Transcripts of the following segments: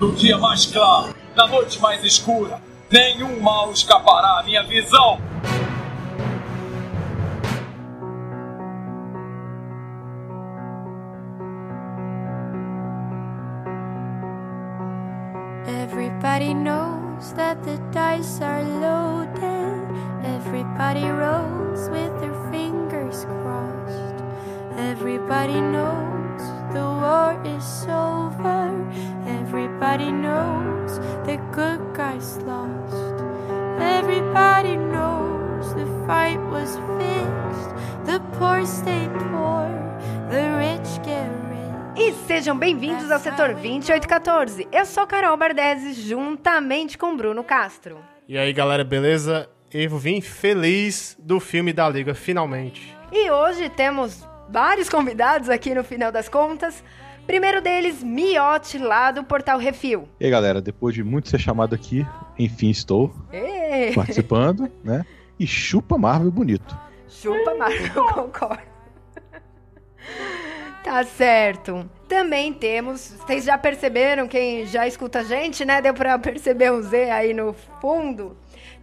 No dia mais claro, na noite mais escura, nenhum mal escapará à minha visão. Everybody knows that the dice are loaded. Everybody rolls with their fingers crossed. Everybody knows the war is over. Everybody knows the good guys lost. Everybody knows the fight was fixed. The poor stay poor, the rich get rich. E sejam bem-vindos ao Setor 2814. Eu sou Carol Bardesi, juntamente com Bruno Castro. E aí, galera, beleza? Eu vim feliz do filme da Liga, finalmente. E hoje temos vários convidados aqui no final das contas. Primeiro deles, Miote, lá do Portal Refil. E aí, galera, depois de muito ser chamado aqui, enfim estou Ê, participando, né? E chupa Marvel bonito. Chupa, Marco, concordo. Tá certo. Também temos, vocês já perceberam, quem já escuta a gente, né? Deu pra perceber um Z aí no fundo.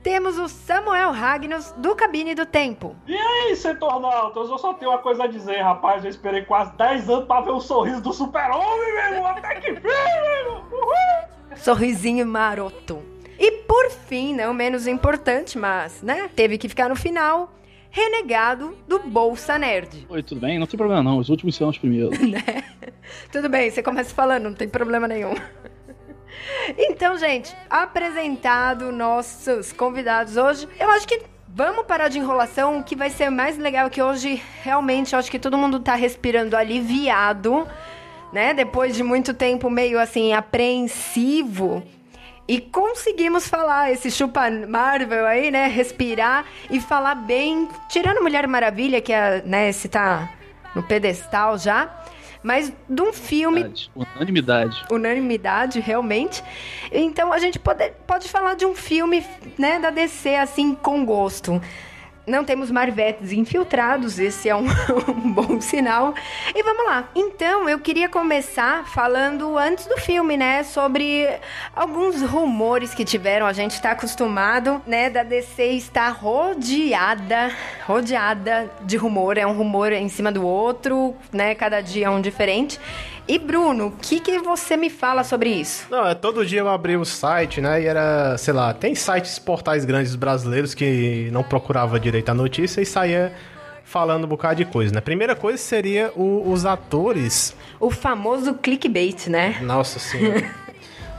Temos o Samuel Ragnos, do Cabine do Tempo. E aí, Setornautas, eu só tenho uma coisa a dizer, rapaz. Eu esperei quase 10 anos pra ver o sorriso do super-homem, meu irmão. Até que fim, meu irmão. Uhul. Sorrisinho maroto. E por fim, não menos importante, mas, né? Teve que ficar no final. Renegado do Bolsa Nerd. Oi, tudo bem? Não tem problema não, os últimos serão os primeiros. Tudo bem, você começa falando, não tem problema nenhum. Então, gente, apresentado nossos convidados hoje, eu acho que vamos parar de enrolação, o que vai ser mais legal que hoje realmente eu acho que todo mundo tá respirando aliviado, né? Depois de muito tempo meio assim apreensivo. E conseguimos falar esse chupa Marvel aí, né? Respirar e falar bem, tirando Mulher Maravilha, que é, né, esse tá no pedestal já, mas de um filme Unanimidade. unanimidade, realmente. Então a gente pode, pode falar de um filme né, da DC assim com gosto. Não temos marvetes infiltrados, esse é um, um bom sinal. E vamos lá. Então, eu queria começar falando antes do filme, né? Sobre alguns rumores que tiveram. A gente tá acostumado, né? Da DC estar rodeada, rodeada de rumor. É um rumor em cima do outro, né? Cada dia é um diferente. E Bruno, o que, que você me fala sobre isso? Não, é todo dia eu abri o site, né? E era, sei lá, tem sites portais grandes brasileiros que não procurava direito a notícia e saía falando um bocado de coisa, né? Primeira coisa seria o- os atores. O famoso clickbait, né? Nossa senhora.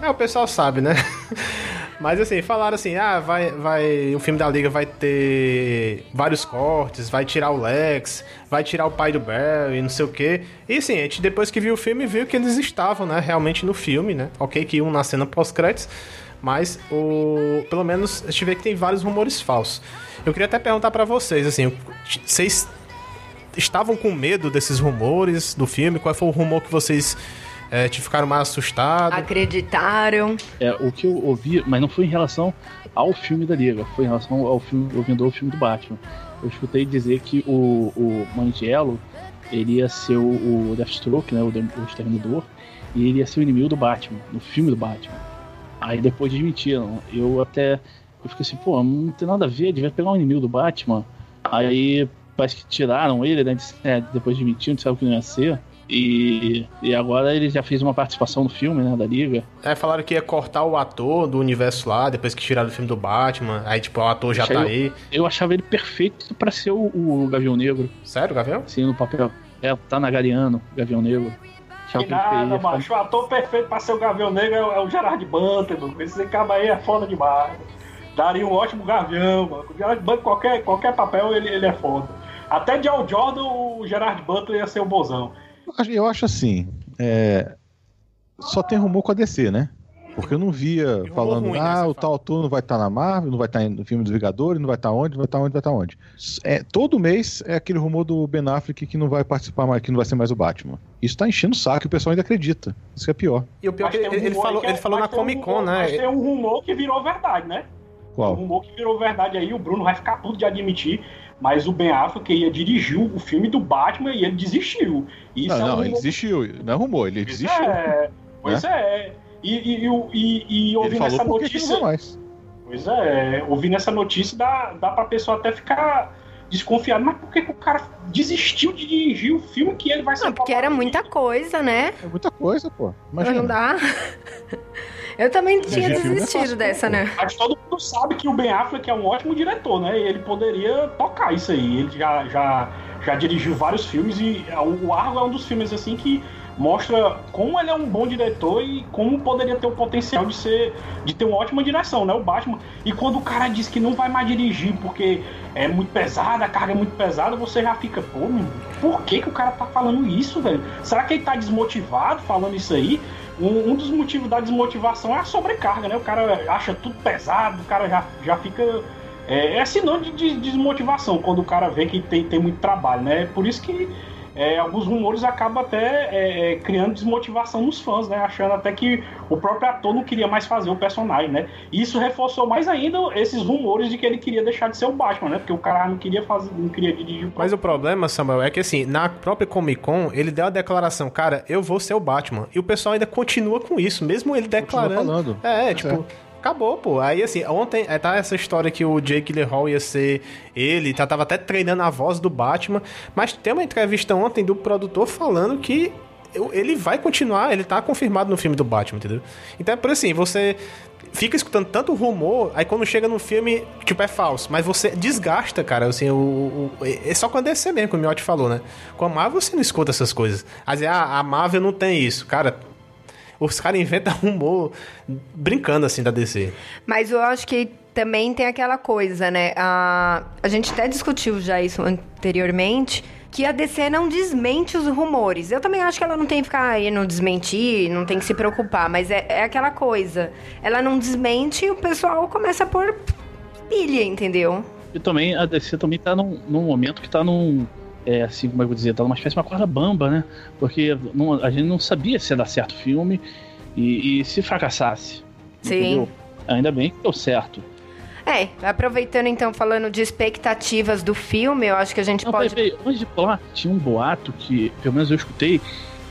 é, o pessoal sabe, né? Mas assim, falaram assim: ah, vai, vai. O filme da Liga vai ter vários cortes, vai tirar o Lex, vai tirar o pai do Barry, não sei o quê. E assim, a gente depois que viu o filme, viu que eles estavam, né, realmente no filme, né? Ok, que um na cena pós-créditos, mas o. Pelo menos a gente vê que tem vários rumores falsos. Eu queria até perguntar pra vocês, assim, vocês estavam com medo desses rumores do filme? Qual foi o rumor que vocês eh, te ficaram mais assustados? Acreditaram. É, o que eu ouvi, mas não foi em relação ao filme da Liga, foi em relação ao filme, ouvindo o filme do Batman. Eu escutei dizer que o, o Mangiello, ele ia ser o, o Deathstroke, né, o, o Exterminador, e ele ia ser o inimigo do Batman, no filme do Batman. Aí depois desmentiram. Eu até eu fiquei assim, pô, não tem nada a ver, devia pegar um inimigo do Batman. Aí parece que tiraram ele, né, de- é, depois desmentiram, disseram que não ia ser. E, e agora ele já fez uma participação no filme, né, da Liga. É, falaram que ia cortar o ator do universo lá, depois que tiraram o filme do Batman. Aí, tipo, o ator já Achei tá eu- aí. Eu achava ele perfeito pra ser o, o Gavião Negro, Sério, Gavião? assim, no papel. É, tá na Galeano, Gavião Negro. Achava Que nada, ficar- macho. O ator perfeito pra ser o Gavião Negro é o- é o Gerard Butler, mano. Esse cabo aí é foda demais. Daria um ótimo Gavião, mano. O Gerard Butler, qualquer, qualquer papel, ele, ele é foda. Até de Al Jordan, o Gerard Butler ia ser o bozão. Eu acho- assim, é, só tem rumor com a DC, né? Porque eu não via falando, ruim, né, ah, o tal ator não vai estar na Marvel, não vai estar no filme dos Vingadores, não vai estar onde, não vai estar onde, vai estar onde. É, todo mês é aquele rumor do Ben Affleck que não vai participar mais, que não vai ser mais o Batman. Isso tá enchendo o saco e o pessoal ainda acredita. Isso que é pior. E o pior é Mas que tem um ele, falou, que é- ele falou mas na um Comic Con, rumor- Mas né? tem um rumor que virou verdade, né? Um Qual? rumor que virou verdade aí, o Bruno vai ficar tudo de admitir, mas o Ben Affleck ia dirigir o filme do Batman e ele desistiu. Isso Não, é um não, ele desistiu. Não rumor, ele Pois desistiu. é, pois é. E, e, e, e, e ouvindo essa notícia. mais. Pois é, ouvindo essa notícia dá, dá pra pessoa até ficar desconfiada. Mas por que, que o cara desistiu de dirigir o filme que ele vai ser Não, porque era muita coisa, né? É muita coisa, pô. Mas Imagina. não dá. Eu também tinha filme é desistido fácil, dessa, né? Mas todo mundo sabe que o Ben Affleck é um ótimo diretor, né? E ele poderia tocar isso aí. Ele já, já, já dirigiu vários filmes e o Argo é um dos filmes assim que mostra como ele é um bom diretor e como poderia ter o potencial de ser de ter uma ótima direção, né? O Batman. E quando o cara diz que não vai mais dirigir porque é muito pesada, a carga é muito pesada, você já fica, pô, meu, por que, que o cara tá falando isso, velho? Será que ele tá desmotivado falando isso aí? Um, um dos motivos da desmotivação é a sobrecarga, né? O cara acha tudo pesado, o cara já, já fica. É, é sinônimo de, de desmotivação quando o cara vê que tem, tem muito trabalho, né? Por isso que é, alguns rumores acabam até é, é, criando desmotivação nos fãs, né? Achando até que o próprio ator não queria mais fazer o personagem, né? E isso reforçou mais ainda esses rumores de que ele queria deixar de ser o Batman, né? Porque o cara não queria fazer, não queria dirigir o Mas o problema, Samuel, é que assim, na própria Comic Con, ele deu a declaração, cara, eu vou ser o Batman. E o pessoal ainda continua com isso, mesmo ele declarando. falando. É, Pois tipo, acabou, pô. Aí assim, ontem é, tá essa história que o Jake Gyllenhaal ia ser ele, tá, tava até treinando a voz do Batman, mas tem uma entrevista ontem do produtor falando que ele vai continuar, ele tá confirmado no filme do Batman, entendeu? Então é por assim, você fica escutando tanto rumor, aí quando chega no filme, tipo, é falso. Mas você desgasta, cara, assim, o... o- é só quando é DC mesmo, como o Miotti falou, né? Com a Marvel você não escuta essas coisas. Vezes, ah, a Marvel não tem isso. Cara, os caras inventam rumor brincando, assim, da DC. Mas eu acho que também tem aquela coisa, né? A, a gente até discutiu já isso anteriormente, que a DC não desmente os rumores. Eu também acho que ela não tem que ficar aí no desmentir, não tem que se preocupar, mas é, é aquela coisa. Ela não desmente e o pessoal começa a pôr pilha, entendeu? E também a DC também tá num, num momento que tá num. É, assim, como eu vou dizer, tá numa espécie de uma corda bamba, né? Porque não- a gente não sabia se ia dar certo o filme e, e se fracassasse. Sim. Entendeu? Ainda bem que deu certo. É, aproveitando então, falando de expectativas do filme, eu acho que a gente Não, pode. peraí, antes de pular, tinha um boato que, pelo menos eu escutei,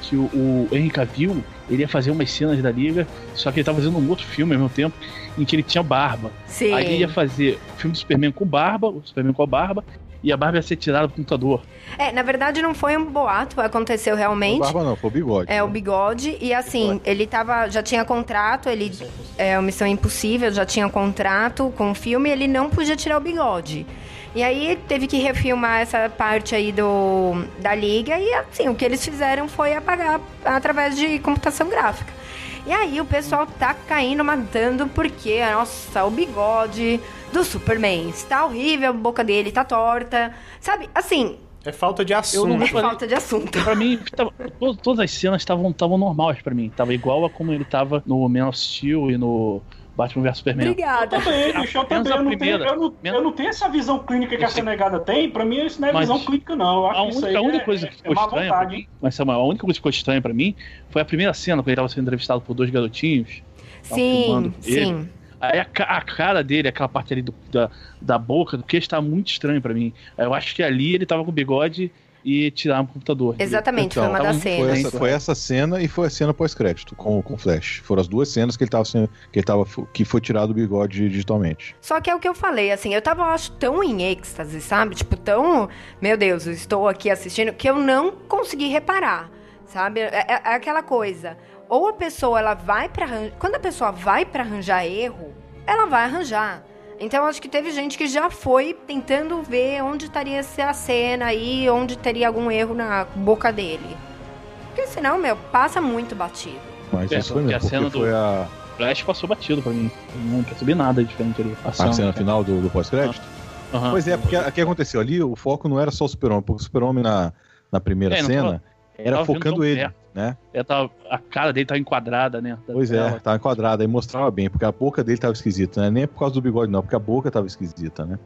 que o, o Henry Cavill ele ia fazer umas cenas da Liga, só que ele tava fazendo um outro filme ao mesmo tempo, em que ele tinha barba. Sim. Aí ele ia fazer o filme do Superman com barba, o Superman com a barba, e a barba ia ser tirada do computador. É, na verdade não foi um boato, aconteceu Não realmente. barba não, foi o bigode. É, o né? bigode. E assim, ele tava. Já tinha contrato, ele. É, o Missão Impossível já tinha contrato com o filme, ele não podia tirar o bigode. E aí teve que refilmar essa parte aí do, da liga e assim, o que eles fizeram foi apagar através de computação gráfica. E aí o pessoal tá caindo matando porque, nossa, o bigode do Superman está horrível, a boca dele tá torta. Sabe, assim, É falta de Eu assunto. não é falei- falta de assunto. Pra mim, tava- to- todas as cenas estavam estavam normais pra mim. Tava igual a como ele tava no Man of Steel e no Batman vs Superman. Obrigada. também, bicho, eu também. Eu não, tenho, primeira. eu, não, eu não tenho essa visão clínica que a. Senegada tem. Pra mim, isso não é Mas visão clínica, não. Eu acho A que isso única, aí a única é, coisa que é ficou má estranha mim, mas Samuel, a única coisa que ficou estranha pra mim foi a primeira cena, quando ele tava sendo entrevistado por dois garotinhos. Sim, filmando ele. Aí a, a cara dele, aquela parte ali do- da, da boca, do queixo, tá muito estranho pra mim. Eu acho que ali ele tava com bigode e tiraram o computador. Exatamente, Então, foi uma das muito Foi cenas. essa, foi essa cena e foi a cena pós-crédito com, com o Flash. Foram as duas cenas que ele tava sendo, que ele tava que foi tirado o bigode digitalmente. Só que é o que eu falei, assim, eu tava, eu acho, tão em êxtase, sabe? Tipo, tão. Meu Deus, eu estou aqui assistindo, que eu não consegui reparar, sabe? É, é- é aquela coisa. Ou a pessoa, ela vai pra. arran- Quando a pessoa vai pra arranjar erro, ela vai arranjar. Então, acho que teve gente que já foi tentando ver onde estaria essa cena aí, onde teria algum erro na boca dele. Porque senão, meu, passa muito batido. Mas É, isso foi porque a mesmo, cena do- foi a, Flash passou batido pra mim. Eu não percebi nada diferente ali. a cena final do, do pós-crédito. Aham. Pois é, porque o que aconteceu ali, o foco não era só o super-homem, porque o super-homem na, na primeira É, cena tava- era focando ele, perto. Né? É, tava- a cara dele tava enquadrada, né? Pois é, tava enquadrada, aí mostrava bem, porque a boca dele tava esquisita, né? Nem é por causa do bigode, não, porque a boca tava esquisita, né?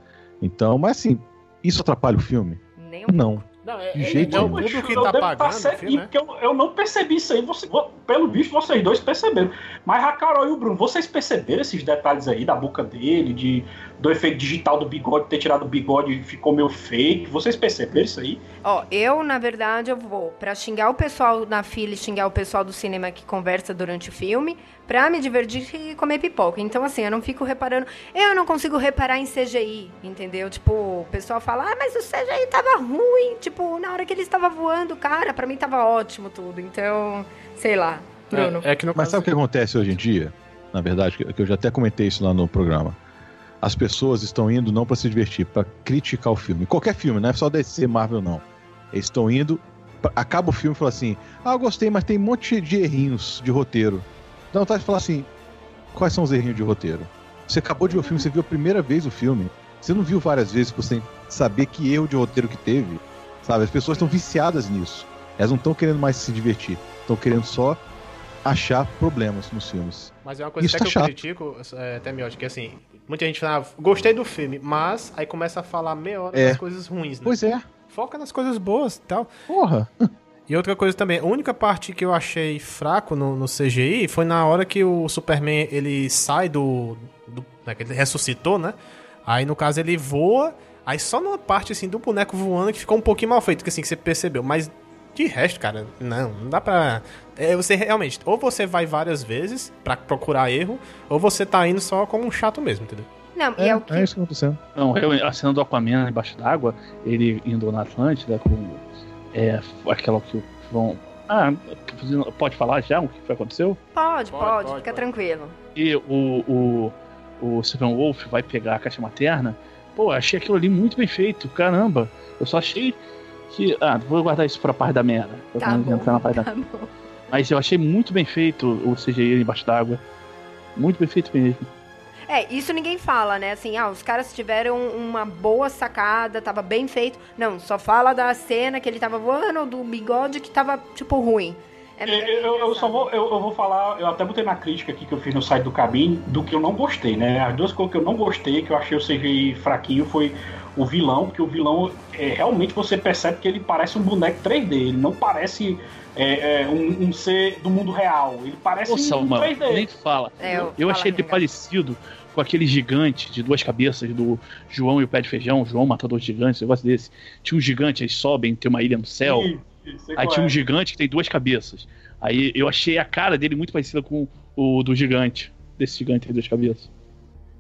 Então, mas assim, isso atrapalha o filme? Nem um Não. Não, é, De é- jeito é o nenhum. público que Eu tá pagando. filme, né? porque eu, eu não percebi isso aí. Você, pelo visto, vocês dois perceberam. Mas a Carol e o Bruno, vocês perceberam esses detalhes aí da boca dele, de, do efeito digital do bigode, ter tirado o bigode e ficou meio fake. Vocês perceberam isso aí? Ó, eu, na verdade, eu vou pra xingar o pessoal na fila e xingar o pessoal do cinema que conversa durante o filme, pra me divertir e comer pipoca. Então, assim, eu não fico reparando. Eu não consigo reparar em CGI, entendeu? Tipo, o pessoal fala, ah, mas o CGI tava ruim. Tipo, na hora que ele estava voando, cara, pra mim tava ótimo tudo. Então, sei lá. Bruno. É, é que no Mas caso- sabe o que acontece hoje em dia? Na verdade, que que eu já até comentei isso lá no programa. As pessoas estão indo não para se divertir, para criticar o filme. Qualquer filme, não é só DC, Marvel, não. Eles estão indo, acaba o filme e fala assim: Ah, eu gostei, mas tem um monte de errinhos de roteiro. Dá vontade de falar assim: Quais são os errinhos de roteiro? Você acabou de ver o filme, você viu a primeira vez o filme. Você não viu várias vezes pra você saber que erro de roteiro que teve. Sabe? As pessoas estão viciadas nisso. Elas não estão querendo mais se divertir. Estão querendo só achar problemas nos filmes. Mas é uma coisa Isso até tá que eu chato. critico, é, até Miotti, que assim, muita gente fala, ah, gostei do filme, mas aí começa a falar meia hora É. das coisas ruins, né? Pois é. Foca nas coisas boas e tal. Porra. E outra coisa também, a única parte que eu achei fraco no, no CGI foi na hora que o Superman ele sai do. do né, que ele ressuscitou, né? Aí no caso ele voa, aí só numa parte assim do boneco voando que ficou um pouquinho mal feito, que assim que você percebeu. Mas de resto, cara, não, não dá pra. É, você realmente, ou você vai várias vezes pra procurar erro, ou você tá indo só como um chato mesmo, entendeu? Não, É, é o que. é isso que tá acontecendo. Não, eu, a cena do Aquaman embaixo d'água, ele indo na Atlântida com é, aquela que vão. Ah, pode falar já o que aconteceu? Pode, pode, Pode, fica pode. tranquilo. E o, o, o Stephen Wolf vai pegar a caixa materna. Pô, achei aquilo ali muito bem feito, caramba. Eu só achei que. Ah, vou guardar isso pra parte da merda. Pra Tá bom, entrar na parte da... tá bom. Mas eu achei muito bem feito o CGI embaixo d'água. Muito bem feito mesmo. É, isso ninguém fala, né? Assim, ah, os caras tiveram uma boa sacada, tava bem feito. Não, só fala da cena que ele tava voando ou do bigode que tava, tipo, ruim. É Eu, eu- eu só vou, eu, eu vou falar, eu até botei na crítica aqui que eu fiz no site do Cabine, do que eu não gostei, né? As duas coisas que eu não gostei, que eu achei o CGI fraquinho, foi o vilão, porque o vilão, é, realmente você percebe que ele parece um boneco 3D, ele não parece é, é, um, um ser do mundo real, ele parece Nossa, um mano, 3D. nem fala. É, eu- Eu fala, achei ele parecido com aquele gigante de duas cabeças do João e o Pé de Feijão, João Matador de Gigantes, um negócio desse. Tinha um gigante, eles sobem, tem uma ilha no céu. Sei Aí tinha um é. gigante que tem duas cabeças. Aí eu achei a cara dele muito parecida com o do gigante. Desse gigante tem duas cabeças.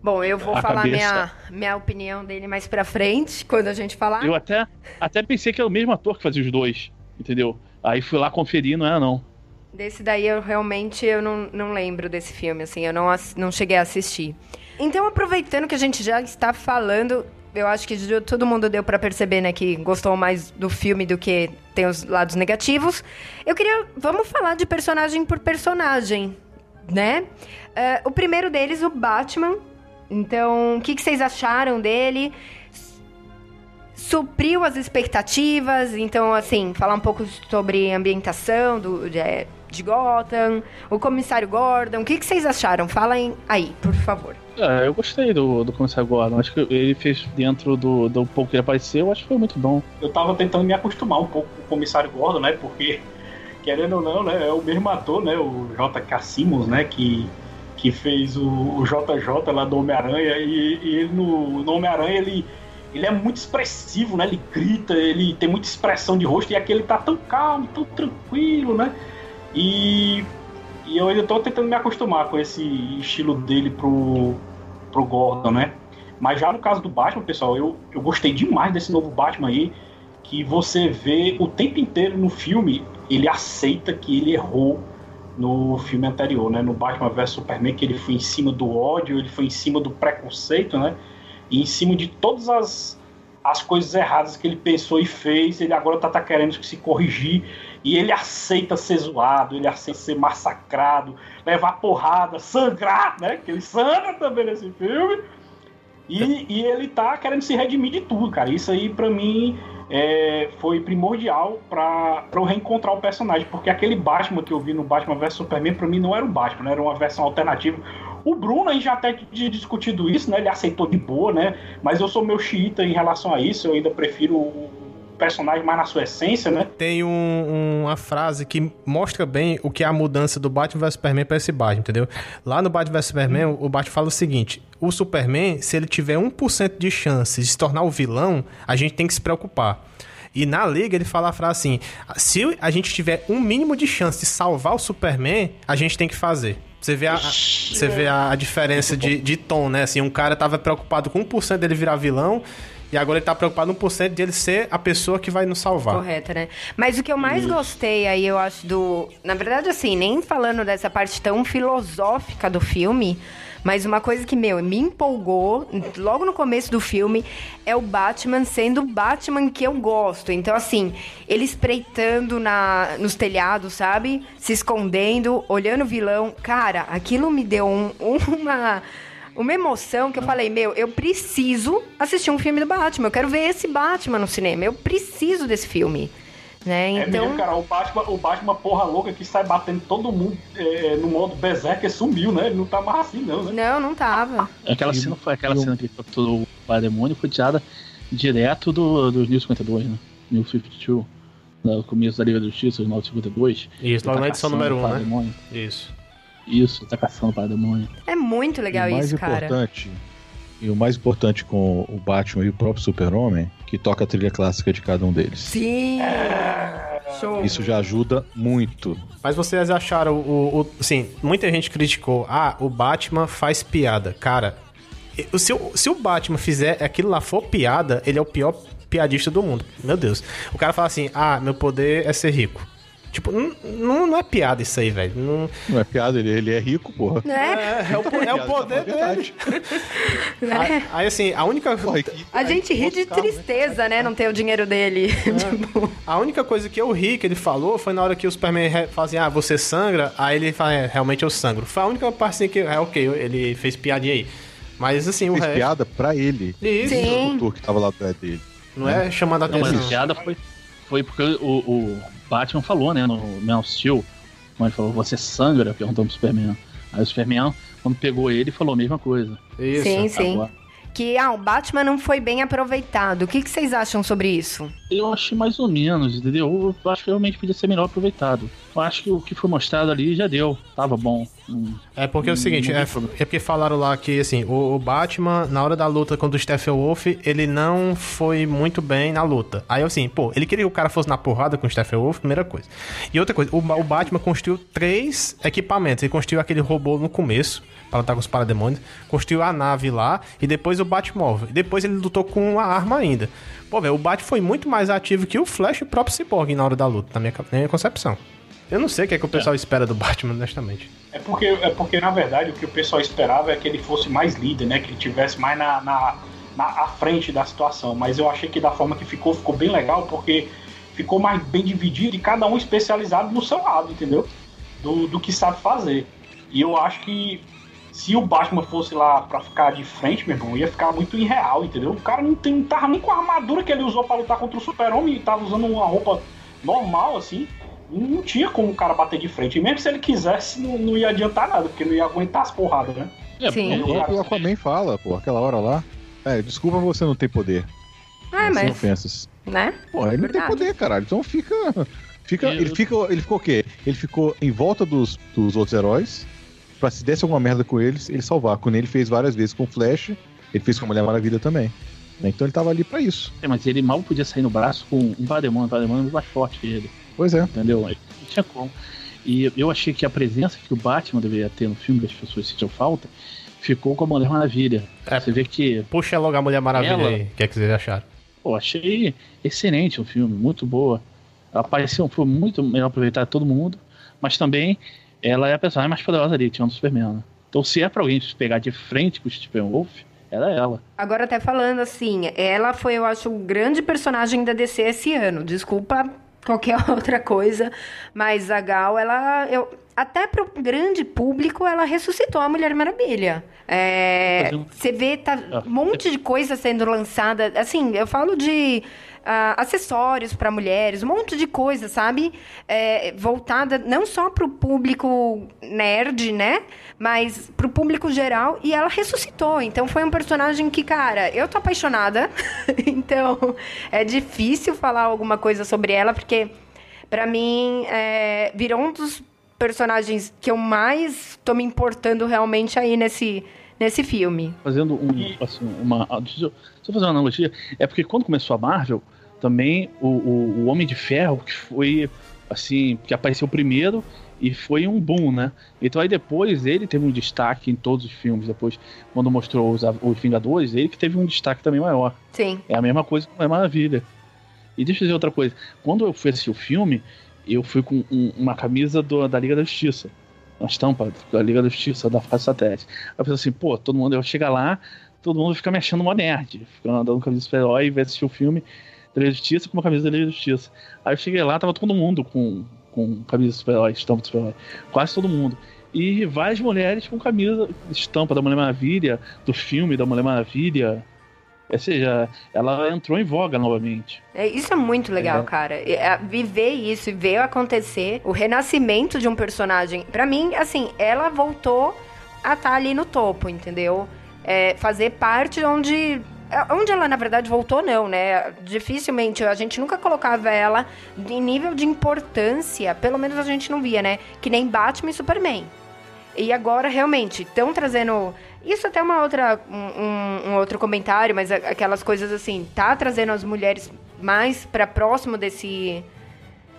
Bom, eu vou A falar cabeça. minha, minha opinião dele mais pra frente, quando a gente falar. Eu até, até pensei que era o mesmo ator que fazia os dois, entendeu? Aí fui lá conferir, não era não. Desse daí eu realmente eu não, não lembro desse filme, assim, eu não, não cheguei a assistir. Então, aproveitando que a gente já está falando, eu acho que todo mundo deu pra perceber, né, que gostou mais do filme do que tem os lados negativos. Eu queria. Vamos falar de personagem por personagem, né? Eh, o primeiro deles, o Batman. Então, o que, que vocês acharam dele? supriu as expectativas, então, assim, falar um pouco sobre a ambientação do, de, é, de Gotham, o comissário Gordon, o que, que vocês acharam? Falem aí, por favor. É, eu gostei do, do Comissário Gordon. Acho que ele fez dentro do, do pouco que ele apareceu, acho que foi muito bom. eu tava tentando me acostumar um pouco com o comissário Gordon, né? Porque, querendo ou não, né? É o mesmo ator, né? O J.K. Simmons, né? Que, que fez o, o JJ lá do Homem-Aranha. E, e ele no, no Homem-Aranha, ele, ele é muito expressivo, né? Ele grita, ele tem muita expressão de rosto. E aqui ele tá tão calmo, tão tranquilo, né? E, e eu ainda tô tentando me acostumar com esse estilo dele pro, pro Gordon, né? Mas já no caso do Batman, pessoal, eu, eu gostei demais desse novo Batman aí, que você vê o tempo inteiro no filme, ele aceita que ele errou no filme anterior, né? No Batman vs Superman, que ele foi em cima do ódio, ele foi em cima do preconceito, né? E em cima de todas as, as coisas erradas que ele pensou e fez, ele agora tá, tá querendo se corrigir. E ele aceita ser zoado, ele aceita ser massacrado, levar porrada, sangrar, né? Que ele sangra também nesse filme. E, e ele tá querendo se redimir de tudo, cara. Isso aí, pra mim, é, foi primordial pra eu reencontrar o personagem. Porque aquele Batman que eu vi no Batman vs Superman, pra mim, não era o Batman, né? era uma versão alternativa. O Bruno aí já até tinha discutido isso, né? Ele aceitou de boa, né? Mas eu sou meu xiita em relação a isso. Eu ainda prefiro o personagem mais na sua essência, né? Tem um- uma frase que mostra bem o que é a mudança do Batman vs Superman pra esse Batman, entendeu? Lá no Batman vs Superman, o Batman fala o seguinte: o Superman, se ele tiver 1% de chance de se tornar o vilão, a gente tem que se preocupar. E na liga ele fala a frase assim: se a gente tiver um mínimo de chance de salvar o Superman, a gente tem que fazer. Você vê a, você vê a, a diferença de, de tom, né? Assim, um cara tava preocupado com 1% dele virar vilão, e agora ele tá preocupado com 1% dele ser a pessoa que vai nos salvar. Correta, né? Mas o que eu mais gostei aí, eu acho, do. Na verdade, assim, nem falando dessa parte tão filosófica do filme. Mas uma coisa que, meu, me empolgou logo no começo do filme é o Batman sendo o Batman que eu gosto. Então, assim, ele espreitando na, nos telhados, sabe? Se escondendo, olhando o vilão. Cara, aquilo me deu um- uma. Uma emoção que eu falei, meu, eu preciso assistir um filme do Batman. Eu quero ver esse Batman no cinema. Eu preciso desse filme. Né? É Então. mesmo, cara, o Batman, o Batman porra louca que sai batendo todo mundo é, no modo Berserker sumiu, né? Ele não tá mais assim, não, né? Não, não tava. Aquela E- cena foi aquela cena que ele capturou o Parademônio foi tirada direto do, dos 1052, né? 1052. No começo da Liga da Justiça, os 952. Isso, logo na tá edição número o 1, né? Parademônio. Isso. Isso, tá caçando o Parademônio. É muito legal e o mais isso, cara. importante, e o mais importante com o Batman e o próprio Super-Homem, que toca a trilha clássica de cada um deles. Sim! Show. Isso já ajuda muito. Mas vocês acharam o, o. Assim, muita gente criticou. Ah, o Batman faz piada. Cara, e- se o, se o Batman fizer aquilo lá for piada, ele é o pior piadista do mundo. Meu Deus. O cara fala assim: ah, meu poder é ser rico. Tipo, não, não, é piada isso aí, velho. Não- Não é piada, ele, ele é rico, porra. Né? É, é o, é o poder É dele. verdade. Aí, aí, assim, a única. Porra, A gente ri de tristeza, né? Não ter o dinheiro dele. Tipo, A única coisa que eu ri que ele falou foi na hora que o Superman fala assim: ah, você sangra? Aí ele fala: é, realmente eu sangro. Foi a única parte que. É, ok, ele fez piadinha aí. Mas assim, o fez resto. piada pra ele. Isso. Sim. O que tava lá atrás dele. Não é chamando a Não, mas atenção. a piada foi, foi porque o, o Batman falou, né, no Man of Steel, quando ele falou, você sangra, perguntando pro Superman. Aí o Superman, quando pegou ele, falou a mesma coisa. Isso. sim, sim. Agora, Que, ah, o Batman não foi bem aproveitado. O que, que vocês acham sobre isso? Eu achei mais ou menos, entendeu? Eu acho que realmente podia ser melhor aproveitado. Eu acho que o que foi mostrado ali já deu. Tava bom. Hum, É porque é o Hum, seguinte, é, é porque falaram lá que, assim, o, o Batman, na hora da luta contra o Steppenwolf, ele não foi muito bem na luta. Aí, assim, pô, ele queria que o cara fosse na porrada com o Steppenwolf, primeira coisa. E outra coisa, o, o Batman construiu três equipamentos. Ele construiu aquele robô no começo, pra lutar com os parademônios, construiu a nave lá, e depois o Batmóvel. E depois ele lutou com uma arma ainda. Pô, velho, o Batman foi muito mais ativo que o Flash e o próprio Cyborg na hora da luta, na minha, na minha concepção. Eu não sei o que, é que o pessoal espera do Batman, honestamente. É porque, é porque, na verdade, o que o pessoal esperava é que ele fosse mais líder, né? Que ele tivesse mais na, na, na à frente da situação. Mas eu achei que da forma que ficou, ficou bem legal, porque ficou mais bem dividido e cada um especializado no seu lado, entendeu? Do, do que sabe fazer. E eu acho que se o Batman fosse lá pra ficar de frente, meu irmão, ia ficar muito irreal, entendeu? O cara não, tem, não tava nem com a armadura que ele usou pra lutar contra o Super-Homem, tava usando uma roupa normal, assim. Não tinha como o cara bater de frente. E mesmo se ele quisesse, não, não ia adiantar nada, porque não ia aguentar as porradas, né? É, Sim. O Aquaman fala, pô, aquela hora lá. É, desculpa você não ter poder. Ah, Sem mas. ofensas. Né? Pô, ele não tem poder, caralho. Então fica. fica Eu- ele, fica ele ficou o quê? Ele ficou em volta dos, dos outros heróis. Pra se desse alguma merda com eles, ele salvar. Quando ele fez várias vezes com o Flash, ele fez com a Mulher Maravilha também. Né? Então ele tava ali pra isso. É, mas ele mal podia sair no braço com um Parademônio. O Parademônio é muito mais forte que ele. Pois é. Entendeu? Não tinha como. E eu achei que a presença que o Batman deveria ter no filme, que as pessoas sentiam falta, ficou com a Mulher Maravilha. É. Você vê que, Puxa logo a Mulher Maravilha Ela- aí. O que é que vocês acharam? pô, achei excelente o filme, muito boa. Ela pareceu, foi muito melhor aproveitar todo mundo, mas também ela é a personagem mais poderosa ali, tirando o Superman. né? Então, se é pra alguém se pegar de frente com o Stephen Wolf, ela é ela. Agora, até falando assim, ela foi, eu acho, o grande personagem da DC esse ano. Desculpa qualquer outra coisa, mas a Gal, ela. Eu, até pro grande público, ela ressuscitou a Mulher Maravilha. É, você vê tá, Ah. um monte de coisa sendo lançada. Assim, eu falo de ah, acessórios para mulheres, um monte de coisa, sabe? É, voltada não só pro público nerd, né? Mas pro público geral. E ela ressuscitou. Então foi um personagem que, cara, eu tô apaixonada. então é difícil falar alguma coisa sobre ela, porque Pra mim, é, virou um dos personagens que eu mais tô me importando realmente aí nesse, nesse filme. Fazendo um, assim, uma. ah, deixa eu fazer uma analogia. É porque quando começou a Marvel, também o, o, o Homem de Ferro, que foi assim, que apareceu primeiro e foi um boom, né? Então aí depois ele teve um destaque em todos os filmes. Depois, quando mostrou os, os Vingadores, ele que teve um destaque também maior. Sim. É a mesma coisa com a Maravilha. E deixa eu dizer outra coisa. Quando eu fui assistir o filme, eu fui com um- uma camisa do- da Liga da Justiça. Uma estampa da Liga da Justiça, da Fase Satélite. Aí eu pensei assim, pô, todo mundo, eu chego lá, todo mundo fica me achando uma nerd. Fica andando com camisa de super-herói e vai assistir o filme da Liga da Justiça com uma camisa da Liga da Justiça. Aí eu cheguei lá, tava todo mundo com, com camisa de super-herói, estampa de super-herói. Quase todo mundo. E várias mulheres com camisa, estampa da Mulher Maravilha, do filme da Mulher Maravilha. Ou seja, ela entrou em voga novamente. É, isso é muito legal, É. cara. É, viver isso e ver acontecer, o renascimento de um personagem. Pra mim, assim, ela voltou a estar ali no topo, entendeu? É, fazer parte onde. É, Onde ela, na verdade, voltou, não, né? Dificilmente, a gente nunca colocava ela em nível de importância, pelo menos a gente não via, né? Que nem Batman e Superman. E agora, realmente, estão trazendo. Isso até uma outra, um, um- outro comentário, mas aquelas coisas assim, tá trazendo as mulheres mais pra próximo desse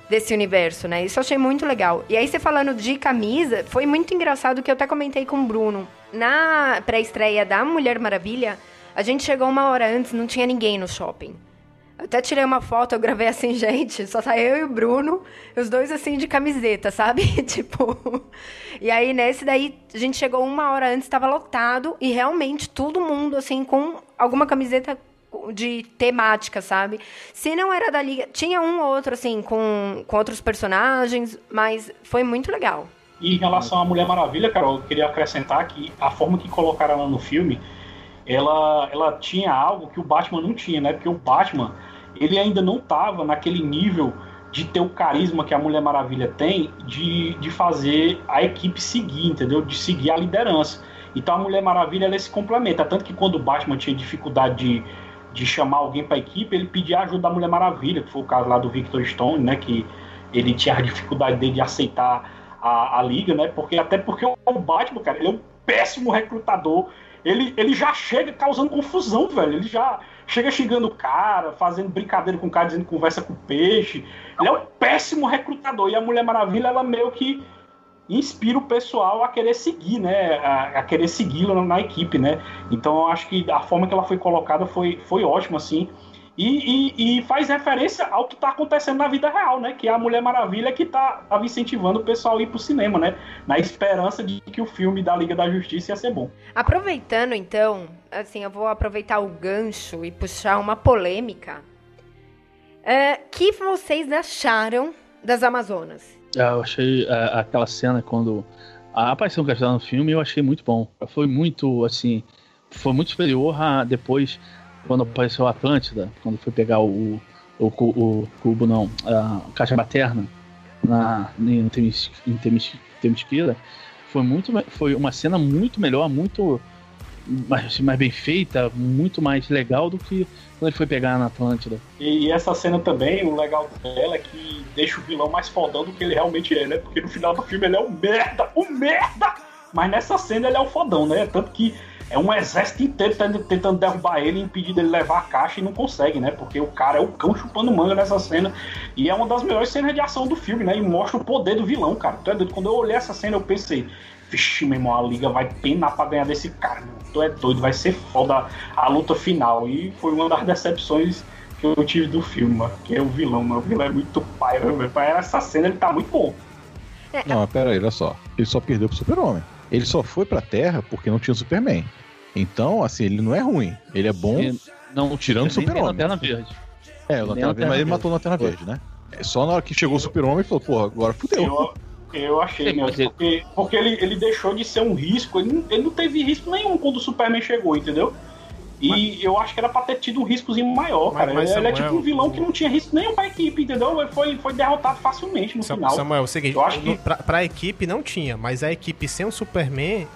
desse universo, né? Isso eu achei muito legal. E aí você falando de camisa, foi muito engraçado que eu até comentei com o Bruno. Na pré-estreia da Mulher Maravilha, a gente chegou uma hora antes, não tinha ninguém no shopping. Eu até tirei uma foto, eu gravei assim, gente, só tá eu e o Bruno, os dois assim de camiseta, sabe? tipo. E aí nesse daí a gente chegou uma hora antes, tava lotado e realmente todo mundo assim com alguma camiseta de temática, sabe? Se não era da liga, tinha um ou outro assim com, com outros personagens, mas foi muito legal. E em relação à Mulher Maravilha, Carol, eu queria acrescentar que a forma que colocaram ela no filme, ela, ela tinha algo que o Batman não tinha, né? Porque o Batman, ele ainda não estava naquele nível de ter o carisma que a Mulher Maravilha tem de, de fazer a equipe seguir, entendeu? De seguir a liderança. Então a Mulher Maravilha, ela se complementa. Tanto que quando o Batman tinha dificuldade de, de chamar alguém para a equipe, ele pedia ajuda da Mulher Maravilha, que foi o caso lá do Victor Stone, né? Que ele tinha a dificuldade dele de aceitar a, a liga, né? Porque até porque o Batman, cara, ele é um péssimo recrutador. Ele, ele já chega causando confusão, velho. Ele já chega xingando o cara, fazendo brincadeira com o cara, dizendo conversa com o peixe. Ele é um péssimo recrutador. E a Mulher Maravilha, ela meio que inspira o pessoal a querer seguir, né? A, a querer segui-la na, na equipe, né? Então eu acho que a forma que ela foi colocada foi, foi ótima, assim. E, e- e faz referência ao que está acontecendo na vida real, né? Que é a Mulher Maravilha que tá, tava incentivando o pessoal a ir pro cinema, né? Na esperança de que o filme da Liga da Justiça ia ser bom. Aproveitando então, assim, eu vou aproveitar o gancho e puxar uma polêmica. É, que vocês acharam das Amazonas? Ah, Eu achei ah, aquela cena quando a aparição que ela no filme eu achei muito bom. Foi muito assim, foi muito superior a depois quando apareceu a Atlântida, quando foi pegar o o, o cubo não, a caixa materna na em Temis- em Temis-. Foi muito foi uma cena muito melhor, muito mais, mais bem feita, muito mais legal do que quando ele foi pegar na Atlântida. E, essa cena também, o legal dela é que deixa o vilão mais fodão do que ele realmente é, né? Porque no final do filme ele é um merda, um merda! Mas nessa cena ele é o fodão, né? Tanto que é um exército inteiro tentando, derrubar ele e impedir dele levar a caixa e não consegue, né? Porque o cara é o cão chupando manga nessa cena. E é uma das melhores cenas de ação do filme, né? E mostra o poder do vilão, cara. Tu é doido? Quando eu olhei essa cena, eu pensei, vixe, meu irmão, a liga vai penar pra ganhar desse cara, meu. Tu é doido, vai ser foda a luta final. E foi uma das decepções que eu tive do filme, mano. Que é o vilão, mano. O vilão é muito pai, velho. Pra essa cena ele tá muito bom. Não, mas pera aí, olha só. Ele só perdeu pro Super-Homem. Ele só foi pra Terra porque não tinha o Superman. Então, assim, ele não é ruim. Ele é bom. E não tirando o Super-Homem. Lanterna Verde. É, o Lanterna Verde, mas ele matou o Lanterna. Verde, né? É só na hora que chegou o Super-Homem ele falou, porra, agora fudeu. Eu- Eu achei mesmo, mas ele- porque, porque ele, ele deixou de ser um risco, ele não, ele não teve risco nenhum quando o Superman chegou, entendeu? E eu acho que era pra ter tido um riscozinho maior, Mas- cara. mas, ele é Samuel, tipo um vilão que não tinha risco nenhum pra equipe, entendeu? Ele Foi, foi derrotado facilmente no Sam- final. Samuel, é o seguinte, Eu acho que- pra, pra equipe não tinha, mas a equipe sem o Superman,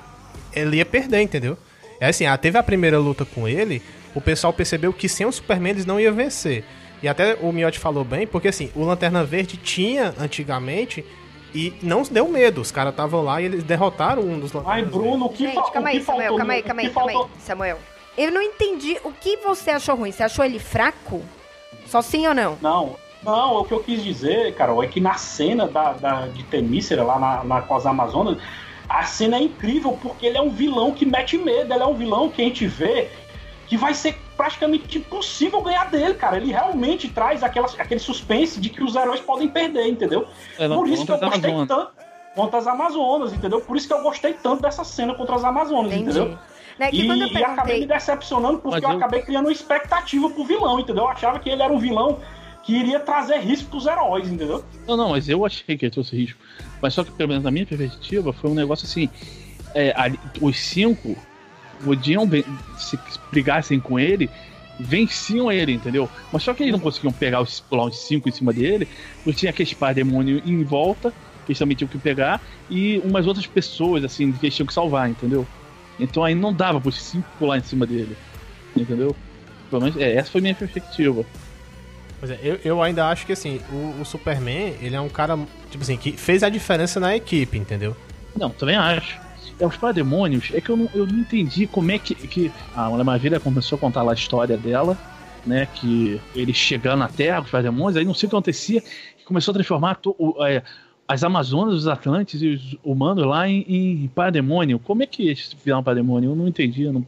ele ia perder, entendeu? É assim, ah, teve a primeira luta com ele, o pessoal percebeu que sem o Superman eles não iam vencer. E até o Miotti falou bem, porque assim, o Lanterna Verde tinha antigamente e não deu medo. Os caras estavam lá e eles derrotaram um dos Ai, Lanternas Bruno, o que, Gente, fa- calma aí, Samuel, faltou calma aí, calma aí, que calma aí, Samuel. Eu não entendi o que você achou ruim. Você achou ele fraco? Só sim ou não? Não, não, o que eu quis dizer, Carol, é que na cena da, da- de Temícera, lá na, na, com as Amazonas, a cena é incrível porque ele é um vilão que mete medo, ele é um vilão que a gente vê que vai ser praticamente impossível ganhar dele, cara. Ele realmente traz aquela, aquele suspense de que os heróis podem perder, entendeu? É, Por isso que eu gostei Amazonas. tanto contra as Amazonas, entendeu? Por isso que eu gostei tanto dessa cena contra as Amazonas, Entendi. entendeu? Né, que E, quando eu e acabei me perguntei. decepcionando porque eu eu- acabei criando uma expectativa pro vilão, entendeu? Eu achava que ele era um vilão que iria trazer risco pros heróis, entendeu? Não, não, mas eu achei que trouxe risco. Mas só que, pelo menos na minha perspectiva, foi um negócio assim. é, ali- os cinco podiam, se brigassem com ele, venciam ele, entendeu? Mas só que eles não conseguiam pegar os cinco em cima dele, porque tinha aqueles par demônio em volta, que eles também tinham que pegar, e umas outras pessoas, assim, que eles tinham que salvar, entendeu? Então aí não dava pros cinco pular em cima dele, entendeu? Pelo menos, é, essa foi a minha perspectiva. Pois é, eu, eu ainda acho que assim, o, o Superman, ele é um cara, tipo assim, que fez a diferença na equipe, entendeu? Não, também acho. É, os parademônios, é que eu não, eu não entendi como é que, que a Mulher Maravilha começou a contar lá a história dela, né? Que ele chegando na Terra os parademônios, aí não sei o que acontecia, começou a transformar to- o- é, as Amazonas, os Atlantes e os humanos lá em, em. Como é que eles viraram parademônio? Eu não entendi, eu não,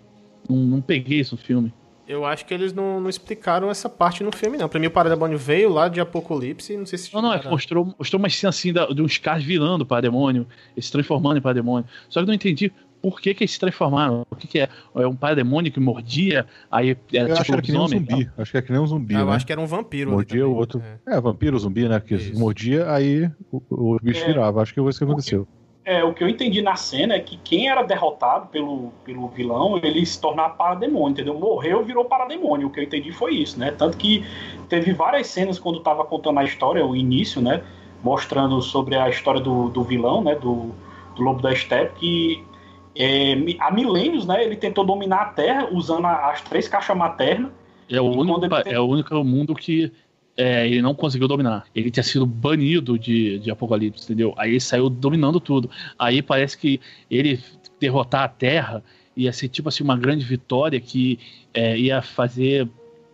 não, não peguei isso no filme. Eu acho que eles não, não explicaram essa parte no filme, não. Pra mim, o Parademônio veio lá de Apocalipse, não sei se... Não, não, é mostrou, mostrou uma cena assim da, de uns caras virando para demônio, e se transformando em parademônio. Só que eu não entendi por que, que eles se transformaram. O que, que é? É um parademônio que mordia, aí era Eu tipo acho que era que nem um zumbi. Acho que era que nem um zumbi, Ah, eu né? acho que era um vampiro. Mordia o outro. É. É, vampiro, zumbi, né? Que Isso. mordia, aí o, o bicho É. virava. Acho que foi isso que aconteceu. É, o que eu entendi na cena é que quem era derrotado pelo, pelo vilão, ele se tornava parademônio, entendeu? Morreu, virou parademônio. O que eu entendi foi isso, né? Tanto que teve várias cenas quando tava contando a história, o início, né? Mostrando sobre a história do, do vilão, né? Do, do Lobo da Steppe, que é, há milênios, né? Ele tentou dominar a Terra usando as três caixas maternas. É o, único, ele é o único mundo que é, ele não conseguiu dominar. Ele tinha sido banido de, de Apocalipse, entendeu? Aí ele saiu dominando tudo. Aí parece que ele derrotar a Terra ia ser tipo assim uma grande vitória que é, ia fazer.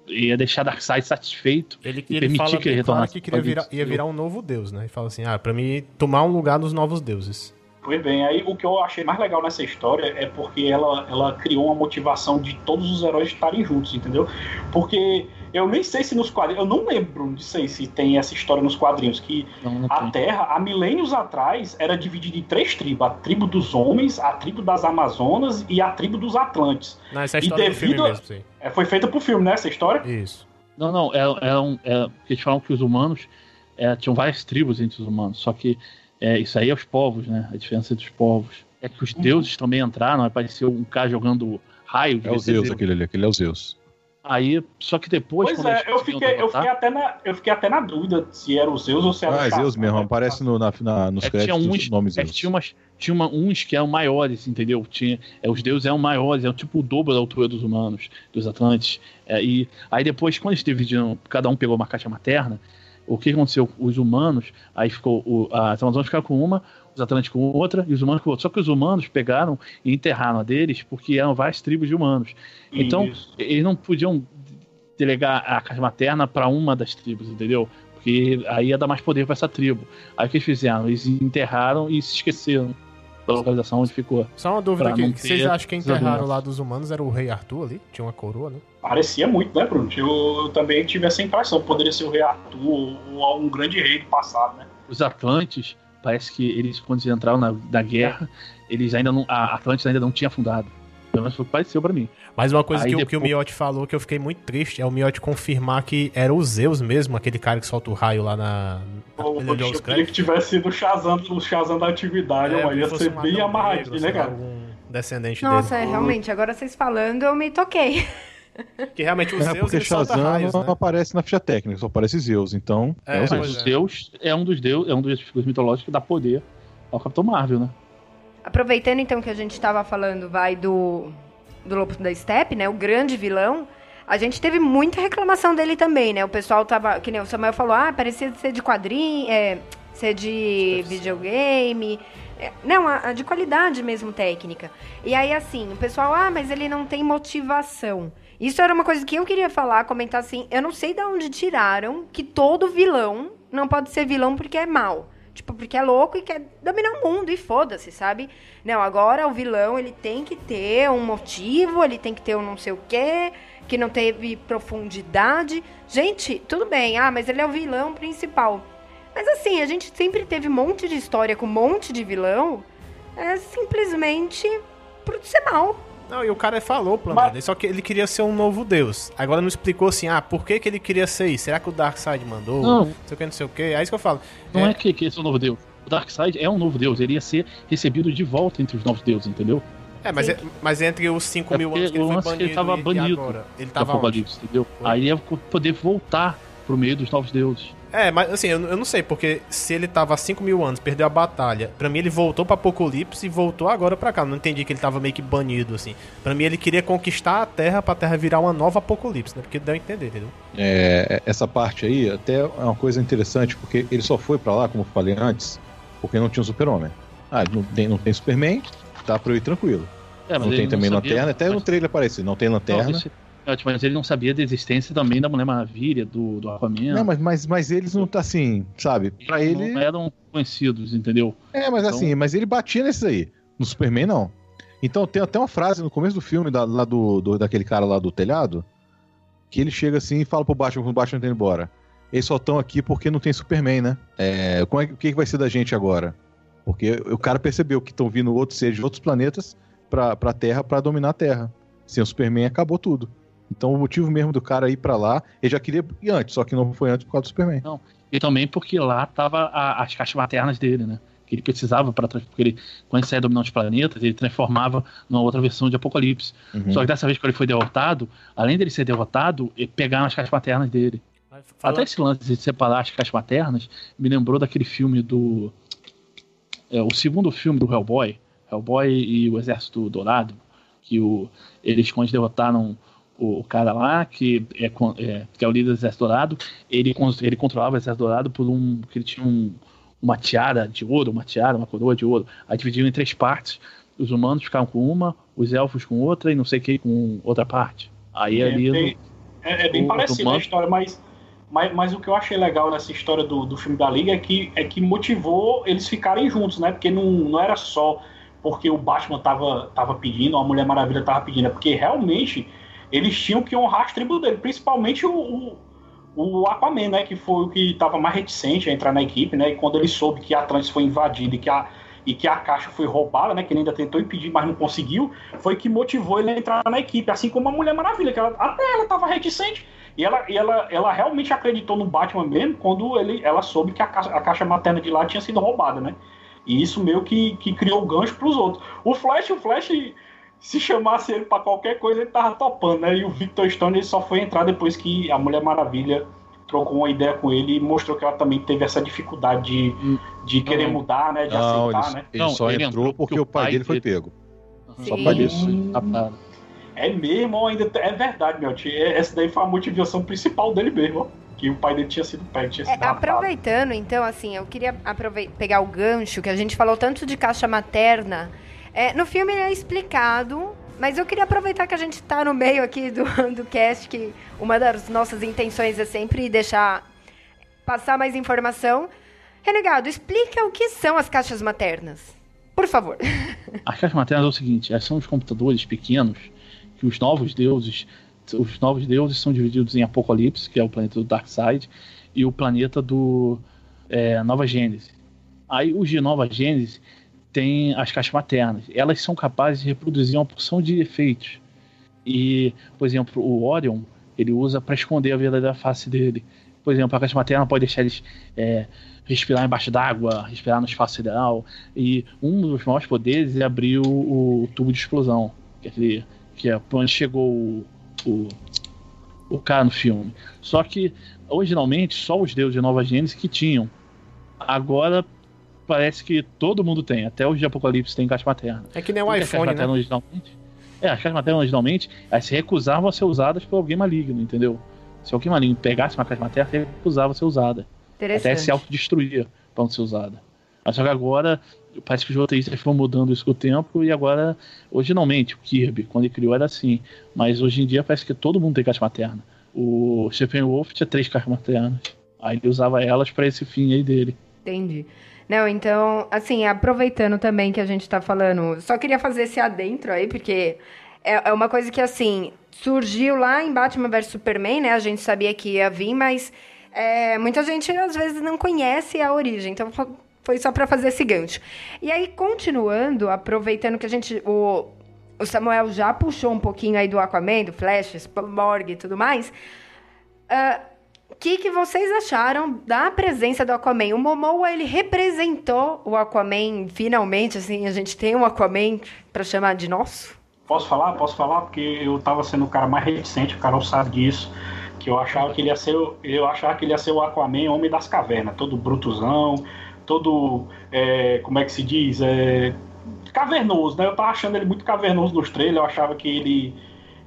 ia deixar Darkseid satisfeito. Ele, E ele permitir fala que ele retornasse que queria virar, ia virar um novo deus, né? Ele fala assim, ah, pra mim tomar um lugar dos novos deuses. Pois bem, aí o que eu achei mais legal nessa história é porque ela, ela criou uma motivação de todos os heróis estarem juntos, entendeu? Porque eu nem sei se nos quadrinhos, eu não lembro de sei se tem essa história nos quadrinhos, que Não, não a. Terra, há milênios atrás, era dividida em três tribos: a tribo dos homens, a tribo das Amazonas e a tribo dos Atlantes. Não, essa é a E história do filme devido mesmo, sim. É, foi feita pro filme, né? Essa história? Isso. Não, não, é, é um, é, porque eles falam que os humanos é, tinham várias tribos entre os humanos, só que é, isso aí é os povos, né? A diferença entre os povos. É que os Uhum. deuses também entraram, apareceu um cara jogando raio. É o Zeus. aquele ali, aquele é o Zeus. Aí, só que depois. Pois quando é, eu fiquei, eu, fiquei até na, eu fiquei até na dúvida se era o Zeus ou se era Ah, o é Chaco, Zeus mesmo, né? aparece no, na, na- nos É que tinha créditos uns, o nome é tinha, umas, tinha uma- uns que eram maiores, entendeu? Tinha, é, os deuses eram maiores, eram tipo o dobro da altura dos humanos, dos Atlantes. É, e aí depois, quando eles dividiram, cada um pegou uma caixa materna, o que aconteceu? Os humanos, aí ficou. O, as Amazonas ficaram com uma, os Atlantes com outra e os humanos com outra. Só que os humanos pegaram e enterraram a deles porque eram várias tribos de humanos. Então, Isso. eles não podiam delegar a caixa materna para uma das tribos, entendeu? Porque aí ia dar mais poder para essa tribo. Aí o que eles fizeram? Eles enterraram e se esqueceram da localização onde ficou. Só uma dúvida aqui. que Vocês acham que enterraram lá dos humanos era o rei Arthur ali? Tinha uma coroa, né? Parecia muito, né, Bruno? Eu, eu também tive essa impressão. Poderia ser o rei Arthur ou, ou um grande rei do passado, né? Os Atlantes, parece que eles, quando eles entraram na, na guerra, eles ainda não. A Atlântida ainda não tinha fundado. Pelo menos foi o que pareceu pra mim. Mas uma coisa Aí que, o- depois- que o Miotti falou que eu fiquei muito triste é o Miotti confirmar que era o Zeus mesmo, aquele cara que solta o raio lá na. na Eu, queria que tivesse sido o Shazam, o Shazam da antiguidade, É, mas ia ser bem amarradinho, né, cara? algum descendente Nossa, dele. é, realmente, agora vocês falando, eu me toquei. Que realmente o É Zeus porque Shazam raios, não né? aparece na ficha técnica, só aparece Zeus, então É, é, o Zeus. o Zeus é um dos deus, é um dos figuras mitológicos que dá poder ao Capitão Marvel, né? Aproveitando então que a gente tava falando, vai, do, do Lobo da Steppe, né? O grande vilão. A gente teve muita reclamação dele também, né? O pessoal tava. Que nem o Samuel falou, ah, parecia ser de quadrinho, é, ser de videogame. É, não, a, a de qualidade mesmo técnica. E aí, assim, o pessoal, ah, mas ele não tem motivação. Isso era uma coisa que eu queria falar, comentar assim. Eu não sei de onde tiraram que todo vilão não pode ser vilão porque é mal. Tipo, porque é louco e quer dominar o mundo e foda-se, sabe? Não, agora o vilão, ele tem que ter um motivo, ele tem que ter um não sei o quê, que não teve profundidade. Gente, tudo bem, ah, mas ele é o vilão principal. Mas assim, a gente sempre teve um monte de história com um monte de vilão, é simplesmente por ser mal. Não, e o cara falou o plano Mas- dele, só que ele queria ser um novo deus. Agora não explicou assim, ah, por que, que ele queria ser isso? Será que o Darkseid mandou? Não. Não sei o que, não sei o que. É isso que eu falo. Não é, que, que esse é o novo deus. O Darkseid é um novo deus, ele ia ser recebido de volta entre os novos deuses, entendeu? É, mas, é- mas entre os 5 É mil anos que ele foi é que banido, ele tava banido agora, ele tava onde? Entendeu? Foi. Aí ia poder voltar pro meio dos novos deuses. É, mas assim, eu, eu não sei, porque se ele tava há 5 mil anos, perdeu a batalha, pra mim ele voltou pra Apocalipse e voltou agora pra cá. Eu Não entendi que ele tava meio que banido, assim. Pra mim ele queria conquistar a Terra pra Terra virar uma nova Apocalipse, né? Porque deu a entender, entendeu? É, essa parte aí até é uma coisa interessante, porque ele só foi pra lá, como eu falei antes, porque não tinha um super-homem. Ah, não tem, não tem Superman, tá pra eu ir tranquilo. É, não tem também sabia- lanterna, até no mas- trailer aparece, não tem Não, lanterna. é, tipo, mas ele não sabia da existência também da Mulher Maravilha, do, do Aquaman. Não, mas, mas, mas eles não tá assim, sabe? Pra Eles ele. não eram conhecidos, entendeu? É, mas Então- assim, mas ele batia nesses aí. No Superman, não. Então tem até uma frase no começo do filme, da, lá do, do- daquele cara lá do telhado, que ele chega assim e fala pro Batman quando o Batman tá indo embora. Eles só estão aqui porque não tem Superman, né? É, como é, o que, que vai ser da gente agora? Porque o cara percebeu que estão vindo outros seres de outros planetas pra, pra Terra pra dominar a Terra. Sem o Superman acabou tudo. Então o motivo mesmo do cara ir pra lá, ele já queria ir antes, só que não foi antes por causa do Superman. E também porque lá tava a- as caixas maternas dele, né? Que ele precisava para porque ele, quando ele saía dominando os planetas, ele transformava numa outra versão de Apocalipse. Uhum. Só que dessa vez, quando ele foi derrotado, além dele ser derrotado, pegaram as caixas maternas dele. Fala- Até esse lance de separar as caixas maternas me lembrou daquele filme do. É, o segundo filme do Hellboy, Hellboy e o Exército Dourado, que o, eles, quando derrotaram o, o cara lá, que é, é, que é o líder do Exército Dourado, ele, ele controlava o Exército Dourado por um. que ele tinha um, uma tiara de ouro, uma tiara, uma coroa de ouro. Aí dividiram em três partes. Os humanos ficaram com uma, os elfos com outra e não sei quem com outra parte. Aí É, ali. tem- é, é bem do a história, mas, mas, mas o que eu achei legal nessa história do, do filme da Liga é que, é que motivou eles ficarem juntos, né? Porque não, não era só porque o Batman tava, tava pedindo, a Mulher Maravilha tava pedindo, é porque realmente eles tinham que honrar as tribos dele, principalmente o, o, o Aquaman, né? Que foi o que tava mais reticente a entrar na equipe, né? E quando ele soube que a Atlantis foi invadida e que a, e que a caixa foi roubada, né? Que ele ainda tentou impedir, mas não conseguiu, foi que motivou ele a entrar na equipe, assim como a Mulher Maravilha, que ela, até ela tava reticente. E ela, e ela, ela realmente acreditou no Batman mesmo quando ele, ela soube que a caixa, a caixa materna de lá tinha sido roubada, né? E isso meio que, que criou gancho pros outros. O Flash, o Flash, se chamasse ele pra qualquer coisa, ele tava topando, né? E o Victor Stone ele só foi entrar depois que a Mulher Maravilha trocou uma ideia com ele e mostrou que ela também teve essa dificuldade de, de querer Não. mudar, né? De Não, aceitar, ele, né? ele Não, só ele entrou entrou porque o pai dele foi dele- pego. Só Sim. disso. Tá parado. É mesmo, ainda é verdade, meu tio. Essa daí foi a motivação principal dele mesmo, ó. Que o pai dele tinha sido pego, tinha É, sido raptado. aproveitando, então, assim, eu queria pegar o gancho que a gente falou tanto de caixa materna. É, no filme é explicado, mas eu queria aproveitar que a gente tá no meio aqui do, do cast, que uma das nossas intenções é sempre deixar passar mais informação. Renegado, explica o que são as caixas maternas. Por favor. As caixas maternas é o seguinte, são os computadores pequenos que os novos deuses, os novos deuses são divididos em Apocalipse, que é o planeta do Darkseid, e o planeta do é, Nova Gênese. Aí os de Nova Gênese tem as caixas maternas. Elas são capazes de reproduzir uma porção de efeitos. E, por exemplo, o Orion, ele usa para esconder a verdadeira face dele. Por exemplo, a caixa materna pode deixar eles é, respirar embaixo d'água, respirar no espaço sideral. E um dos maiores poderes é abrir o, o tubo de explosão, que é, que é onde chegou o, o, o cara no filme. Só que, originalmente, só os deuses de Nova Gênesis que tinham. Agora, parece que todo mundo tem. Até os de Apocalipse tem caixa materna. É que nem o Porque iPhone, caixas né? originalmente, é, as caixas maternas originalmente elas se recusavam a ser usadas por alguém maligno, entendeu? Se alguém maligno pegasse uma caixa materna, se recusava a ser usada. Até se autodestruía para não ser usada. Mas só que agora, parece que os roteiristas foram mudando isso com o tempo e agora, originalmente, o Kirby, quando ele criou, era assim. Mas hoje em dia parece que todo mundo tem caixa materna. O Stephen Wolf tinha três caixas maternas. Aí ele usava elas para esse fim aí dele. Entendi. Não, então, assim, aproveitando também que a gente tá falando, só queria fazer esse adentro aí, porque é, é uma coisa que, assim, surgiu lá em Batman vs Superman, né? A gente sabia que ia vir, mas é, muita gente às vezes não conhece a origem, então fo- foi só pra fazer esse gancho. E aí, continuando, aproveitando que a gente. O, o Samuel já puxou um pouquinho aí do Aquaman, do Flash, Sporg e tudo mais. O que, que vocês acharam da presença do Aquaman? O Momoa, ele representou o Aquaman, finalmente, assim, a gente tem um Aquaman pra chamar de nosso? Posso falar? Posso falar? Porque eu tava sendo o cara mais reticente, o Carol sabe disso. Que eu achava que ele ia ser. Eu achava que ele ia ser o Aquaman, homem das cavernas, todo brutuzão, todo. é, como é que se diz? É, cavernoso, né? Eu tava achando ele muito cavernoso nos trailers, eu achava que ele,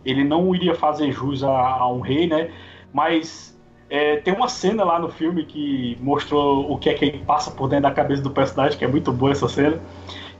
ele não iria fazer jus a, a um rei, né? Mas é, tem uma cena lá no filme que mostrou o que é que ele passa por dentro da cabeça do personagem, que é muito boa essa cena.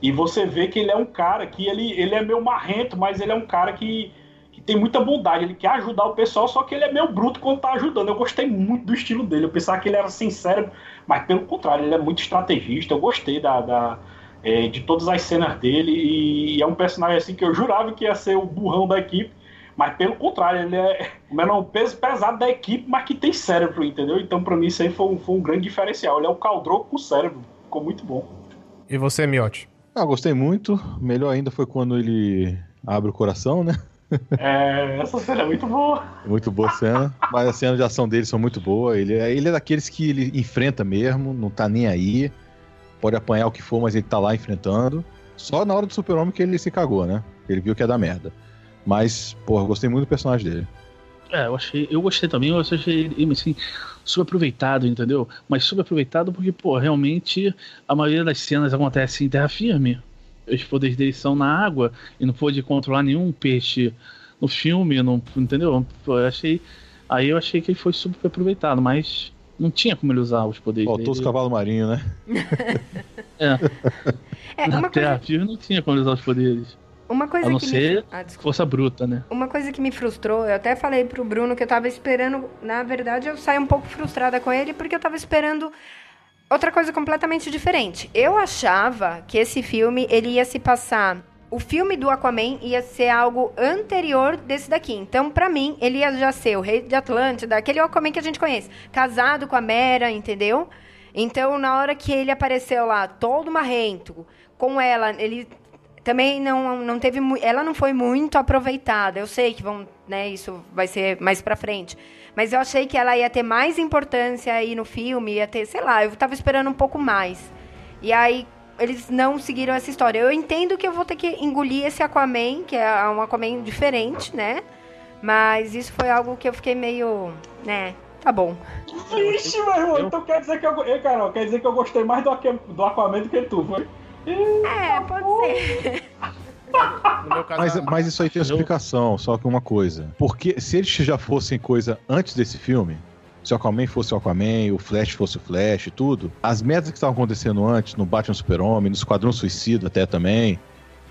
E você vê que ele é um cara que ele, ele é meio marrento, mas ele é um cara que, que tem muita bondade. Ele quer ajudar o pessoal, só que ele é meio bruto quando tá ajudando. Eu gostei muito do estilo dele. Eu pensava que ele era sincero, mas pelo contrário, ele é muito estrategista. Eu gostei da, da, é, de todas as cenas dele. E, é um personagem assim que eu jurava que ia ser o burrão da equipe. Mas pelo contrário, ele é, é um peso pesado da equipe, mas que tem cérebro, entendeu? Então, pra mim, isso aí foi um, foi um grande diferencial. Ele é um caldroco com cérebro. Ficou muito bom. E você, Miotti? Ah, gostei muito. Melhor ainda foi quando ele abre o coração, né? É, essa cena é muito boa. Muito boa cena. Mas as cenas de ação dele são muito boas. Ele é, ele é daqueles que ele enfrenta mesmo, não tá nem aí. Pode apanhar o que for, mas ele tá lá enfrentando. Só na hora do super-homem que ele se cagou, né? Ele viu que ia dar merda. Mas, porra, eu gostei muito do personagem dele. É, eu achei, eu gostei também, eu achei ele assim, subaproveitado, entendeu? Mas subaproveitado porque, pô, realmente a maioria das cenas acontece em terra firme. Os poderes dele são na água e não pôde controlar nenhum peixe no filme, não, entendeu? Pô, eu achei. Aí eu achei que ele foi subaproveitado, mas não tinha como ele usar os poderes Faltou os cavalos marinhos, né? É, Na uma terra coisa, firme não tinha como ele usar os poderes. Uma coisa A não que ser me... Ah, força bruta, né? Uma coisa que me frustrou, eu até falei pro Bruno que eu tava esperando, na verdade eu saí um pouco frustrada com ele porque eu tava esperando outra coisa completamente diferente. Eu achava que esse filme ele ia se passar, o filme do Aquaman ia ser algo anterior desse daqui. Então, pra mim, ele ia já ser o rei de Atlântida, aquele Aquaman que a gente conhece, casado com a Mera, entendeu? Então, na hora que ele apareceu lá, todo marrento, com ela, ele também não, não teve ela não foi muito aproveitada. Eu sei que vão, né, isso vai ser mais pra frente. Mas eu achei que ela ia ter mais importância aí no filme, ia ter, sei lá, eu tava esperando um pouco mais. E aí eles não seguiram essa história. Eu entendo que eu vou ter que engolir esse Aquaman, que é um Aquaman diferente, né? Mas isso foi algo que eu fiquei meio, né, tá bom. Vixe, meu irmão, então quer dizer que eu. Ei, Carol, quer dizer que eu gostei mais do, Aqu- do Aquaman do que tu, foi? É, pode ser. Caso, Mas, mas isso aí tem explicação, só que uma coisa. Porque se eles já fossem coisa antes desse filme, se o Aquaman fosse o Aquaman, o Flash fosse o Flash e tudo, as merdas que estavam acontecendo antes, no Batman Super-Homem, no Esquadrão Suicida até também,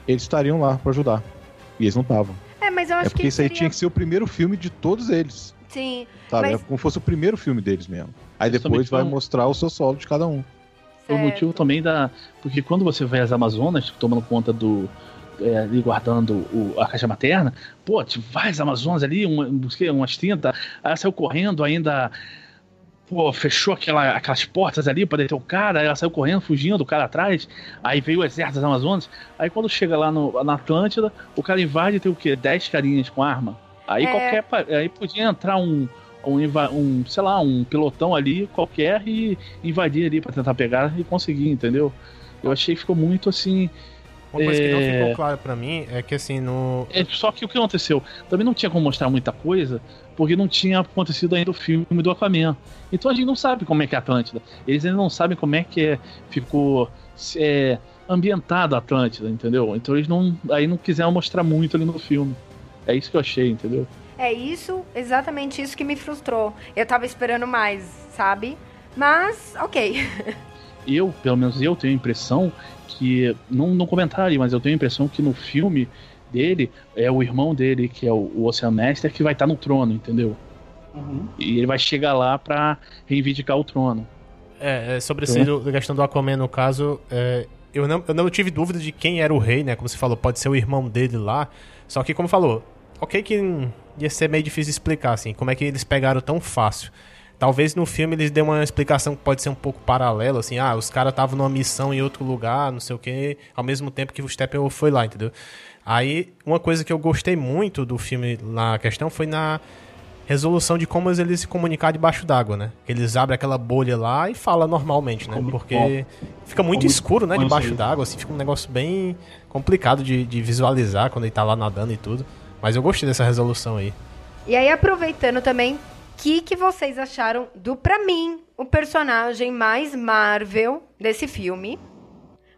eles estariam lá pra ajudar. E eles não estavam. É, mas eu acho É porque que isso aí seria- tinha que ser o primeiro filme de todos eles. Sim, Sabe? Mas- É como se fosse o primeiro filme deles mesmo. Aí depois vai mostrar o seu solo de cada um. Foi o motivo também da. Porque quando você vai às Amazonas, tomando conta do. É, ali guardando o- a caixa materna, pô, tinha várias Amazonas ali, uma, busquei umas 30, aí ela saiu correndo ainda pô, fechou aquela, aquelas portas ali pra deter o cara, aí ela saiu correndo, fugindo, o cara atrás, aí veio o exército das Amazonas, aí quando chega lá no, na Atlântida, o cara invade e tem o quê? 10 carinhas com arma. Aí É. qualquer. Aí podia entrar um. Um, um, sei lá, um pilotão ali qualquer e invadir ali pra tentar pegar e conseguir, entendeu? Eu achei que ficou muito assim. Uma coisa que não É. ficou clara pra mim é que assim, no. É, só que o que aconteceu? Também não tinha como mostrar muita coisa, porque não tinha acontecido ainda o filme do Aquaman. Então a gente não sabe como é que é a Atlântida. Eles ainda não sabem como é que é, ficou é, ambientada a Atlântida, entendeu? Então eles não, aí não quiseram mostrar muito ali no filme. É isso que eu achei, entendeu? É isso, exatamente isso que me frustrou. Eu tava esperando mais, sabe? Mas, ok. Eu, pelo menos eu tenho a impressão que, não no comentário, mas eu tenho a impressão que no filme dele é o irmão dele, que é o, o Ocean Master, que vai estar no trono, entendeu? Uhum. E ele vai chegar lá pra reivindicar o trono. É, é, sobre esse, do- a questão do Aquaman, no caso, é, eu, não, eu não tive dúvida de quem era o rei, né? Como você falou, pode ser o irmão dele lá. Só que, como falou, ok que ia ser meio difícil explicar, assim, como é que eles pegaram tão fácil. Talvez no filme eles dêem uma explicação que pode ser um pouco paralela, assim, ah, os caras estavam numa missão em outro lugar, não sei o que, ao mesmo tempo que o Steppenwolf foi lá, entendeu? Aí, uma coisa que eu gostei muito do filme na questão foi na resolução de como eles se comunicar debaixo d'água, né? Eles abrem aquela bolha lá e falam normalmente, né? Porque fica muito escuro, né? Debaixo d'água, assim, fica um negócio bem complicado de, de visualizar quando ele tá lá nadando e tudo. Mas eu gostei dessa resolução aí. E aí, aproveitando também, o que, que vocês acharam do, pra mim, o personagem mais Marvel desse filme?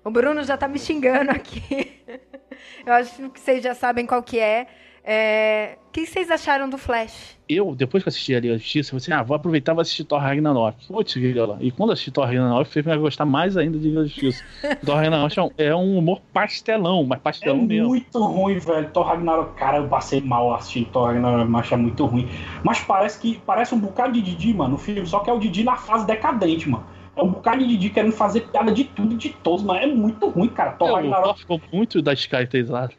O Bruno já tá me xingando aqui. Eu acho que vocês já sabem qual que é. É, O que vocês acharam do Flash? Eu, depois que eu assisti a Liga da Justiça, eu falei assim, ah, vou aproveitar e vou assistir Thor Ragnarok. Putz, Liga lá. E quando assisti Thor Ragnarok, fez me gostar mais ainda de Liga da Justiça. Thor Ragnarok é um, é um humor pastelão, mas É pastelão mesmo. muito ruim, velho. Thor Ragnarok, cara, eu passei mal assistindo Thor Ragnarok, mas é muito ruim. Mas parece que parece um bocado de Didi, mano, no filme, só que é o Didi na fase decadente, mano. Um bocado de Didi querendo fazer piada de tudo e de todos, mas é muito ruim, cara. Thor o Ragnarok Thor ficou muito da descaracterizada.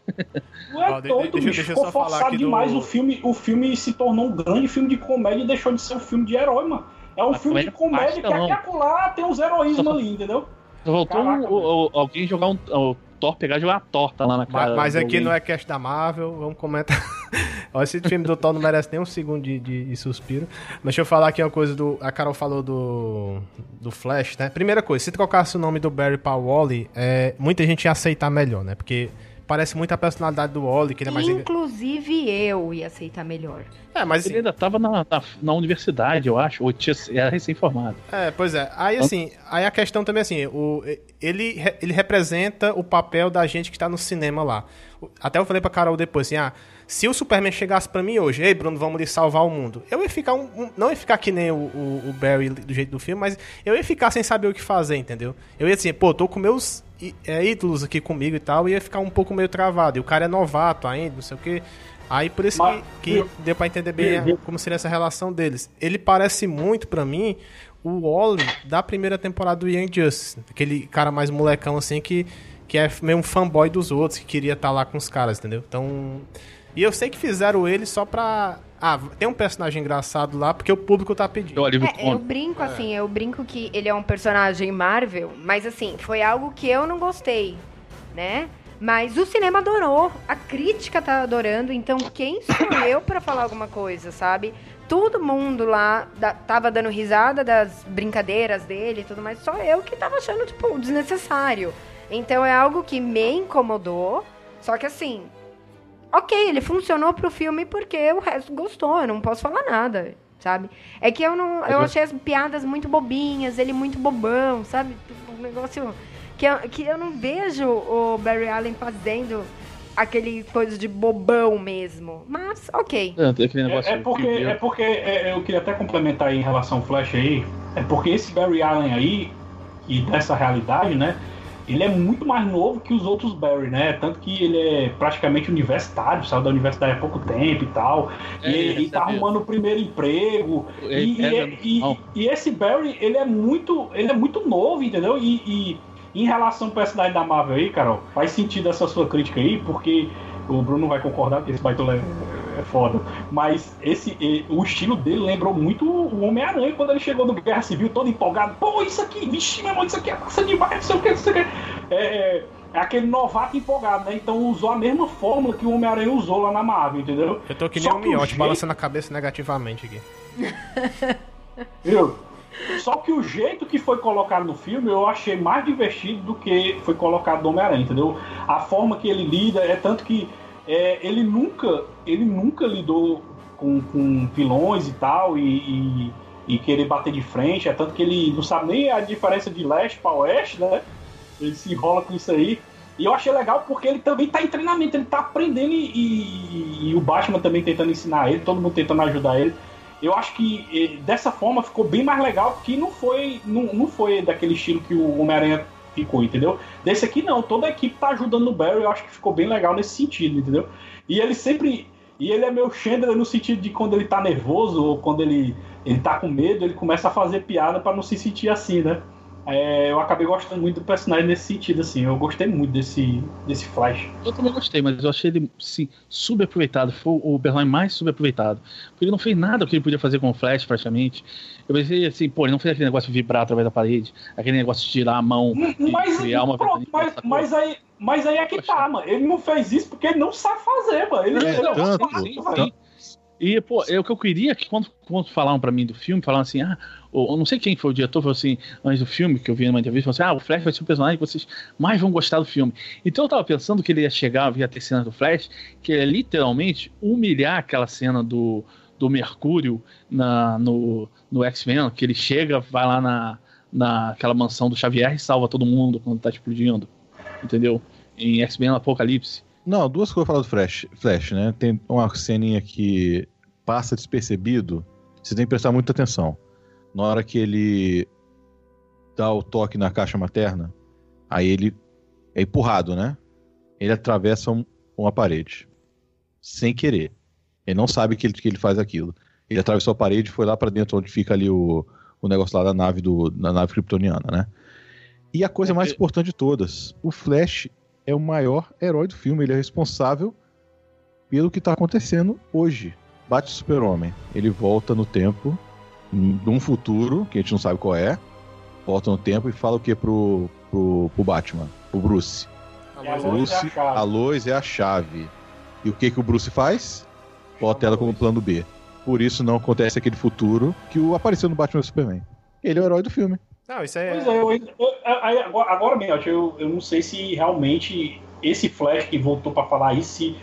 não é deixa- bicho. Ficou só falar forçado aqui do- demais. O, filme, o filme se tornou um grande filme de comédia e deixou de ser um filme de herói, mano. É um Mas filme de comédia que aqui acolá tem uns heroísmos ali, entendeu? Só Voltou Caraca, um- o- o- alguém jogar um. O Thor pegar e jogar uma torta lá na Mas, cara. mas de aqui alguém. não é cast da Marvel, vamos comentar. Ó, Esse filme do Thor não merece nem um segundo de, de- de suspiro. Mas deixa eu falar aqui uma coisa do. A Carol falou do. Do Flash, né? Primeira coisa, se trocasse o nome do Barry pra Wally, é, muita gente ia aceitar melhor, né? Porque parece muito a personalidade do Wally, que ele é mais. Inclusive eu ia aceitar melhor. É, mas Ele ainda tava na, na, na universidade, eu acho, ou tinha, era recém-formado. É, pois é. Aí assim, aí a questão também assim, o, ele, ele representa o papel da gente que tá no cinema lá. Até eu falei pra Carol depois assim, ah, se o Superman chegasse pra mim hoje, ei Bruno, vamos lhe salvar o mundo. Eu ia ficar um, um- não ia ficar que nem o, o, o Barry do jeito do filme, mas eu ia ficar sem saber o que fazer, entendeu? Eu ia assim, pô, tô com meus é, ídolos aqui comigo e tal, e ia ficar um pouco meio travado. E o cara é novato ainda, não sei o quê. Aí por isso Mas- que, que deu pra entender bem a- como seria essa relação deles. Ele parece muito pra mim o Wally da primeira temporada do Young Justice. Aquele cara mais molecão assim que, que é meio um fanboy dos outros, que queria estar lá com os caras, entendeu? Então. E eu sei que fizeram ele só pra. Ah, tem um personagem engraçado lá porque o público tá pedindo. É, eu brinco assim, eu brinco que ele é um personagem Marvel, mas assim, foi algo que eu não gostei, né? Mas o cinema adorou, a crítica tá adorando, então quem sou eu pra falar alguma coisa, sabe? Todo mundo lá da- tava dando risada das brincadeiras dele e tudo mais, só eu que tava achando, tipo, desnecessário. Então é algo que me incomodou, só que assim, ok, ele funcionou pro filme porque o resto gostou, eu não posso falar nada, sabe? É que eu não. Eu achei as piadas muito bobinhas, ele muito bobão, sabe? Um negócio que eu, que eu não vejo o Barry Allen fazendo aquele coisa de bobão mesmo. Mas, ok. É, aquele negócio É, é porque, é porque é, eu queria até complementar aí em relação ao Flash aí. É porque esse Barry Allen aí, e dessa realidade, né? Ele é muito mais novo que os outros Barry, né? Tanto que ele é praticamente universitário, saiu da universidade há pouco tempo e tal. É, e, ele e tá arrumando o primeiro emprego. E, pega e- e- esse Barry, ele é muito, ele é muito novo, entendeu? E, em relação à personagem da Marvel aí, Carol, faz sentido essa sua crítica aí, porque o Bruno vai concordar que esse baitola é, é foda. Mas esse, o estilo dele lembrou muito o Homem-Aranha quando ele chegou no Guerra Civil todo empolgado. Pô, isso aqui, vixe, meu irmão, isso aqui é massa demais, não sei o que, não sei o que. É, é, é aquele novato empolgado, né? Então usou a mesma fórmula que o Homem-Aranha usou lá na Marvel, entendeu? Eu tô que nem Só um miote, jeito- balançando a cabeça negativamente aqui. Viu? Só que o jeito que foi colocado no filme eu achei mais divertido do que foi colocado no Homem-Aranha, entendeu? A forma que ele lida é tanto que é, ele nunca ele nunca lidou com, com e tal e, e, e querer bater de frente, é tanto que ele não sabe nem a diferença de leste para oeste, né? Ele se enrola com isso aí. E eu achei legal porque ele também tá em treinamento, ele tá aprendendo e, e- e o Batman também tentando ensinar ele, todo mundo tentando ajudar ele. Eu acho que eh, dessa forma ficou bem mais legal, porque não foi, não, não foi daquele estilo que o Homem-Aranha ficou, entendeu? Desse aqui não, toda a equipe tá ajudando o Barry, eu acho que ficou bem legal nesse sentido, entendeu? E ele sempre. E ele é meu Chandler no sentido de quando ele tá nervoso ou quando ele, ele tá com medo, ele começa a fazer piada pra não se sentir assim, né? É, eu acabei gostando muito do personagem nesse sentido, assim. Eu gostei muito desse, desse Flash. Eu também gostei, mas eu achei ele, sim, subaproveitado. Foi o personagem mais subaproveitado. Porque ele não fez nada que ele podia fazer com o Flash, praticamente. Eu pensei assim, pô, ele não fez aquele negócio de vibrar através da parede, aquele negócio de tirar a mão e Mas, criar uma pronto, mas, mas, aí, mas aí é que tá, mano. Ele não fez isso porque ele não sabe fazer, mano. Ele, É, ele tanto, velho. E, pô, é o que eu queria que quando, quando falaram pra mim do filme, falaram assim, ah, ou, não sei quem foi o diretor, falou assim, antes do filme, que eu vi numa entrevista, falou assim, ah, o Flash vai ser o personagem que vocês mais vão gostar do filme. Então eu tava pensando que ele ia chegar, via ter cena do Flash, que ele ia literalmente humilhar aquela cena do, do Mercúrio na, no, no X-Men, que ele chega, vai lá na, naquela mansão do Xavier e salva todo mundo quando tá explodindo, entendeu? Em X-Men Apocalipse. Não, duas coisas pra falar do Flash, Flash, né? Tem uma ceninha que passa despercebido, você tem que prestar muita atenção. Na hora que ele dá o toque na caixa materna, aí ele é empurrado, né? Ele atravessa um- uma parede. Sem querer. Ele não sabe que ele, que ele faz aquilo. Ele atravessou a parede e foi lá pra dentro onde fica ali o, o negócio lá da nave do, da nave kryptoniana, né? E a coisa mais importante de todas, o Flash é o maior herói do filme, ele é responsável pelo que tá acontecendo hoje. Bate o Super-Homem, ele volta no tempo, num futuro, que a gente não sabe qual é, volta no tempo e fala o que pro, pro, pro Batman, pro Bruce. E a é a Bruce, chave. a Lois é a chave. E o que que o Bruce faz? Bota ela como plano B. Por isso não acontece aquele futuro que o apareceu no Batman vs Superman. Ele é o herói do filme. Não, isso aí Pois é. é, eu, eu- agora, agora mesmo, eu, eu não sei se realmente esse Flash que voltou pra falar isso, se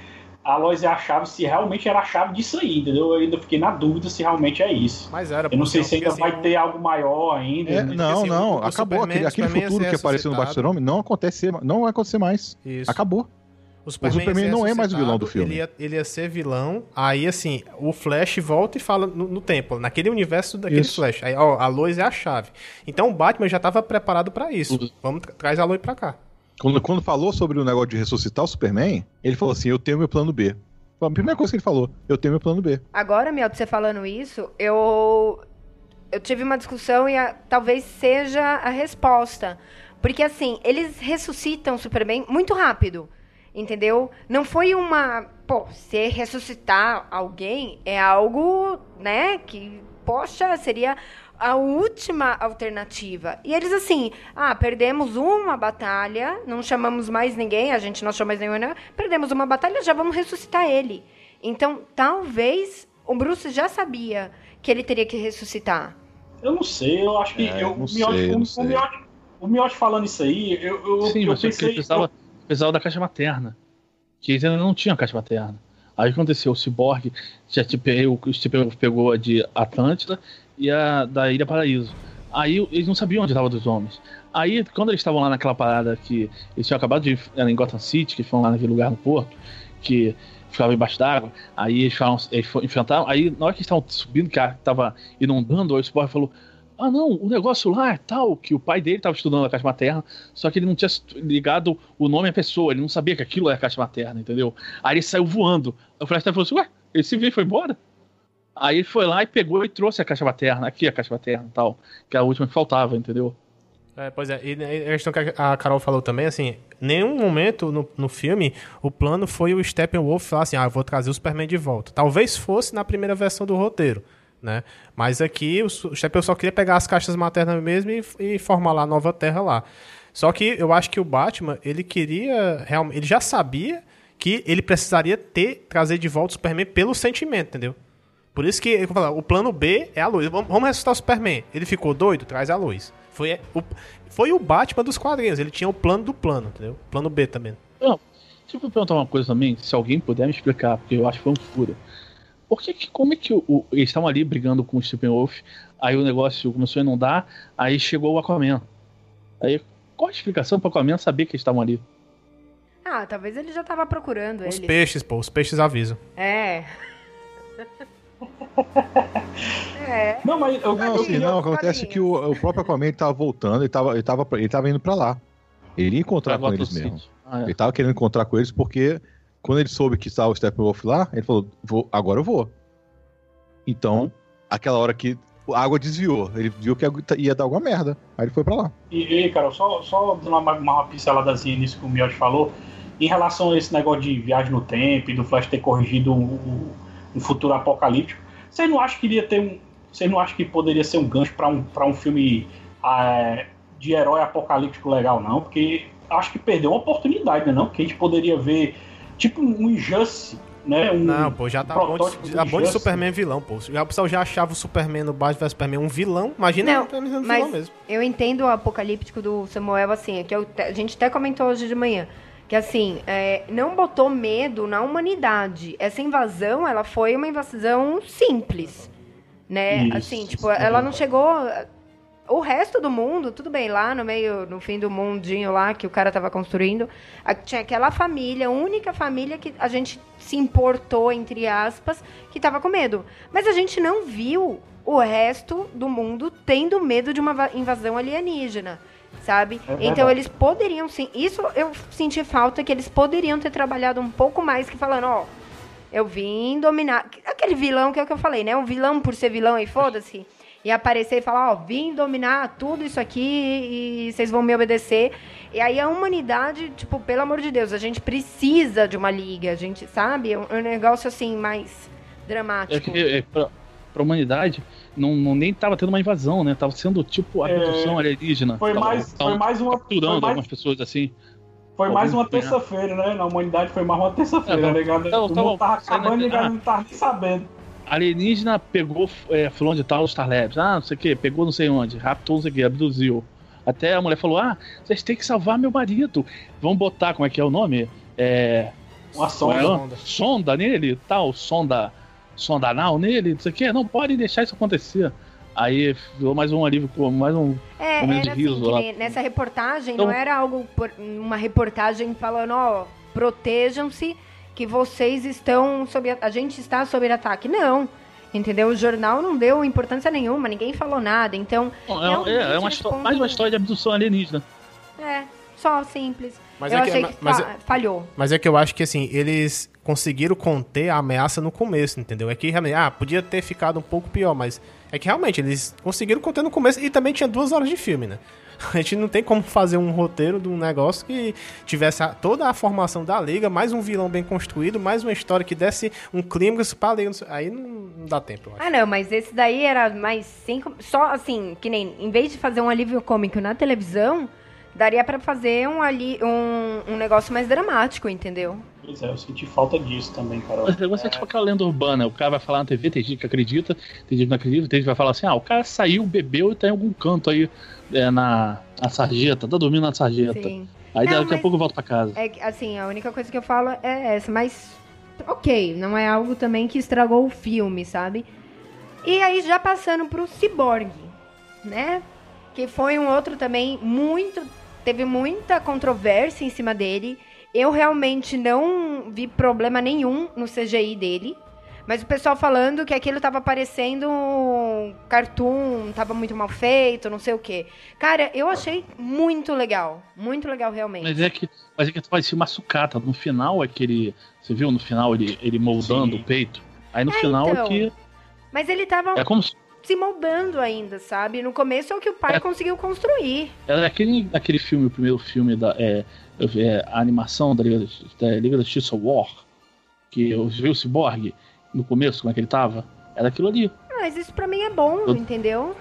a Lois é a chave, se realmente era a chave disso aí, entendeu? Eu ainda fiquei na dúvida se realmente é isso. Mas era. Eu não sei porque, se ainda assim, vai ter algo maior ainda. É, né? não, assim, não, o- o acabou. Superman- aquele aquele Superman futuro que apareceu no Batman não, acontecer, não vai acontecer mais. Isso. Acabou. O Superman, Superman ia ser não é mais o vilão do filme. Ele ia, ele ia ser vilão. Aí, assim, o Flash volta e fala no, no tempo, naquele universo daquele Isso. Flash. Aí, ó, a Lois é a chave. Então o Batman já tava preparado pra isso. Uhum. Vamos, tra- traz a Lois pra cá. Quando, quando falou sobre o negócio de ressuscitar o Superman, ele falou assim: Eu tenho meu plano B. Foi a primeira coisa que ele falou: Eu tenho meu plano B. Agora, Mel, você falando isso, eu eu tive uma discussão e a- talvez seja a resposta. Porque assim, eles ressuscitam o Superman muito rápido. Entendeu? Não foi uma. Pô, se ressuscitar alguém é algo, né? Que, poxa, seria a última alternativa. E eles assim, ah, perdemos uma batalha, não chamamos mais ninguém, a gente não chama mais nenhum, perdemos uma batalha, já vamos ressuscitar ele. Então, talvez o Bruce já sabia que ele teria que ressuscitar. Eu não sei, eu acho que. É, eu, não o sei, Miotti, não o, sei. o Miotti, o Miotti falando isso aí, eu, eu, Sim, eu mas pensei. precisava, precisava da caixa materna. Que eles ainda não tinham caixa materna. Aí aconteceu, o Cyborg já te pegou, o Steve pegou a de Atlântida e a da Ilha Paraíso. Aí eles não sabiam onde estava dos homens. Aí, quando eles estavam lá naquela parada que eles tinham acabado de era em Gotham City, que foram lá naquele lugar no porto, que ficava embaixo d'água, aí eles, falam, eles enfrentaram, aí na hora que eles estavam subindo, que estava inundando, o Cyborg falou, ah não, o negócio lá é tal, que o pai dele estava estudando a caixa materna, só que ele não tinha ligado o nome à pessoa, ele não sabia que aquilo era a caixa materna, entendeu? Aí ele saiu voando. O Flash falou assim, ué, ele se viu e foi embora? Aí ele foi lá e pegou e trouxe a caixa materna, aqui a caixa materna e tal, que é a última que faltava, entendeu? É, pois é, e e a questão que a Carol falou também, assim, nenhum momento no, no filme o plano foi o Steppenwolf falar assim: ah, eu vou trazer o Superman de volta. Talvez fosse na primeira versão do roteiro. Né? Mas aqui o Steppenwolf só queria pegar as caixas maternas mesmo e, e formar lá a nova Terra lá. Só que eu acho que o Batman, ele queria. Realmente, ele já sabia que ele precisaria ter, trazer de volta o Superman pelo sentimento, entendeu? Por isso que eu falar, o plano B é a luz. Vamos, vamos ressuscitar o Superman. Ele ficou doido? Traz a luz. Foi o, foi o Batman dos quadrinhos. Ele tinha o plano do plano, entendeu? Plano B também. Não, deixa eu perguntar uma coisa também, se alguém puder me explicar, porque eu acho que foi um furo. Por que, como é que o, o, eles estavam ali brigando com o Steppenwolf, aí o negócio começou a inundar, aí chegou o Aquaman. Aí, qual a explicação para o Aquaman saber que eles estavam ali? Ah, talvez ele já tava procurando Os ele. peixes, pô, os peixes avisam. É. é. Não, mas eu, Não, assim, não, acontece que o, o próprio Aquaman tava voltando, ele tava, ele, tava, ele tava indo pra lá. Ele ia encontrar com eles mesmo. Ah, é. Ele tava querendo encontrar com eles porque quando ele soube que estava o Steppenwolf lá, ele falou, vou, agora eu vou. Então, aquela hora que a água desviou, ele viu que ia dar alguma merda. Aí ele foi pra lá. E, e Carol, só, só dando uma, uma pinceladazinha nisso que o Miotti falou, em relação a esse negócio de viagem no tempo e do Flash ter corrigido um, um- futuro apocalíptico, vocês não acham que iria ter um. Vocês não acham que poderia ser um gancho pra um, pra um filme ah, de herói apocalíptico legal, não? Porque acho que perdeu uma oportunidade, né? Não? Que a gente poderia ver tipo um Injustice, né? Um, Não, pô, já tá bom de, tá bom de. Superman vilão, pô. Já, o pessoal já achava o Superman no Batman vs Superman um vilão. Imagina Não, o Superman sendo mas- vilão mesmo. Eu entendo o apocalíptico do Samuel assim, é que eu a gente até comentou hoje de manhã. Que assim, é, não botou medo na humanidade. Essa invasão, ela foi uma invasão simples. Né? Isso, assim, tipo, é ela não chegou. O resto do mundo, tudo bem, lá no meio, no fim do mundinho lá que o cara tava construindo, a- tinha aquela família, a única família que a gente se importou, entre aspas, que tava com medo. Mas a gente não viu o resto do mundo tendo medo de uma va- invasão alienígena, sabe? É então eles poderiam sim. Isso eu senti falta que eles poderiam ter trabalhado um pouco mais que falando, ó. Eu vim dominar. Aquele vilão que é o que eu falei, né? Um vilão por ser vilão e foda-se. E aparecer e falar, ó, vim dominar tudo isso aqui e vocês vão me obedecer. E aí a humanidade, tipo, pelo amor de Deus, a gente precisa de uma liga, a gente sabe? É um, é um negócio assim mais É dramático. que é, pra, pra humanidade não, não nem tava tendo uma invasão, né? Tava sendo tipo a É, abdução alienígena. Foi Tava- mais, tavam foi mais uma. Foi capturando mais, algumas pessoas assim. foi mais uma terça-feira, né? Na humanidade foi mais uma terça-feira, É, tá tá- ligado? o mundo bom. tava não é- acabando e ah. não tava nem sabendo. Alienígena pegou é, fulano de tal, Star Labs. Ah, não sei o que, pegou não sei onde, raptou não sei o que, abduziu. Até a mulher falou: Ah, vocês têm que salvar meu marido. Vamos botar, como é que é o nome? É. Uma é? sonda. Sonda nele tal, sonda. Sonda anal nele, não sei o que, não pode deixar isso acontecer. Aí virou mais um alívio, mais um. É, momento de era assim, riso nem nessa reportagem, Então- não era algo, por- uma reportagem falando, ó, protejam-se que vocês estão sob, a a gente está sob ataque. Não, entendeu? O jornal não deu importância nenhuma, ninguém falou nada, então, É, é, é uma eles histó- contam- mais uma história de abdução alienígena. é, só simples. Mas eu é que- achei que, mas fa- falhou. Mas é que eu acho que assim, eles conseguiram conter a ameaça no começo, entendeu? É que realmente, ah, podia ter ficado um pouco pior, mas é que realmente eles conseguiram conter no começo e também tinha duas horas de filme, né? A gente não tem como fazer um roteiro de um negócio que tivesse toda a formação da liga, mais um vilão bem construído, mais uma história que desse um clímax pra liga. Aí não, dá tempo. Ah, não, mas esse daí era mais cinco. Só assim, que nem. Em vez de fazer um alívio cômico na televisão, daria pra fazer um, ali, um, um negócio mais dramático, entendeu? Pois é, eu senti falta disso também, Carol. Mas negócio é tipo aquela lenda urbana. O cara vai falar na TV, tem gente que acredita, tem gente que não acredita, tem gente que vai falar assim: ah, o cara saiu, bebeu e tá em algum canto aí é, na, na sarjeta, tá dormindo na sarjeta. Sim. Aí Não, daqui a pouco volta pra casa. É assim, a única coisa que eu falo é essa, mas ok, não é algo também que estragou o filme, sabe? E aí já passando pro Cyborg, né? Que foi um outro também muito teve muita controvérsia em cima dele. Eu realmente não vi problema nenhum no CGI dele. Mas o pessoal falando que aquilo tava parecendo um cartoon, tava muito mal feito, não sei o quê. Cara, eu achei muito legal. Muito legal, realmente. Mas é que, mas é que parecia uma sucata. No final, aquele. Você viu no final ele, ele moldando Sim. o peito? Aí no É, final então. que. Mas ele tava É como se. se moldando ainda, sabe? No começo é o que o pai É. conseguiu construir. Era aquele, aquele filme, o primeiro filme da é, é, a animação da Liga, da Liga da Justiça War, que eu vi o Cyborg no começo, como é que ele tava. Era aquilo ali. Mas isso pra mim é bom, Eu- entendeu?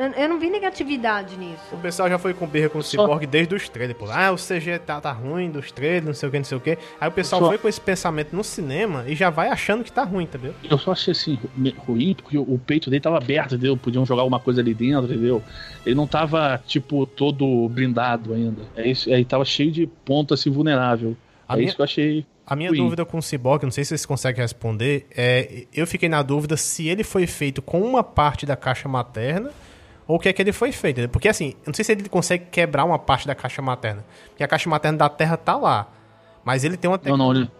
Eu, eu não vi negatividade nisso. O pessoal já foi com birra com o Só- Cyborg desde os trailers, pô. Ah, o CG tá, tá ruim dos trailers, não sei o que, não sei o que. Aí o pessoal Só- foi com esse pensamento no cinema e já vai achando que tá ruim, entendeu? Eu só achei assim ru- ruim porque o, peito dele tava aberto, entendeu? Podiam jogar alguma coisa ali dentro, entendeu? Ele não tava, tipo, todo blindado ainda. É isso, aí tava cheio de ponto assim vulnerável. A é minha- isso que eu achei. A minha ruim. dúvida com o Cyborg, não sei se vocês conseguem responder, é. Eu fiquei na dúvida se ele foi feito com uma parte da caixa materna ou o que é que ele foi feito. Porque assim, eu não sei se ele consegue quebrar uma parte da caixa materna. Porque a caixa materna da Terra tá lá. Mas ele tem uma Não, não, ele,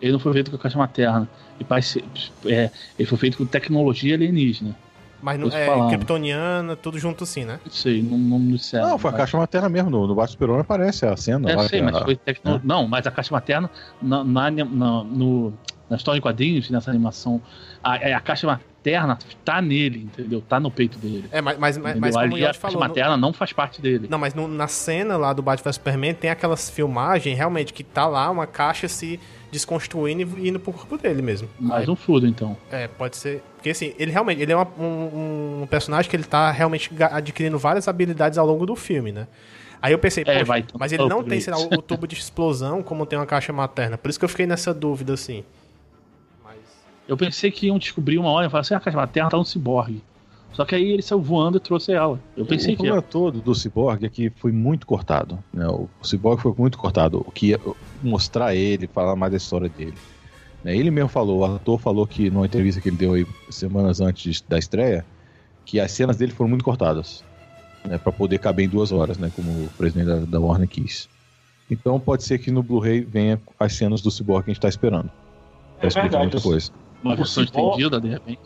ele não foi feito com a caixa materna. Ele, parece, é, ele foi feito com tecnologia alienígena. Mas não, é falando. kryptoniana, tudo junto assim, né? Não sei, não, não me disseram. Não, foi a caixa materna mesmo. No, no Batman Super-Homem aparece a cena. É, lá, sei, que mas a- foi tecnologia. Não, mas a caixa materna, na, na, na- no, na história em quadrinhos, nessa animação, a, é, a caixa materna tá nele, entendeu? Tá no peito dele. É, mas, mas, mas, entendeu? mas como Ali a falou. no- materna não faz parte dele. Não, mas no- na cena lá do Batman vs Superman tem aquelas filmagens realmente que tá lá uma caixa se desconstruindo e indo pro corpo dele mesmo. Mais um furo, então. É, pode ser. Porque assim, ele realmente ele é uma- um, um personagem que ele tá realmente adquirindo várias habilidades ao longo do filme, né? Aí eu pensei, É, poxa, vai mas ele não tem, sei lá, o tubo de explosão como tem uma caixa materna. Por isso que eu fiquei nessa dúvida, assim. Eu pensei que iam descobrir uma hora e falar assim: "Ah, a materna tá no ciborgue. Só que aí ele saiu voando e trouxe ela. Eu pensei o que. problema todo do Cyborg é que foi muito cortado. Né? O, o Cyborg foi muito cortado. O que ia mostrar ele, falar mais da história dele. Né? Ele mesmo falou, o ator falou que numa entrevista que ele deu aí semanas antes da estreia, que as cenas dele foram muito cortadas. Né? Pra poder caber em duas horas, né? Como o presidente da, da Warner quis. Então pode ser que no Blu-ray venha as cenas do Cyborg que a gente tá esperando. É Pra explicar verdade. muita coisa. Uma versão estendida, de repente.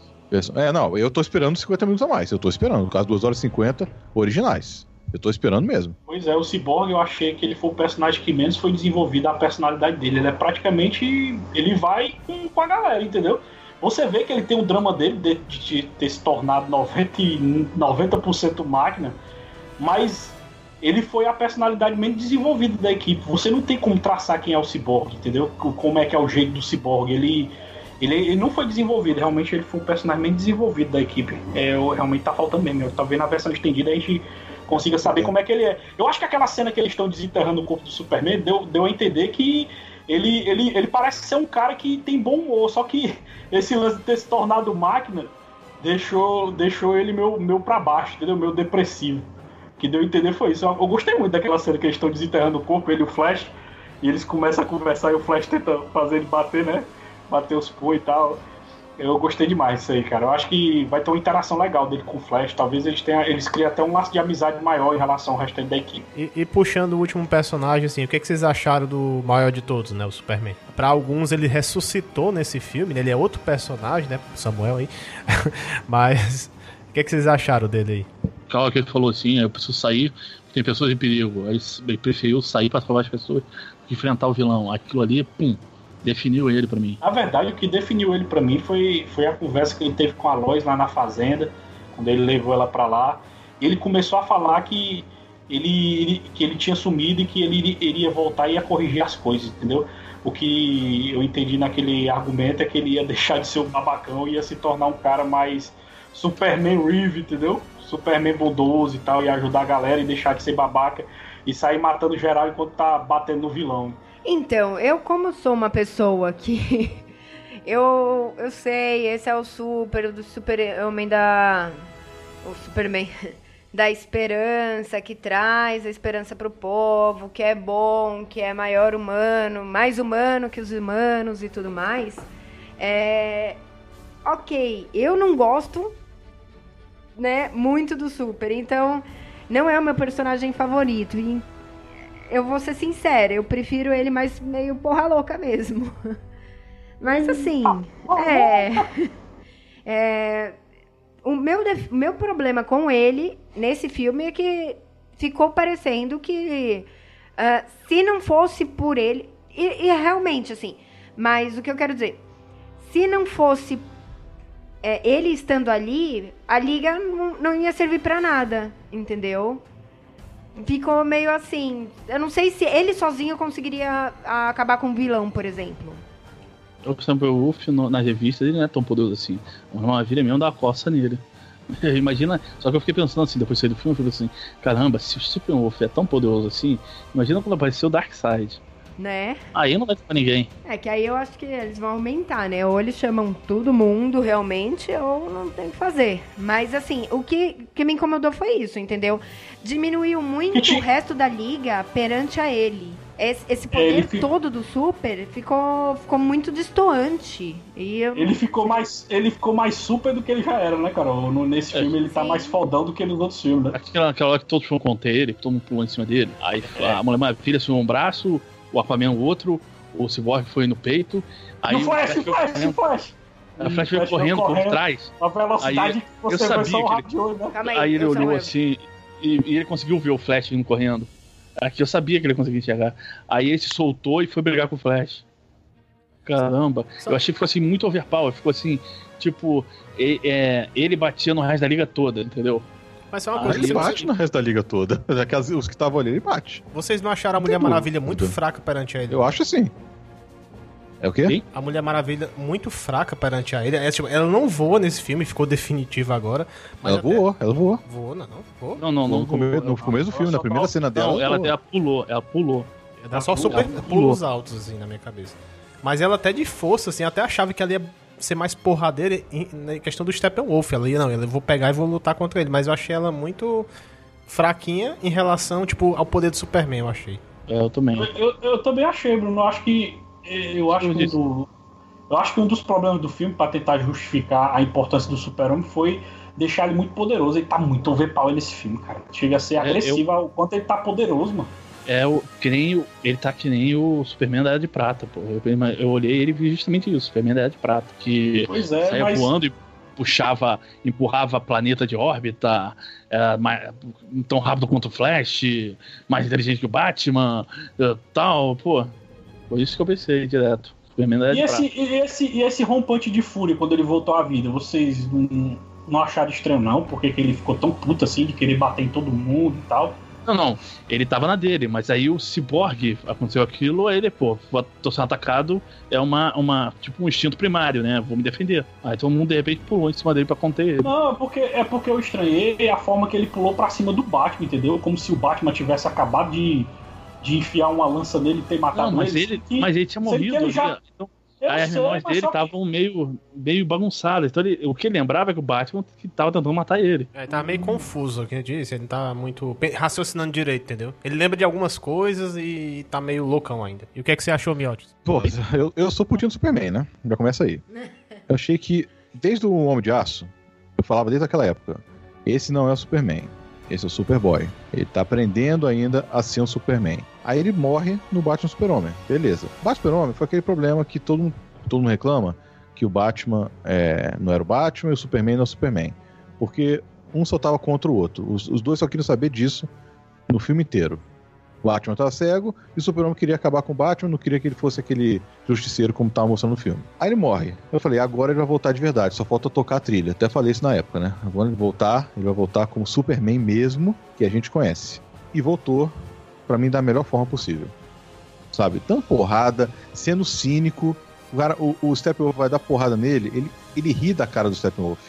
É, não, eu tô esperando 50 minutos a mais. Eu tô esperando. No caso, 2 horas e 50 originais. Eu tô esperando mesmo. Pois é, o Cyborg eu achei que ele foi o personagem que menos foi desenvolvido a personalidade dele. Ele é praticamente. Ele vai com, com a galera, entendeu? Você vê que ele tem um drama dele de, de ter se tornado 90%, e- 90% máquina, mas ele foi a personalidade menos desenvolvida da equipe. Você não tem como traçar quem é o Cyborg, entendeu? Como é que é o jeito do Cyborg. Ele, ele, ele não foi desenvolvido, realmente ele foi o personagem menos desenvolvido da equipe. É, eu- realmente tá faltando mesmo. Talvez na versão estendida a gente consiga saber como é que ele é. Eu acho que aquela cena que eles estão desenterrando o corpo do Superman deu, deu a entender que ele, ele, ele parece ser um cara que tem bom humor, só que esse lance de ter se tornado máquina deixou, deixou ele meu, meu pra baixo, entendeu? Meu depressivo. Que deu a entender foi isso. Eu, eu gostei muito daquela cena que eles estão desenterrando o corpo, ele e o Flash, e eles começam a conversar e o Flash tenta fazer ele bater, né? Bater os pô e tal. Eu gostei demais disso aí, cara. Eu acho que vai ter uma interação legal dele com o Flash. Talvez eles tenham, eles criem até um laço de amizade maior em relação ao restante da equipe. E, e puxando o último personagem, assim, o que, que vocês acharam do maior de todos, né? O Superman. Pra alguns ele ressuscitou nesse filme, né? Ele é outro personagem, né? Samuel aí. Mas o que, que vocês acharam dele aí? Calma que ele falou assim, eu preciso sair, tem pessoas em perigo. Aí ele preferiu sair pra salvar as pessoas do que enfrentar o vilão. Aquilo ali, pum, definiu ele pra mim. Na verdade, o que definiu ele pra mim foi, foi a conversa que ele teve com a Lois lá na fazenda, quando ele levou ela pra lá. Ele começou a falar que ele, que ele tinha sumido e que ele iria- voltar e ia corrigir as coisas, entendeu? O que eu entendi naquele argumento é que ele ia deixar de ser um babacão e ia se tornar um cara mais Superman Reeve, entendeu? Superman bondoso e tal, ia ajudar a galera e deixar de ser babaca e sair matando geral enquanto tá batendo no vilão. Então, eu como sou uma pessoa que eu eu sei, esse é o super o do super homem da o Superman da esperança que traz a esperança pro povo, que é bom, que é maior humano, mais humano que os humanos e tudo mais. É OK, eu não gosto né, muito do Super, então não é o meu personagem favorito. Eu vou ser sincera, eu prefiro ele mais meio porra louca mesmo. Mas assim, é. é o meu, def- meu problema com ele nesse filme é que ficou parecendo que ah, se não fosse por ele. E, e realmente, assim, mas o que eu quero dizer, se não fosse é, ele estando ali, a liga não, não ia servir pra nada, entendeu? Ficou meio assim. Eu não sei se ele sozinho conseguiria ah, acabar com um vilão, por exemplo. Eu, por exemplo, o Wolf no- na revista ele não é tão poderoso assim. Uma maravilha mesmo dá uma coça nele. imagina, só que eu fiquei pensando assim, depois de sair do filme, eu fiquei assim, caramba, se o Stephen Wolf é tão poderoso assim, imagina quando apareceu o Darkseid. Né? Aí não vai ter pra ninguém. É que aí eu acho que eles vão aumentar, né? Ou eles chamam todo mundo realmente, ou não tem o que fazer. Mas assim, o que, que me incomodou foi isso, entendeu? Diminuiu muito o resto da liga perante a ele. Esse, esse Ele poder fi- todo do Super ficou, ficou muito distoante. E eu Ele ficou mais, ele ficou mais super do que ele já era, né, Carol? No- Nesse É. filme ele tá Sim. mais fodão do que nos outros filmes, né? Aquela, aquela hora que todos foram conter ele, que todo mundo pulou em cima dele. Aí a Mulher Maravilha subiu um braço, o Aquaman o outro, o Cyborg foi no peito. Aí o Flash, o Flash, o correndo, Flash! a Flash veio correndo por trás. A velocidade Aí, que eu você vai sabia só que ele- olho, né? Aí, Aí ele eu olhou eu. assim e, e ele conseguiu ver o Flash vindo correndo. Aqui eu sabia que ele conseguia enxergar. Aí ele se soltou e foi brigar com o Flash. Caramba, eu achei que ficou assim muito overpower. Ficou assim, tipo, e- é, ele batia no resto da liga toda, entendeu? Mas é uma Ah, coisa Ele que bate no resto da liga toda. Já que as- os que estavam ali, ele bate. vocês não acharam a Mulher Maravilha dúvida. muito fraca perante a ele? Eu acho assim. É o quê? Sim. A Mulher Maravilha muito fraca perante a ele. É, tipo, ela não voa nesse filme, ficou definitiva agora. Mas Ela até- voou, ela voou. Voou, não, não voou. Não, não, não. no, come- no começo do filme, na primeira cena dela. Não, ela, ela pulou, ela pulou. Dá só Ela super pulou. pulos altos, assim, na minha cabeça. Mas ela até de força, assim, até achava que ela ia ser mais porradeira em, na questão do Steppenwolf. Ela ia, não, eu vou pegar e vou lutar contra ele. Mas eu achei ela muito fraquinha em relação, tipo, ao poder do Superman, eu achei. É, eu também. Eu, eu- eu também achei, Bruno. Eu acho que. Eu acho Eu que, um do- eu acho que um dos problemas do filme, pra tentar justificar a importância do Super-Homem, foi deixar ele muito poderoso. Ele tá muito overpower nesse filme, cara. Chega a ser É, agressivo ao quanto ele tá poderoso, mano. É o, que nem o, ele tá que nem o Superman da Era de Prata, pô. Eu, eu olhei ele e vi justamente isso, Superman da Era de Prata, que Pois é, saía mas. voando e puxava, empurrava planeta de órbita, é, mais- tão rápido quanto o Flash, mais inteligente que o Batman, é, tal, pô. Foi isso que eu pensei direto. Superman da Era E de esse, Prata. e, esse, e esse rompante de fúria quando ele voltou à vida, vocês não, não acharam estranho, não? Porque que ele ficou tão puto assim de querer bater em todo mundo e tal? Não, não, ele tava na dele, mas aí o Cyborg aconteceu aquilo, aí ele, pô, tô sendo atacado, é uma, uma, tipo um instinto primário, né? Vou me defender. Aí todo mundo de repente pulou em cima dele pra conter ele. Não, é porque, é porque eu estranhei a forma que ele pulou pra cima do Batman, entendeu? Como se o Batman tivesse acabado de, de enfiar uma lança nele e ter matado Não, mas ele. ele, Que- mas ele tinha morrido. ele já- então, aí as memórias dele que- estavam meio, meio bagunçadas. Então ele- o que ele lembrava é que o Batman que tava tentando matar ele. É, ele tava meio confuso, que eu disse. Ele não tá muito raciocinando direito, entendeu? Ele lembra de algumas coisas e tá meio loucão ainda. E o que é que você achou, Miotti? Pô, eu, eu sou putinho do Superman, né? Já começa aí. Eu achei que, desde o Homem de Aço, eu falava desde aquela época, esse não é o Superman, esse é o Superboy. Ele tá aprendendo ainda a ser um Superman. Aí ele morre no Batman Super-Homem. Beleza. Batman Super-Homem foi aquele problema que todo mundo, todo mundo reclama, que o Batman é, não era o Batman e o Superman não é o Superman. Porque um só tava contra o outro. Os, os dois só queriam saber disso no filme inteiro. Batman tava cego e o Super-Homem queria acabar com o Batman, não queria que ele fosse aquele justiceiro como tava mostrando no filme. Aí ele morre. Eu falei, agora ele vai voltar de verdade, só falta tocar a trilha. Até falei isso na época, né? Agora ele voltar, ele vai voltar como Superman mesmo, que a gente conhece. E voltou, pra mim, da melhor forma possível. Sabe? Dando porrada, sendo cínico. O, cara, o, o Steppenwolf vai dar porrada nele, ele, ele ri da cara do Steppenwolf.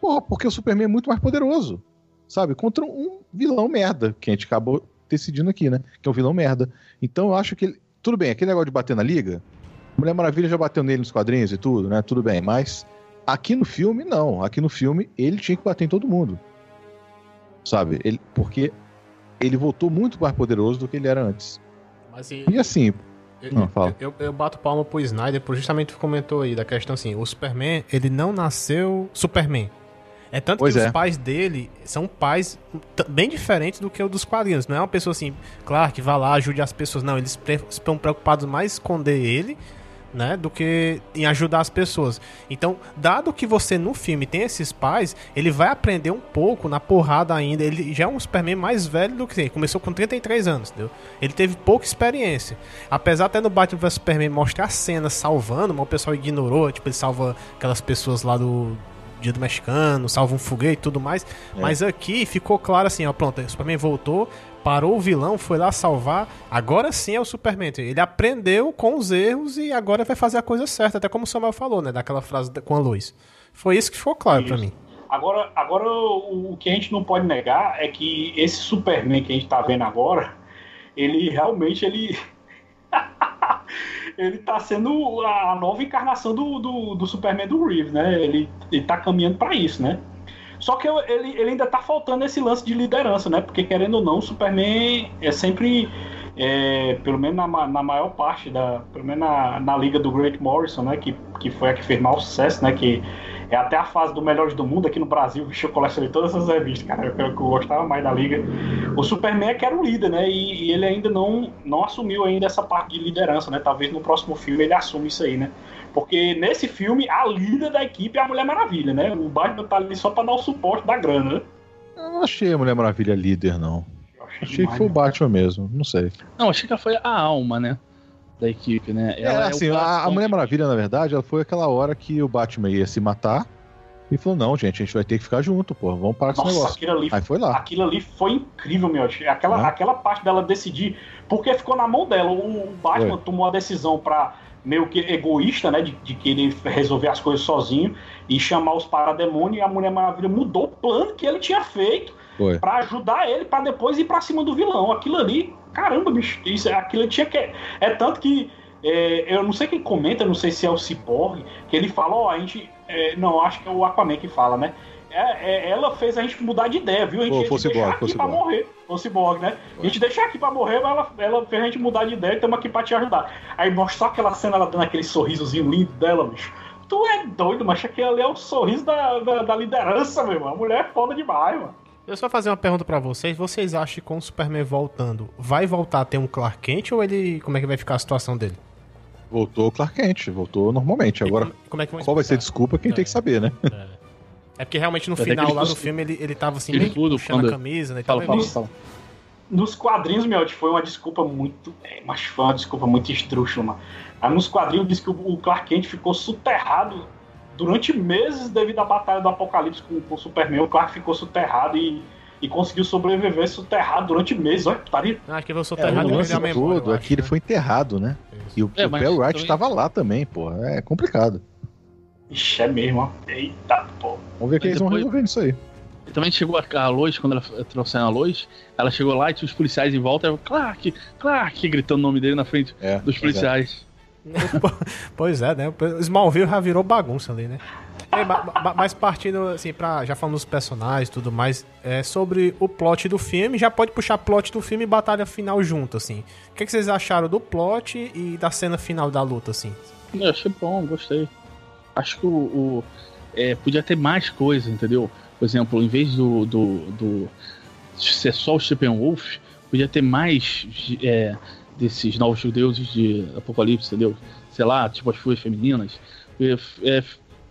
Porra, porque o Superman é muito mais poderoso. Sabe? Contra um vilão merda, que a gente acabou decidindo aqui, né? Que é um vilão merda. Então eu acho que ele. Tudo bem, aquele negócio de bater na liga. Mulher Maravilha já bateu nele nos quadrinhos e tudo, né? Tudo bem, mas aqui no filme, não. Aqui no filme, ele tinha que bater em todo mundo. Sabe? Ele, porque ele voltou muito mais poderoso do que ele era antes. Mas e, E assim, eu, Não, fala. eu, eu bato palma pro Snyder por justamente o que comentou aí da questão assim, o Superman, ele não nasceu Superman. É tanto Pois que é. os pais dele são pais bem diferentes do que o dos quadrinhos. Não é uma pessoa assim, claro, que vá lá, ajude as pessoas. Não, eles estão preocupados mais em esconder ele né, do que em ajudar as pessoas. Então, dado que você no filme tem esses pais, ele vai aprender um pouco na porrada ainda. Ele já é um Superman mais velho do que ele começou com 33 anos, entendeu? Ele teve pouca experiência. Apesar até no Batman vs Superman mostrar cenas salvando, mas o pessoal ignorou, tipo, ele salva aquelas pessoas lá do Dia do Mexicano, salva um foguete e tudo mais. É. Mas aqui ficou claro assim, ó, pronto, o Superman voltou, parou o vilão, foi lá salvar. Agora sim é o Superman. Ele aprendeu com os erros e agora vai fazer a coisa certa, até como o Samuel falou, né, daquela frase com a luz. Foi isso que ficou claro pra Isso. mim. Agora, agora o, o que a gente não pode negar é que esse Superman que a gente tá vendo agora, ele realmente ele ele tá sendo a nova encarnação do, do, do Superman do Reeves, né? Ele, ele tá caminhando para isso, né? Só que ele, ele ainda tá faltando esse lance de liderança, né? Porque querendo ou não, o Superman é sempre, é, pelo menos na, na maior parte da, pelo menos na, na liga do Grant Morrison, né? Que, que foi a que fez maior sucesso, né? Que é até a fase do Melhores do Mundo aqui no Brasil, vixe, eu colecionei todas essas revistas, cara, eu, eu gostava mais da liga. O Superman é que era o líder, né? E, e ele ainda não, não assumiu ainda essa parte de liderança, né? Talvez no próximo filme ele assuma isso aí, né? Porque nesse filme a líder da equipe é a Mulher Maravilha, né? O Batman tá ali só pra dar o suporte da grana, né? Eu não achei a Mulher Maravilha líder, não. Achei Achei demais, que foi o né? Batman mesmo, não sei. Não, achei que ela foi a alma, né? Da equipe, né? É, assim, o a, a Mulher Maravilha, na verdade, ela foi aquela hora que o Batman ia se matar e falou: não, gente, a gente vai ter que ficar junto, pô, vamos parar com esse Nossa, negócio. aquilo ali, Aí foi lá. aquilo ali foi incrível, meu. Aquela, Né? aquela parte dela decidir, porque ficou na mão dela. O Batman Foi. tomou a decisão pra meio que egoísta, né? De, de querer resolver as coisas sozinho e chamar os parademônios. E a Mulher Maravilha mudou o plano que ele tinha feito pra ajudar ele pra depois ir pra cima do vilão. Aquilo ali, caramba, bicho, isso, aquilo tinha que. É tanto que. é, eu não sei quem comenta, não sei se é o Cyborg, que ele fala, ó, a gente. é, não, acho que é o Aquaman que fala, né? É, é, ela fez a gente mudar de ideia, viu? A gente ia foi o deixar aqui pra Cyborg. morrer. Foi o Cyborg, né? A gente deixar aqui pra morrer, mas ela, ela fez a gente mudar de ideia e estamos aqui pra te ajudar. Aí mostra só aquela cena, ela dando aquele sorrisozinho lindo dela, bicho. Tu é doido, mas aquele ali é o sorriso da, da, da liderança, meu irmão. A mulher é foda demais, mano. Eu só fazer uma pergunta pra vocês. Vocês acham que com o Superman voltando, vai voltar a ter um Clark Kent ou ele. Como é que vai ficar a situação dele? Voltou o Clark Kent, voltou normalmente. Agora, E como, como é que qual vai ser a desculpa? Quem tem que saber, né? É porque realmente no Até final lá do filme ele, ele tava assim, meio escudo, puxando quando- a camisa, né? Fala, fala, fala. Nos quadrinhos, meu, foi uma desculpa muito. É, mas foi uma desculpa muito estrúxula, mano. Aí nos quadrinhos diz que o o Clark Kent ficou soterrado durante meses devido à batalha do Apocalipse com, com o Superman. O Clark ficou soterrado e, e conseguiu sobreviver soterrado durante meses. Olha, putaria. Ah, Acho que eu sou É, terrado o lance perdi a memória. todo eu é acho, que ele né? foi enterrado, né? Isso. E o, É, o Perry Wright também- estava lá também, pô. É complicado. Ixi, é mesmo, ó. Eita, pô. Vamos ver o que eles vão depois- resolver isso aí. E também chegou a, a Lois, quando ela trouxeram a Lois, ela chegou lá e tinha os policiais em volta, ela, Clark, Clark, gritando o nome dele na frente É, dos é. policiais. Pois é, né? Smallville já virou bagunça ali, né? Mas partindo, assim, pra. Já falando dos personagens e tudo mais, é, sobre o plot do filme, já pode puxar plot do filme e batalha final junto, assim. O que, que vocês acharam do plot e da cena final da luta, assim? Eu achei bom, gostei. Acho que o. o- é, podia ter mais coisa, entendeu? Por exemplo, em vez do, do, do ser só o Steppenwolf, podia ter mais é, desses novos deuses de Apocalipse, entendeu? Sei lá, tipo as fúrias femininas. É,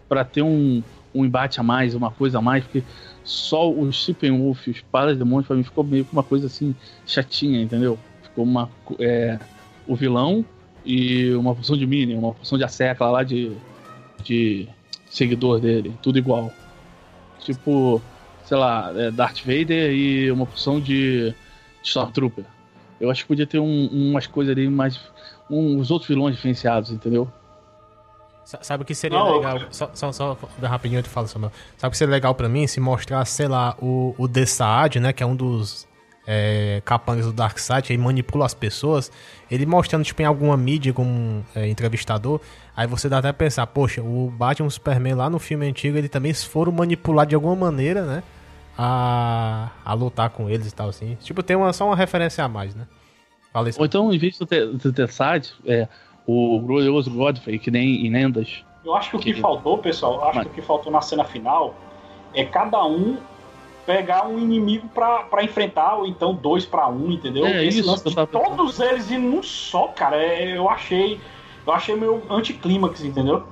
para ter um, um embate a mais, uma coisa a mais, porque só o Steppenwolf e os Parademônios, pra mim, ficou meio que uma coisa assim, chatinha, entendeu? Ficou uma. É, o vilão e uma porção de Minion, uma porção de Acerca lá de, de seguidor dele, tudo igual. Tipo, sei lá, é, Darth Vader e uma porção de Stormtrooper. Eu acho que podia ter um- umas coisas ali mais. Um, os outros vilões diferenciados, entendeu? Sa- Sabe o que seria Não, legal? Só, só, só rapidinho eu te falo, Samuel. Sabe o que seria legal pra mim? Se mostrar, sei lá, o, o Desaad, né? Que é um dos é, capangas do Darkseid, ele manipula as pessoas. Ele mostrando, tipo, em alguma mídia, como é, entrevistador. Aí você dá até pra pensar, poxa, o Batman o Superman lá no filme antigo, ele também foram manipular de alguma maneira, né? A, a lutar com eles e tal, assim. Tipo, tem uma, só uma referência a mais, né? Fala isso. Ou então, em vez do Te- do Tessad, é, o glorioso Godfrey, que nem em lendas. Eu acho que o que Que- faltou, pessoal, eu acho Mas- que o que faltou na cena final é cada um pegar um inimigo pra, pra enfrentar, ou então dois pra um, entendeu? É Esse isso tava todos eles indo num só, cara, é- eu achei. eu achei meio anticlímax, entendeu?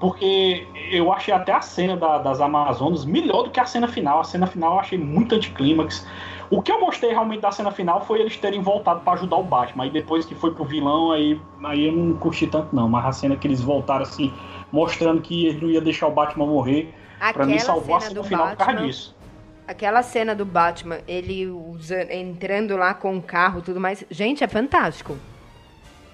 Porque eu achei até a cena da- das Amazonas melhor do que a cena final. A cena final eu achei muito anticlímax. O que eu gostei realmente da cena final foi eles terem voltado pra ajudar o Batman. Aí depois que foi pro vilão, aí, aí eu não curti tanto não. Mas a cena que eles voltaram assim, mostrando que ele não ia deixar o Batman morrer, pra mim salvou a cena final por causa Batman, disso. aquela cena do Batman, ele usa, entrando lá com o carro e tudo mais. Gente, é fantástico.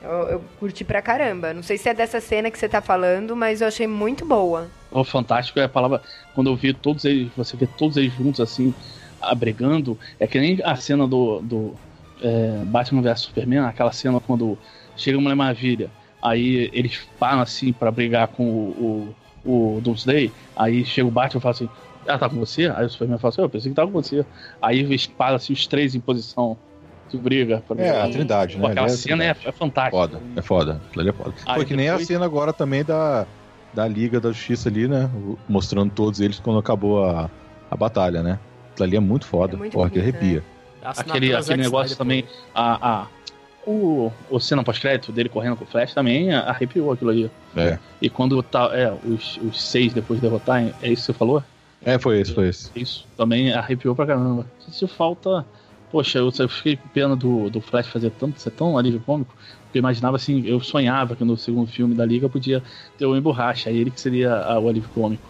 Eu, eu curti pra caramba. Não sei se é dessa cena que você tá falando, mas eu achei muito boa. O fantástico é a palavra. Quando eu vi todos eles, você vê todos eles juntos assim, abrigando, é que nem a cena do, do é, Batman vs Superman, aquela cena quando chega a Mulher Maravilha, aí eles param assim pra brigar com o, o, o Doomsday, aí chega o Batman e fala assim: Ela tá com você? Aí o Superman fala assim: Eu pensei que tava com você. Aí eles param assim, os três em posição de briga. Pra É, a. Trindade, né? Aquela é a cena é, é fantástica. Foda, é foda. Aquilo ali é foda. Aí Foi que nem a cena agora também da, da Liga da Justiça ali, né? Mostrando todos eles quando acabou a, a batalha, né? Aquilo ali é muito foda. É muito Porra, que arrepia. aquele, aquele negócio também, a, a, o, o cena pós-crédito dele correndo com o Flash também arrepiou aquilo ali. É. E quando tá, é, os, os seis depois de derrotar, é isso que você falou? É, foi esse, foi esse. Isso, também arrepiou pra caramba. Se falta. Poxa, eu, eu fiquei com pena do, do Flash fazer tanto, ser tão alívio cômico, porque eu imaginava assim, eu sonhava que no segundo filme da Liga podia ter o Homem Borracha, aí ele que seria ah, o alívio cômico.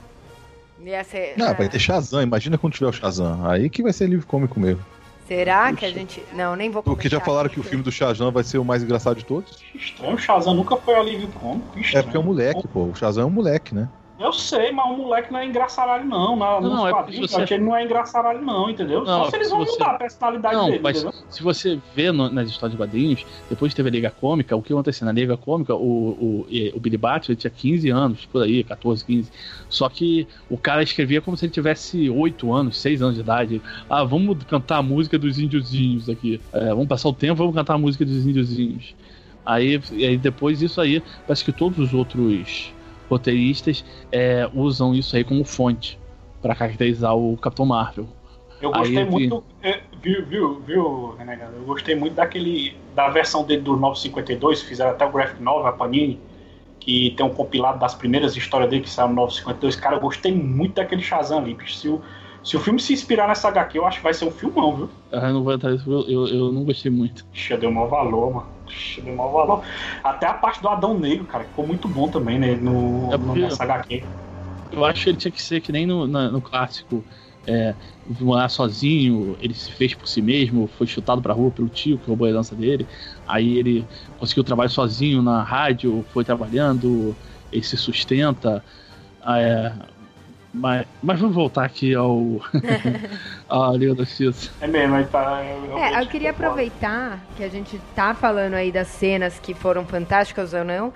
Ia ser- Não, ah, vai ter Shazam. Imagina quando tiver o Shazam. Aí que vai ser livro cômico mesmo. Será que a gente. Não, nem vou Porque já falaram aqui, que o filme do Shazam vai ser o mais engraçado de todos. Estranho, o Shazam nunca foi alívio cômico. É porque é um moleque, pô. O Shazam é um moleque, né? Eu sei, mas o moleque não é engraçaralho, não. Na, Não, nos é quadrinhos, você- ele não é engraçaralho, não, entendeu? Não, Só se eles vão você- mudar a personalidade Não, dele, mas entendeu? se você vê no- nas histórias de quadrinhos, depois teve a Liga Cômica, o que aconteceu na Liga Cômica, o, o, o Billy Batson tinha 15 anos, por aí, 14, 15. Só que o cara escrevia como se ele tivesse 8 anos, 6 anos de idade. Ah, vamos cantar a música dos índiozinhos aqui. É, vamos passar o tempo, vamos cantar a música dos índiozinhos. Aí, e aí depois disso aí, parece que todos os outros roteiristas é, usam isso aí como fonte para caracterizar o Capitão Marvel. Eu Aí gostei vi- muito, é, viu, viu, viu, Renegado? Eu gostei muito daquele, da versão dele do 952, fizeram até o graphic novel, a Panini, que tem um compilado das primeiras histórias dele que saiu no 952. Cara, eu gostei muito daquele Shazam ali, bicho. Se o, se o filme se inspirar nessa HQ, eu acho que vai ser um filmão, viu? Ah, Eu não vou entrar nisso, eu, eu, eu não gostei muito. Ixi, eu dei o maior valor, mano. Ixi, eu dei o maior valor. Até a parte do Adão Negro, cara, ficou muito bom também, né? No, É porque- nessa HQ. Eu acho que ele tinha que ser que nem no, na- no clássico. É, morar sozinho, ele se fez por si mesmo, foi chutado pra rua pelo tio que roubou a herança dele. Aí ele conseguiu trabalho sozinho na rádio, foi trabalhando, ele se sustenta. Ah, é, mas, mas vamos voltar aqui ao. à Liga da Justiça. É mesmo, aí tá. eu- É, eu queria aproveitar que a gente tá falando aí das cenas que foram fantásticas ou não.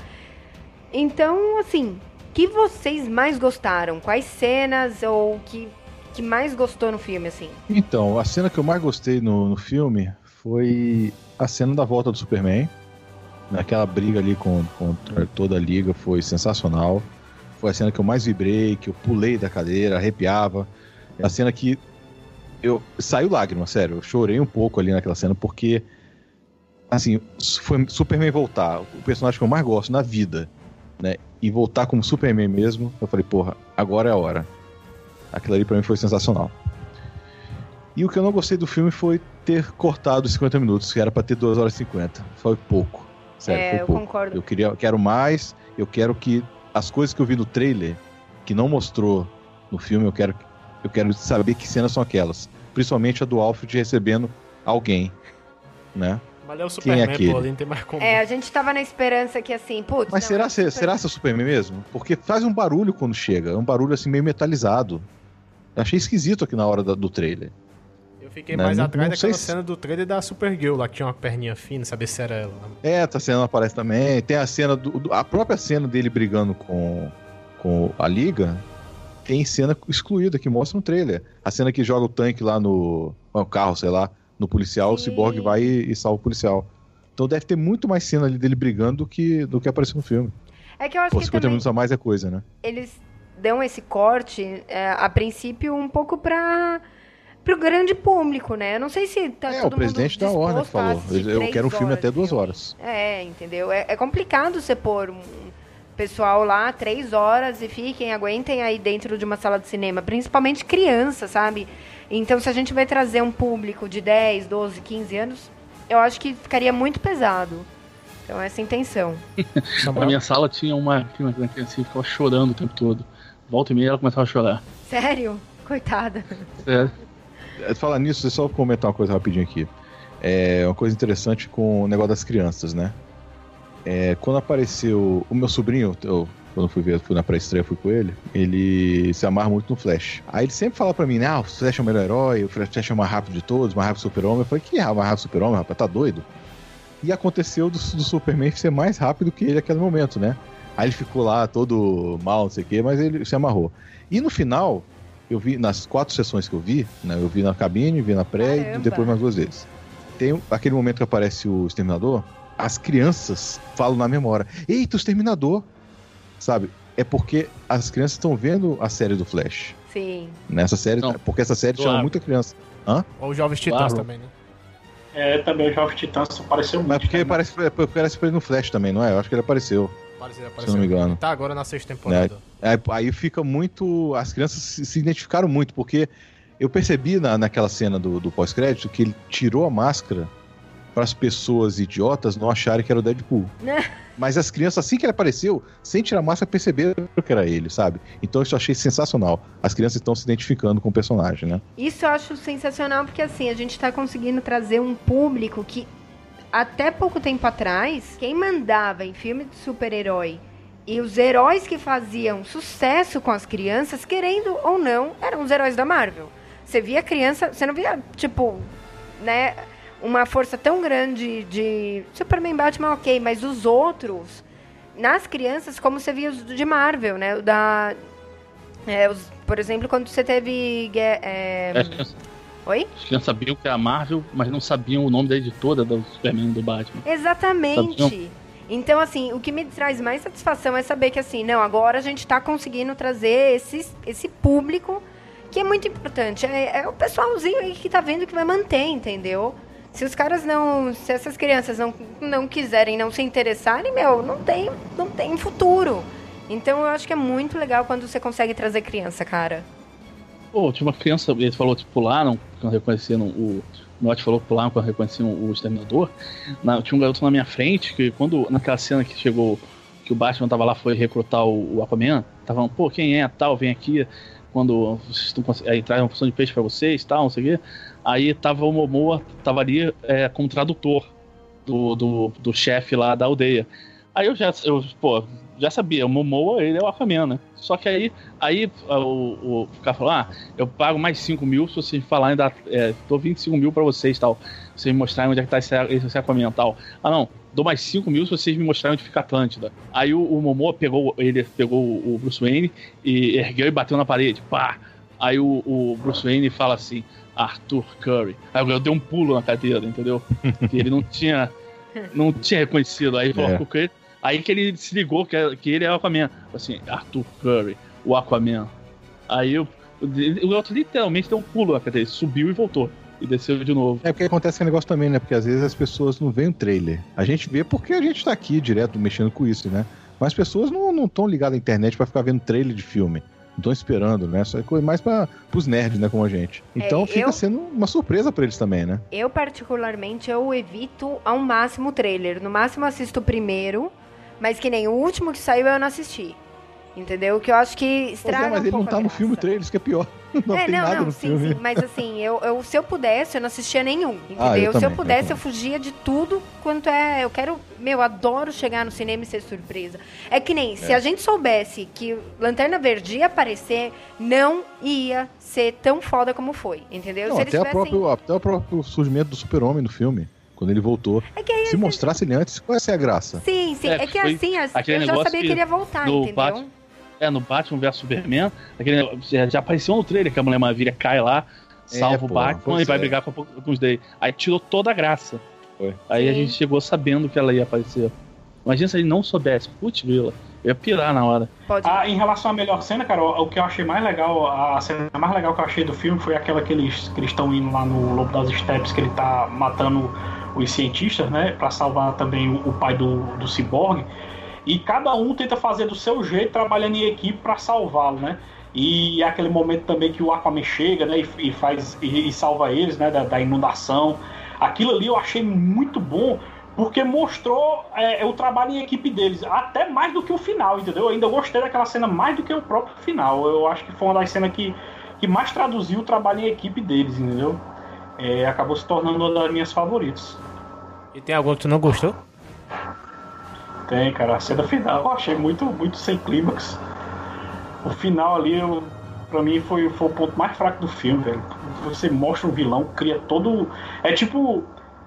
Então, assim, que vocês mais gostaram? Quais cenas ou que, que mais gostou no filme, assim? Então, a cena que eu mais gostei no, no filme foi a cena da volta do Superman. Aquela briga ali com, contra toda a liga foi sensacional. Foi a cena que eu mais vibrei, que eu pulei da cadeira, arrepiava. É a cena que eu saiu lágrima, sério. Eu chorei um pouco ali naquela cena porque assim, foi Superman voltar, o personagem que eu mais gosto na vida, né? E voltar como Superman mesmo, eu falei, porra, agora é a hora. Aquilo ali pra mim foi sensacional. E o que eu não gostei do filme foi ter cortado os 50 minutos, que era pra ter 2 horas e 50. Foi pouco. Sério, É, foi eu pouco. concordo. Eu queria, eu quero mais, eu quero que as coisas que eu vi no trailer, que não mostrou no filme, eu quero, eu quero saber que cenas são aquelas. Principalmente a do Alfred recebendo alguém, né? Mas é o Quem é Superman, aquele? pô, ali não tem mais como. É, a gente tava na esperança que assim, putz. Mas não, será, é super- será ser Superman mesmo? Porque faz um barulho quando chega, um barulho assim meio metalizado. Eu achei esquisito aqui na hora da- do trailer. Eu fiquei Não, mais não- atrás não daquela se- cena do trailer da Supergirl, lá que tinha uma perninha fina, saber se era ela. É, essa cena aparece também. Tem a cena do, do- a própria cena dele brigando com, com a Liga. Tem cena excluída que mostra no trailer. A cena que joga o tanque lá no, no carro, sei lá, no policial, o Sim. Cyborg vai e, e salva o policial. Então deve ter muito mais cena ali dele brigando do que, do que apareceu no filme. É que eu acho Pô, que 50 também minutos a mais é coisa, né? eles dão esse corte, é, a princípio, um pouco pra pro grande público, né? Eu não sei se tá É, todo o presidente mundo da Warner a falou. Eu quero um filme até duas horas. É, entendeu? É, é complicado você pôr um pessoal lá três horas e fiquem, aguentem aí dentro de uma sala de cinema, principalmente criança, sabe? Então, se a gente vai trazer um público de 10, 12, 15 anos, eu acho que ficaria muito pesado. Então, essa é a intenção. Na minha sala tinha uma, criança que ficava chorando o tempo todo. Volta e meia ela começava a chorar. Sério? Coitada. Sério. É, Falar nisso, só comentar uma coisa rapidinho aqui. É uma coisa interessante com o negócio das crianças, né? É, quando apareceu o meu sobrinho, eu, quando fui ver, fui na pré-estreia, fui com ele, ele se amarra muito no Flash. Aí ele sempre fala pra mim, né? Ah, o Flash é o melhor herói, o Flash é o mais rápido de todos, mais rápido do super-homem. Eu falei, que mais rápido do super-homem, rapaz? Tá doido? E aconteceu do, do Superman ser mais rápido que ele naquele momento, né? Aí ele ficou lá todo mal, não sei o quê, mas ele se amarrou. E no final, eu vi, nas quatro sessões que eu vi, né? Eu vi na cabine, vi na pré e Caramba. depois mais duas vezes. Tem aquele momento que aparece o Exterminador, as crianças falam na memória: Eita, o Exterminador! Sabe? É porque as crianças estão vendo a série do Flash. Sim. Nessa série, Não. porque essa série chama muita criança. Ou os Jovens Titãs Claro. também, né? É, também o Jovem Titãs apareceu Mas muito. porque né? parece, parece pra ele no Flash também, não é? Eu acho que ele apareceu. Apareceu, Se não me engano. Tá agora na sexta temporada. Aí, aí fica muito. As crianças se, se identificaram muito, porque eu percebi na, naquela cena do, do pós-crédito que ele tirou a máscara para as pessoas idiotas não acharem que era o Deadpool. Mas as crianças, assim que ele apareceu, sem tirar a máscara, perceberam que era ele, sabe? Então isso eu achei sensacional. As crianças estão se identificando com o personagem, né? Isso eu acho sensacional porque assim, a gente tá conseguindo trazer um público que até pouco tempo atrás, quem mandava em filme de super-herói e os heróis que faziam sucesso com as crianças, querendo ou não, eram os heróis da Marvel. Você via criança, você não via, tipo, né, uma força tão grande de Superman, Batman, ok, mas os outros, nas crianças, como você via os de Marvel, né, da... é, os- por exemplo, quando você teve... é, crianças, Oi? as crianças sabiam que era a Marvel, mas não sabiam o nome da editora do Superman do Batman. Exatamente. Então, assim, o que me traz mais satisfação é saber que, assim, não, agora a gente tá conseguindo trazer esses, esse público que é muito importante. É, é o pessoalzinho aí que tá vendo que vai manter, entendeu? Se os caras não. Se essas crianças não, não quiserem, não se interessarem, meu, não tem, não tem futuro. Então eu acho que é muito legal quando você consegue trazer criança, cara. Pô, tinha uma criança, ele falou que pularam quando reconheceram o. O Notch falou pularam quando reconheciam o Exterminador. Na- tinha um garoto na minha frente que, quando, naquela cena que chegou, que o Batman tava lá, foi recrutar o, o Aquaman, tava pô, quem é, tal, vem aqui, quando vocês estão aí traz uma porção de peixe pra vocês, tal, não sei o quê. Aí tava o Momoa, tava ali é, como tradutor do, do, do chefe lá da aldeia. Aí eu já, eu, pô, já sabia, o Momoa, ele é o Aquaman, né? Só que aí, aí ah, o, o cara falou, ah, eu pago mais 5 mil se vocês falarem, da, é, dou 25 mil pra vocês, tal. Se vocês me mostrarem onde é que tá esse, esse Aquaman, tal. Ah, não, dou mais 5 mil se vocês me mostrarem onde fica a Atlântida. Aí o, o Momoa pegou, ele pegou o Bruce Wayne e ergueu e bateu na parede, pá. Aí o, o Bruce Wayne fala assim, Arthur Curry. Aí eu dei um pulo na cadeira, entendeu? que ele não tinha, não tinha reconhecido. Aí falou, É. "Arthur Curry", Aí que ele se ligou que, é- que ele é o Aquaman. Assim, Arthur Curry, o Aquaman. Aí o, o outro literalmente deu um pulo na cadeira, subiu e voltou. E desceu de novo. É porque acontece aquele negócio também, né? Porque às vezes as pessoas não veem o trailer. A gente vê porque a gente tá aqui direto mexendo com isso, né? Mas as pessoas não estão ligadas à internet pra ficar vendo trailer de filme. Não estão esperando, né? Isso é coisa mais para os nerds, né? Como a gente. Então É, fica eu- sendo uma surpresa pra eles também, né? Eu, particularmente, eu evito ao máximo o trailer. No máximo assisto o primeiro, mas que nem o último que saiu eu não assisti. Entendeu? Que eu acho que Pois estraga é, mas um ele não tá no graça. filme trailer, isso que é pior. Não é, tem não, nada não, no sim, filme. sim. Mas assim, eu, eu, se eu pudesse, eu não assistia nenhum. Entendeu? Ah, eu se eu também, eu pudesse, também. eu, fugia de tudo quanto é. Eu quero. Meu, adoro chegar no cinema e ser surpresa. É que nem, se a gente soubesse que Lanterna Verde ia aparecer, não ia ser tão foda como foi. Entendeu? Não, se até, tivessem. próprio, até o próprio surgimento do super-homem no filme, quando ele voltou. É que aí, Se mostrasse ele antes, qual ia ser a graça? Sim, sim. É, É, que assim, eu já sabia que, que ele ia voltar, no entendeu? Batman- É, no Batman vs Superman, aquele, já, já apareceu no trailer que a Mulher Maravilha cai lá, salva o pô, Batman e vai é. brigar com, com os Day. Aí tirou toda a graça. Foi. Aí a Sim. gente chegou sabendo que ela ia aparecer. Imagina se ele não soubesse. Putz, grila. Eu ia pirar na hora. Pode. Ah, em relação à melhor cena, cara, o que eu achei mais legal, a cena mais legal que eu achei do filme foi aquela que eles que eles estão indo lá no Lobo das Steppes, que ele tá matando os cientistas, né, Pra salvar também o, o pai do, do ciborgue. E cada um tenta fazer do seu jeito, trabalhando em equipe pra salvá-lo, né? E é aquele momento também que o Aquaman chega, né, e, e faz e, e salva eles, né, da, da inundação. Aquilo ali eu achei muito bom, porque mostrou é, o trabalho em equipe deles, até mais do que o final, entendeu? Eu ainda gostei daquela cena mais do que o próprio final. Eu acho que foi uma das cenas que, que mais traduziu o trabalho em equipe deles, entendeu? É, acabou se tornando uma das minhas favoritas. E tem algum que tu não gostou? Tem, cara, a cena final eu achei muito, muito sem clímax. O final ali, eu, pra mim, foi, foi o ponto mais fraco do filme, velho. Você mostra um vilão, cria todo. É tipo.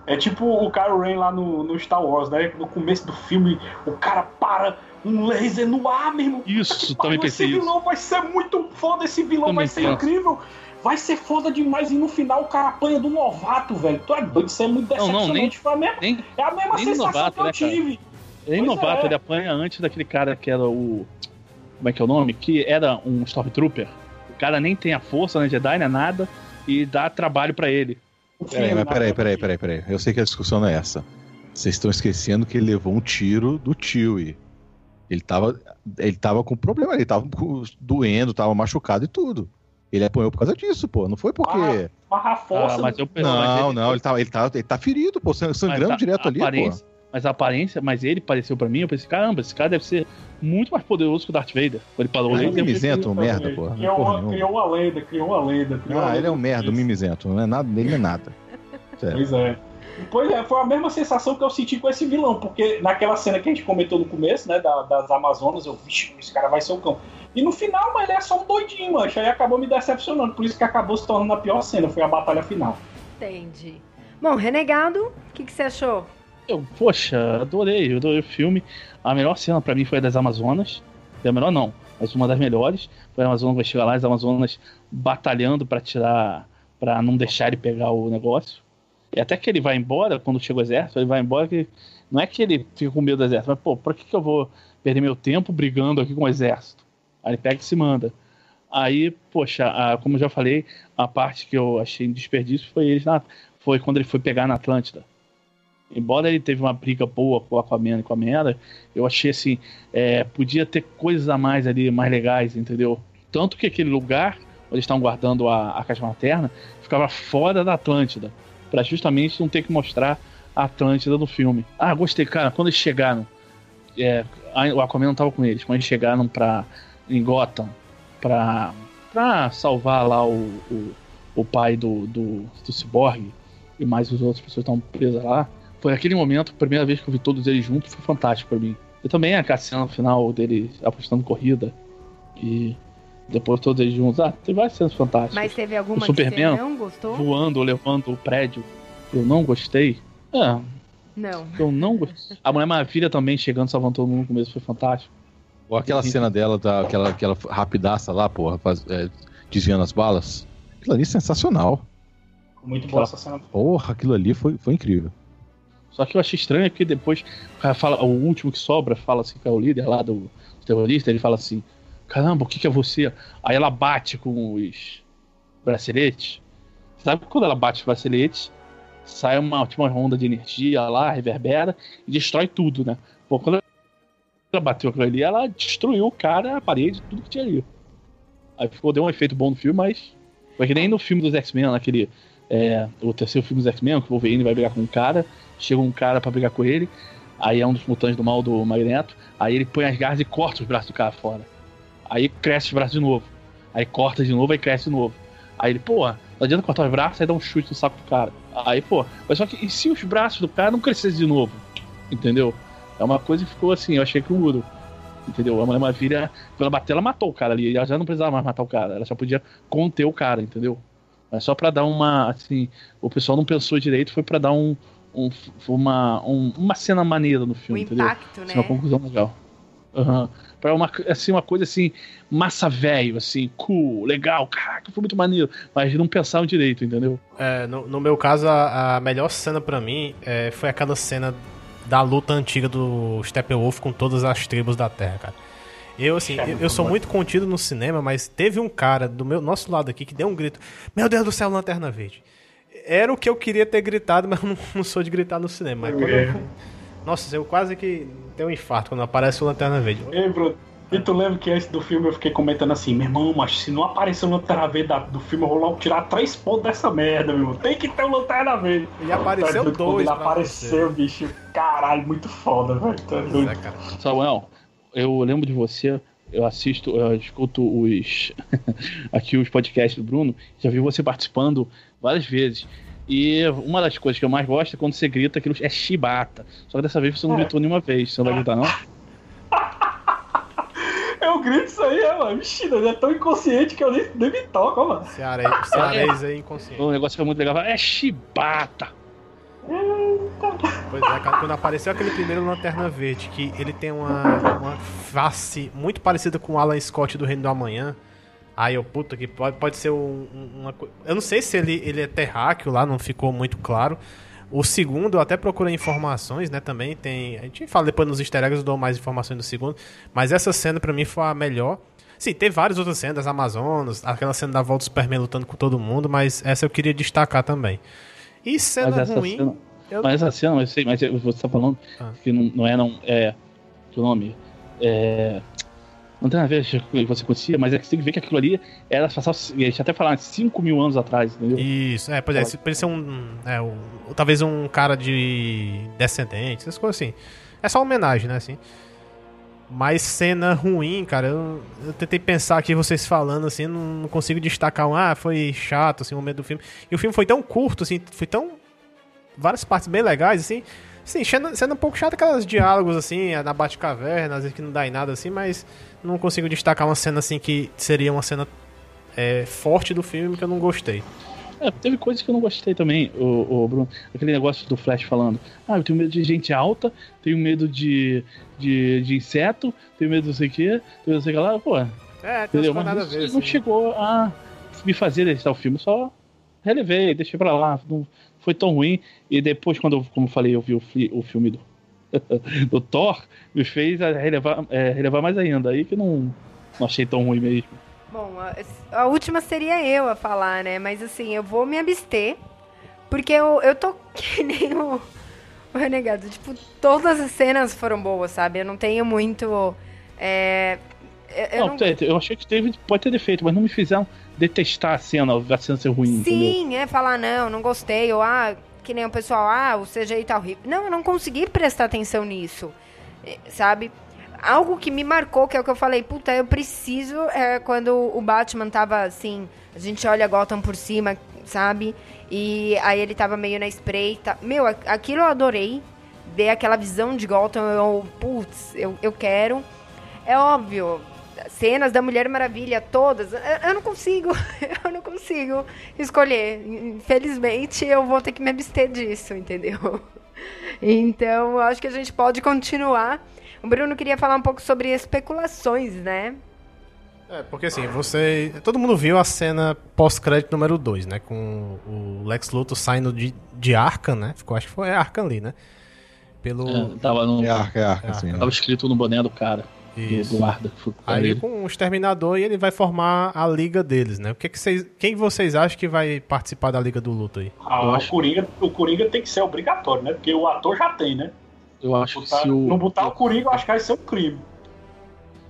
É tipo o Kylo Ren lá no, no Star Wars, né? No começo do filme, o cara para um laser no ar, meu irmão. Isso, também pensei Esse isso. vilão vai ser muito foda, esse vilão Também vai ser penso. incrível. Vai ser foda demais e no final o cara apanha do novato, velho. Tu é doido, isso é muito Não, não, decepcionante. nem- Foi a mesma, Nem, é a mesma sensação novato, que eu né, tive. Pois novato, é. ele apanha antes daquele cara que era o. Como é que é o nome? Que era um Stormtrooper. O cara nem tem a força, nem Jedi, nem nada. E dá trabalho pra ele. Peraí, mas peraí, né? peraí, peraí, peraí. Eu sei que a discussão não é essa. Vocês estão esquecendo que ele levou um tiro do Chewie. Ele tava, ele tava com problema, ele tava com- doendo, tava machucado e tudo. Ele apanhou por causa disso, pô. Não foi porque. Barra força. Ah, mas eu não, ele- não, ele tá, ele, tá, ele tá ferido, pô, sang- sangrando direto a ali, pô. Mas a aparência, mas ele pareceu pra mim, eu pensei, caramba, esse cara deve ser muito mais poderoso que o Darth Vader. Ele parou Ah, ali, ele é mimizento, um merda, pô. Criou uma, criou uma lenda, criou uma lenda. Criou uma Ah, ele é um lenda merda, um disso. mimizento. Não é nada, ele não é nada. Sério. Pois é. Pois é, foi a mesma sensação que eu senti com esse vilão, porque naquela cena que a gente comentou no começo, né, da- das Amazonas, eu, vixe, esse cara vai ser o cão. E no final, mas ele é só um doidinho, mancha, aí acabou me decepcionando, por isso que acabou se tornando a pior cena, foi a batalha final. Entendi. Bom, Renegado, o que, que você achou? Eu, poxa, adorei, eu adorei o filme. A melhor cena pra mim foi a das Amazonas. É a melhor não, mas uma das melhores. Foi a Amazonas vai chegar lá, as Amazonas batalhando pra tirar, Pra não deixar ele pegar o negócio. E até que ele vai embora, quando chega o exército, ele vai embora que não é que ele fica com medo do exército, mas pô, por que, que eu vou perder meu tempo brigando aqui com o exército? Aí ele pega e se manda. Aí, poxa, a- como já falei, a parte que eu achei desperdício foi eles na, foi quando ele foi pegar na Atlântida. Embora ele teve uma briga boa com o Aquaman e com a Mera, eu achei assim, é, podia ter coisas a mais ali, mais legais, entendeu? Tanto que aquele lugar onde estavam guardando a, a caixa materna ficava fora da Atlântida, Pra justamente não ter que mostrar a Atlântida no filme. Ah, gostei, cara, quando eles chegaram, é, o Aquaman não tava com eles, quando eles chegaram pra, em Gotham pra, pra salvar lá o, o, o pai do, do, do Cyborg e mais os outros pessoas estavam presas lá, foi aquele momento, primeira vez que eu vi todos eles juntos, foi fantástico pra mim. E também a cena final dele apostando corrida e depois todos eles juntos. Ah, tem várias cenas fantásticas. Mas teve alguma O que Superman você não gostou? Voando ou levando o prédio. Eu não gostei. É, Não. eu não gostei. A Mulher Maravilha também chegando, salvando todo mundo no começo, foi fantástico. Ou aquela cena dela, da, aquela, aquela rapidaça lá, porra, faz- é, desviando as balas. Aquilo ali é sensacional. Muito boa essa cena. Porra, aquilo ali foi, foi incrível. Só que eu achei estranho que depois o cara fala, o último que sobra fala assim, que é o líder lá do, do terrorista, ele fala assim: caramba, o que, que é você? Aí ela bate com os braceletes. Sabe quando ela bate os braceletes, sai uma, tipo, uma onda de energia lá, reverbera e destrói tudo, né? Pô, quando ela bateu aquilo ali, ela destruiu o cara, a parede, tudo que tinha ali. Aí ficou, deu um efeito bom no filme, mas. Foi que nem no filme dos X-Men, naquele. É, o terceiro filme dos X-Men, que o Wolverine vai brigar com um cara, chega um cara pra brigar com ele, aí é um dos mutantes do mal do Magneto, aí ele põe as garras e corta os braços do cara fora. Aí cresce os braços de novo. Aí corta de novo, aí cresce de novo. Aí ele, pô, não adianta cortar os braços, aí dá um chute no saco do cara. Aí, pô, mas só que e se os braços do cara não crescessem de novo? Entendeu? É uma coisa que ficou assim, eu achei crudo. Entendeu? A Mulher Maravilha, quando ela bateu, ela matou o cara ali. Ela já não precisava mais matar o cara. Ela só podia conter o cara, entendeu? Mas só pra dar uma. Assim, o pessoal não pensou direito, foi pra dar um. um- uma, um- uma cena maneira no O filme, entendeu? impacto, né? Assim, uma conclusão legal. Aham. Pra uma, assim, uma coisa assim, massa velho, assim, cool, legal, caraca, foi muito maneiro. Mas não pensaram direito, entendeu? É, no, no meu caso, a, a melhor cena pra mim é, foi aquela cena da luta antiga do Steppenwolf com todas as tribos da Terra, cara. Eu, assim, eu, eu sou muito contido no cinema, mas teve um cara do meu nosso lado aqui que deu um grito: Meu Deus do céu, Lanterna Verde. Era o que eu queria ter gritado, mas eu não, não sou de gritar no cinema. Mas quando eu- nossa, eu quase que tenho um infarto quando aparece o Lanterna Verde. Ei, Bruno, e tu lembra que antes do filme eu fiquei comentando assim, meu irmão, mas se não aparecer o Lanterna Verde do filme, eu vou logo tirar três pontos dessa merda, meu irmão. Tem que ter o Lanterna Verde. E apareceu Tá dois Ele pra apareceu, bicho. Caralho, muito foda, velho. Tá Pois doido. é, cara. Samuel, eu lembro de você, eu assisto, eu escuto os aqui os podcasts do Bruno, já vi você participando várias vezes. E uma das coisas que eu mais gosto é quando você grita aquilo é chibata. Só que dessa vez você não gritou nenhuma vez. Você não vai gritar, não? Eu grito isso aí, é, mano. Vixe, ele é tão inconsciente que eu nem, nem me toco, mano. Cearês, cearês aí inconsciente. O negócio fica muito legal. É chibata! Pois é, cara, quando apareceu aquele primeiro Lanterna Verde, que ele tem uma, uma face muito parecida com o Alan Scott do Reino do Amanhã. Aí eu, puta, que pode, pode ser um- um- uma coisa. Eu não sei se ele, ele é terráqueo lá, não ficou muito claro. O segundo, eu até procurei informações, né, também tem... A gente fala depois nos easter eggs, eu dou mais informações do segundo. Mas essa cena, pra mim, foi a melhor. Sim, teve várias outras cenas, Amazonas, aquela cena da volta do Superman lutando com todo mundo, mas essa eu queria destacar também. E cena Mas ruim... cena. eu- Mas essa cena, eu sei, mas você tá falando Ah. que não, não é, não. É. Que o nome? É. Não tem a ver que você conhecia, mas é que você tem que ver que aquilo ali era passar. Eles até falaram 5 mil anos atrás, entendeu? Isso, é, pois é, se parecer um. É, um- talvez um cara de descendente, essas coisas assim. É só homenagem, né, assim. Mas cena ruim, cara, eu, eu tentei pensar aqui, vocês falando, assim, não, não consigo destacar um, ah, foi chato, assim, o momento do filme. E o filme foi tão curto, assim, foi tão. várias partes bem legais, assim. Sim, sendo, sendo um pouco chato aquelas diálogos, assim, na Batcaverna, às vezes que não dá em nada, assim, mas não consigo destacar uma cena, assim, que seria uma cena é, forte do filme que eu não gostei. É, teve coisas que eu não gostei também, o, Bruno. Aquele negócio do Flash falando: Ah, eu tenho medo de gente alta, tenho medo de, de, de inseto, tenho medo de não sei o quê, tenho medo de não sei o que lá. Pô, É, tem entendeu? Mas nada a isso ver, não assim. chegou a me fazer deixar o filme, só relevei, deixei pra lá. Não foi tão ruim. E depois, quando, eu, como eu falei, eu vi o, o filme do, do Thor, me fez a relevar, é, relevar mais ainda. Aí que não, não achei tão ruim mesmo. Bom, a, a última seria eu a falar, né? Mas assim, eu vou me abster. Porque eu, eu tô que nem o, o renegado. Tipo, todas as cenas foram boas, sabe? Eu não tenho muito. É, eu- não, não- eu achei que teve, pode ter defeito, mas não me fizeram detestar a cena, a cena ser ruim, entendeu? Sim, é falar, não, não gostei, ou ah, que nem o pessoal, ah, o CGI tá horrível. Não, eu não consegui prestar atenção nisso, eh, sabe? Algo que me marcou, que é o que eu falei, puta, eu preciso, é quando o Batman tava assim, a gente olha Gotham por cima, sabe? E aí ele tava meio na espreita. Meu, aquilo eu adorei, ver aquela visão de Gotham, eu, putz, eu, eu quero. É óbvio, cenas da Mulher Maravilha, todas, eu, eu não consigo, eu não consigo escolher. Infelizmente, eu vou ter que me abster disso, entendeu? Então, eu acho que a gente pode continuar. O Bruno queria falar um pouco sobre especulações, né? É, porque assim, você. Todo mundo viu a cena pós-crédito número 2, né? Com o Lex Luthor saindo de, de Arkham, né? Ficou, acho que foi Arkham ali, né? Pelo. É, tava, no, É é É sim. arca. tava escrito no boné do cara, Isso. do guarda. Aí com o Exterminador e ele vai formar a liga deles, né? O que que vocês, quem vocês acham que vai participar da Liga do Luto aí? Ah, o, acho- Coringa, o Coringa tem que ser obrigatório, né? Porque o ator já tem, né? Eu acho que Botar- se o. não botar o Coringa, eu acho que vai ser um crime.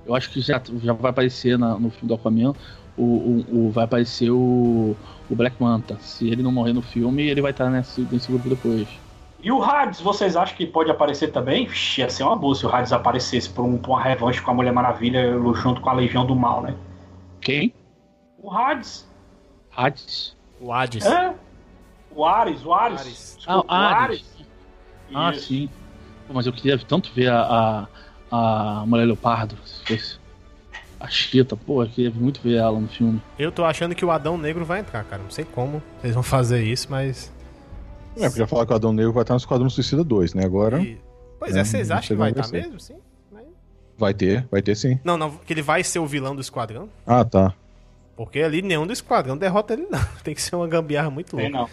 Eu acho que já, já vai aparecer na- no filme do Aquaman. O, o, o- vai aparecer o, o Black Manta. Se ele não morrer no filme, ele vai estar nesse, nesse grupo depois. E o Hades, vocês acham que pode aparecer também? Vixe, ia ser uma boa se o Hades aparecesse por, um, por uma revanche com a Mulher Maravilha junto com a Legião do Mal, né? Quem? O Hades. Hades? O Hades. É? O Ares, o Ares. Ares. Desculpa, Ah, o o Ares. Ah, Isso. sim. Mas eu queria tanto ver a, a, a Mulher Leopardo. Se fosse a Chita, pô, eu queria muito ver ela no filme. Eu tô achando que o Adão Negro vai entrar, cara. Não sei como eles vão fazer isso, mas. É, porque já falaram que o Adão Negro vai estar no Esquadrão Suicida 2, né? Agora E- Pois é, É, vocês acham que vai estar mesmo? Sim. Mas- vai ter, vai ter sim. Não, não, que ele vai ser o vilão do esquadrão. Ah, tá. Porque ali nenhum do esquadrão derrota ele, não. Tem que ser uma gambiarra muito Tem louca. não.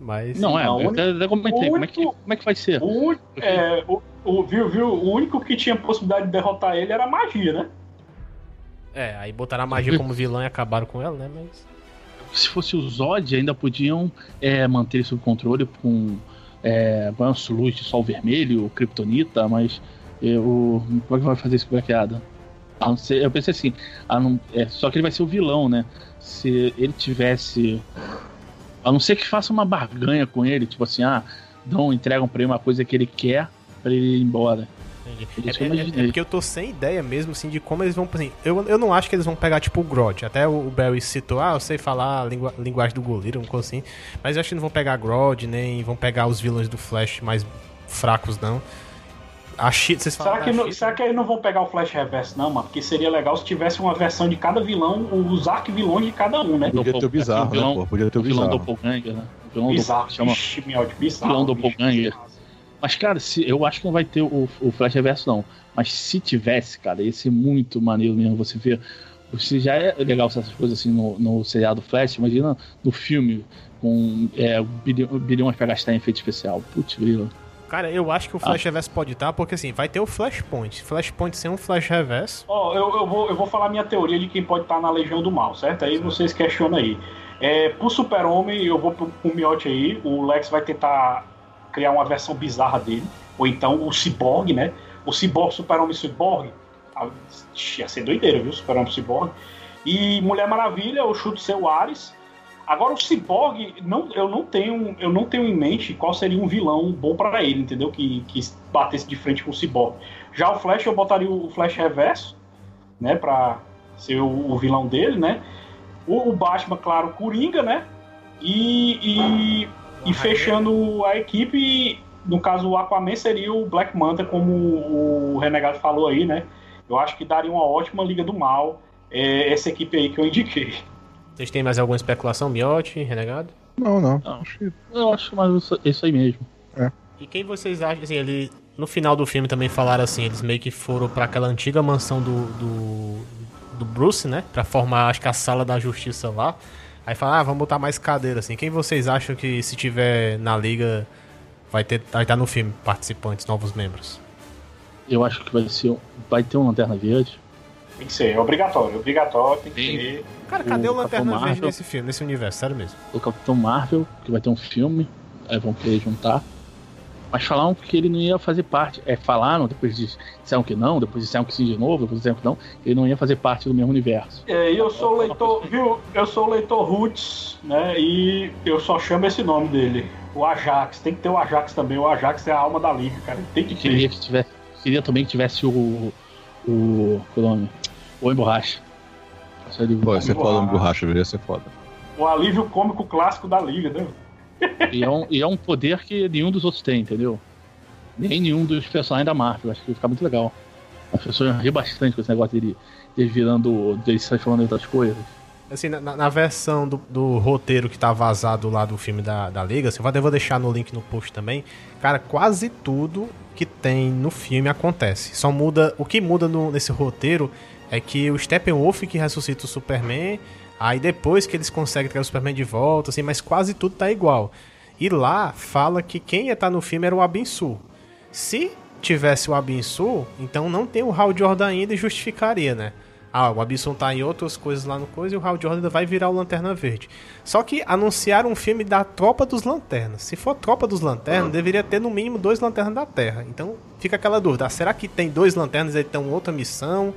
Mas. Não, é, Não, eu o até, até comentei. Como é, que, como é que vai ser? O, é, o, o- viu, viu, o único que tinha possibilidade de derrotar ele era a magia, né? É, aí botaram a magia como vilã e acabaram com ela, né? Mas. Se fosse o Zod, ainda podiam é, manter sob controle com é, banço, luz de sol vermelho, kryptonita, mas eu, como é que vai fazer isso com o Black Adam? Não ser- eu pensei assim, não- é, só que ele vai ser o vilão, né? Se ele tivesse. A não ser que faça uma barganha com ele, tipo assim, ah, dão, entregam pra ele uma coisa que ele quer pra ele ir embora. É, eu é- é imaginei. porque eu tô sem ideia mesmo, assim, de como eles vão. Assim, eu, eu não acho que eles vão pegar, tipo, o Grodd. Até o Barry citou, ah, eu sei falar a lingua- linguagem do goleiro, uma coisa assim. Mas eu acho que não vão pegar Grodd, nem vão pegar os vilões do Flash mais fracos, não. A Cheetah, vocês Será que, não, será que eles não vão pegar o Flash Reverso, não, mano? Porque seria legal se tivesse uma versão de cada vilão, os arquivilões de cada um, né? Podia ter o bizarro, vilão, né, pô? Podia ter o o vilão bizarro. doppelganger, né? O vilão Bizarro, do, chama Ixi, miote, bizarro. vilão bicho. doppelganger. Mas, cara, se, eu acho que não vai ter o, o Flash Reverso, não. Mas se tivesse, cara, ia ser muito maneiro mesmo você ver. Se já é legal essas coisas assim no, no seriado Flash, imagina no filme com é, bilhões pra gastar em efeito especial. Putz, grila. Cara, eu acho Ah. que o Flash Reverso pode estar, porque assim, vai ter o Flashpoint. Flashpoint sem um Flash Reverso. Ó, eu, eu, vou, eu vou falar minha teoria de quem pode estar na Legião do Mal, certo? Aí vocês questionam aí. É, pro Super-Homem, eu vou pro, pro Miote aí. O Lex vai tentar criar uma versão bizarra dele. Ou então o Cyborg, né? O Cyborg, Super-Homem Cyborg. ah, Ia ser doideira, viu? Super-Homem Cyborg. E Mulher Maravilha, eu chuto ser o Ares. Agora o Cyborg, não, eu, não tenho, eu não tenho em mente qual seria um vilão bom pra ele, entendeu? Que, que batesse de frente com o Cyborg. Já o Flash, eu botaria o Flash Reverso, né? Pra ser o, o vilão dele, né? O, o Batman, claro, Coringa, né? E, e, e fechando a equipe, no caso o Aquaman seria o Black Manta, como o Renegado falou aí, né? Eu acho que daria uma ótima Liga do Mal, é, essa equipe aí que eu indiquei. Vocês têm mais alguma especulação, Miotti, Renegado? Não, não. Não. Acho que Eu acho mais isso, isso aí mesmo. E quem vocês acham, assim, ele... No final do filme também falaram assim, eles meio que foram pra aquela antiga mansão do, do, do Bruce, né? Pra formar, acho que a sala da justiça lá. Aí falaram, ah, vamos botar mais cadeira, assim. Quem vocês acham que se tiver na liga vai ter vai estar no filme participantes, novos membros? Eu acho que vai ser. Vai ter um Lanterna Verde. Tem que ser, é obrigatório, obrigatório, tem que ser. Cara, O cadê o, Capitão Lanterna Verde Marvel. nesse filme, nesse universo? Sério mesmo. O Capitão Marvel, que vai ter um filme. Aí vão querer juntar. Mas falaram que ele não ia fazer parte. É, falaram, depois disseram que não, depois disseram que sim de novo, depois disseram que não, que ele não ia fazer parte do mesmo universo. É, e eu sou o leitor, viu? Eu sou o leitor Roots, né? E eu só chamo esse nome dele. O Ajax. Tem que ter o Ajax também. O Ajax é a alma da liga, cara. Tem que Queria ter. que tivesse. Queria também que tivesse o. O. É o nome? O Homem Borracha. Pô, ser Vamos foda no borracha, ia ser foda. O alívio cômico clássico da liga, né? E é, um, e é um poder que nenhum dos outros tem, entendeu? Nem nenhum dos personagens da Marvel. Acho que vai ficar muito legal. As pessoas rir bastante com esse negócio dele, dele virando. dele se transformando em outras coisas. Assim, na, na versão do, do roteiro que tá vazado lá do filme da, da Liga, assim, eu vou- eu vou deixar no link no post também. Cara, quase tudo que tem no filme acontece. Só muda. O que muda no- nesse roteiro é que o Steppenwolf que ressuscita o Superman. Aí depois que eles conseguem trazer o Superman de volta, assim, mas quase tudo tá igual. E lá fala que quem ia estar no filme era o Abinsu. Se tivesse o Abinsu, então não tem o Hal Jordan ainda e justificaria, né? Ah, o Abisson tá em outras coisas lá no coisa e o Hal Jordan ainda vai virar o Lanterna Verde. Só que anunciaram um filme da Tropa dos Lanternas. Se for Tropa dos Lanternas, deveria ter no mínimo dois Lanternas da Terra. Então fica aquela dúvida: ah, será que tem dois Lanternas e estão outra missão?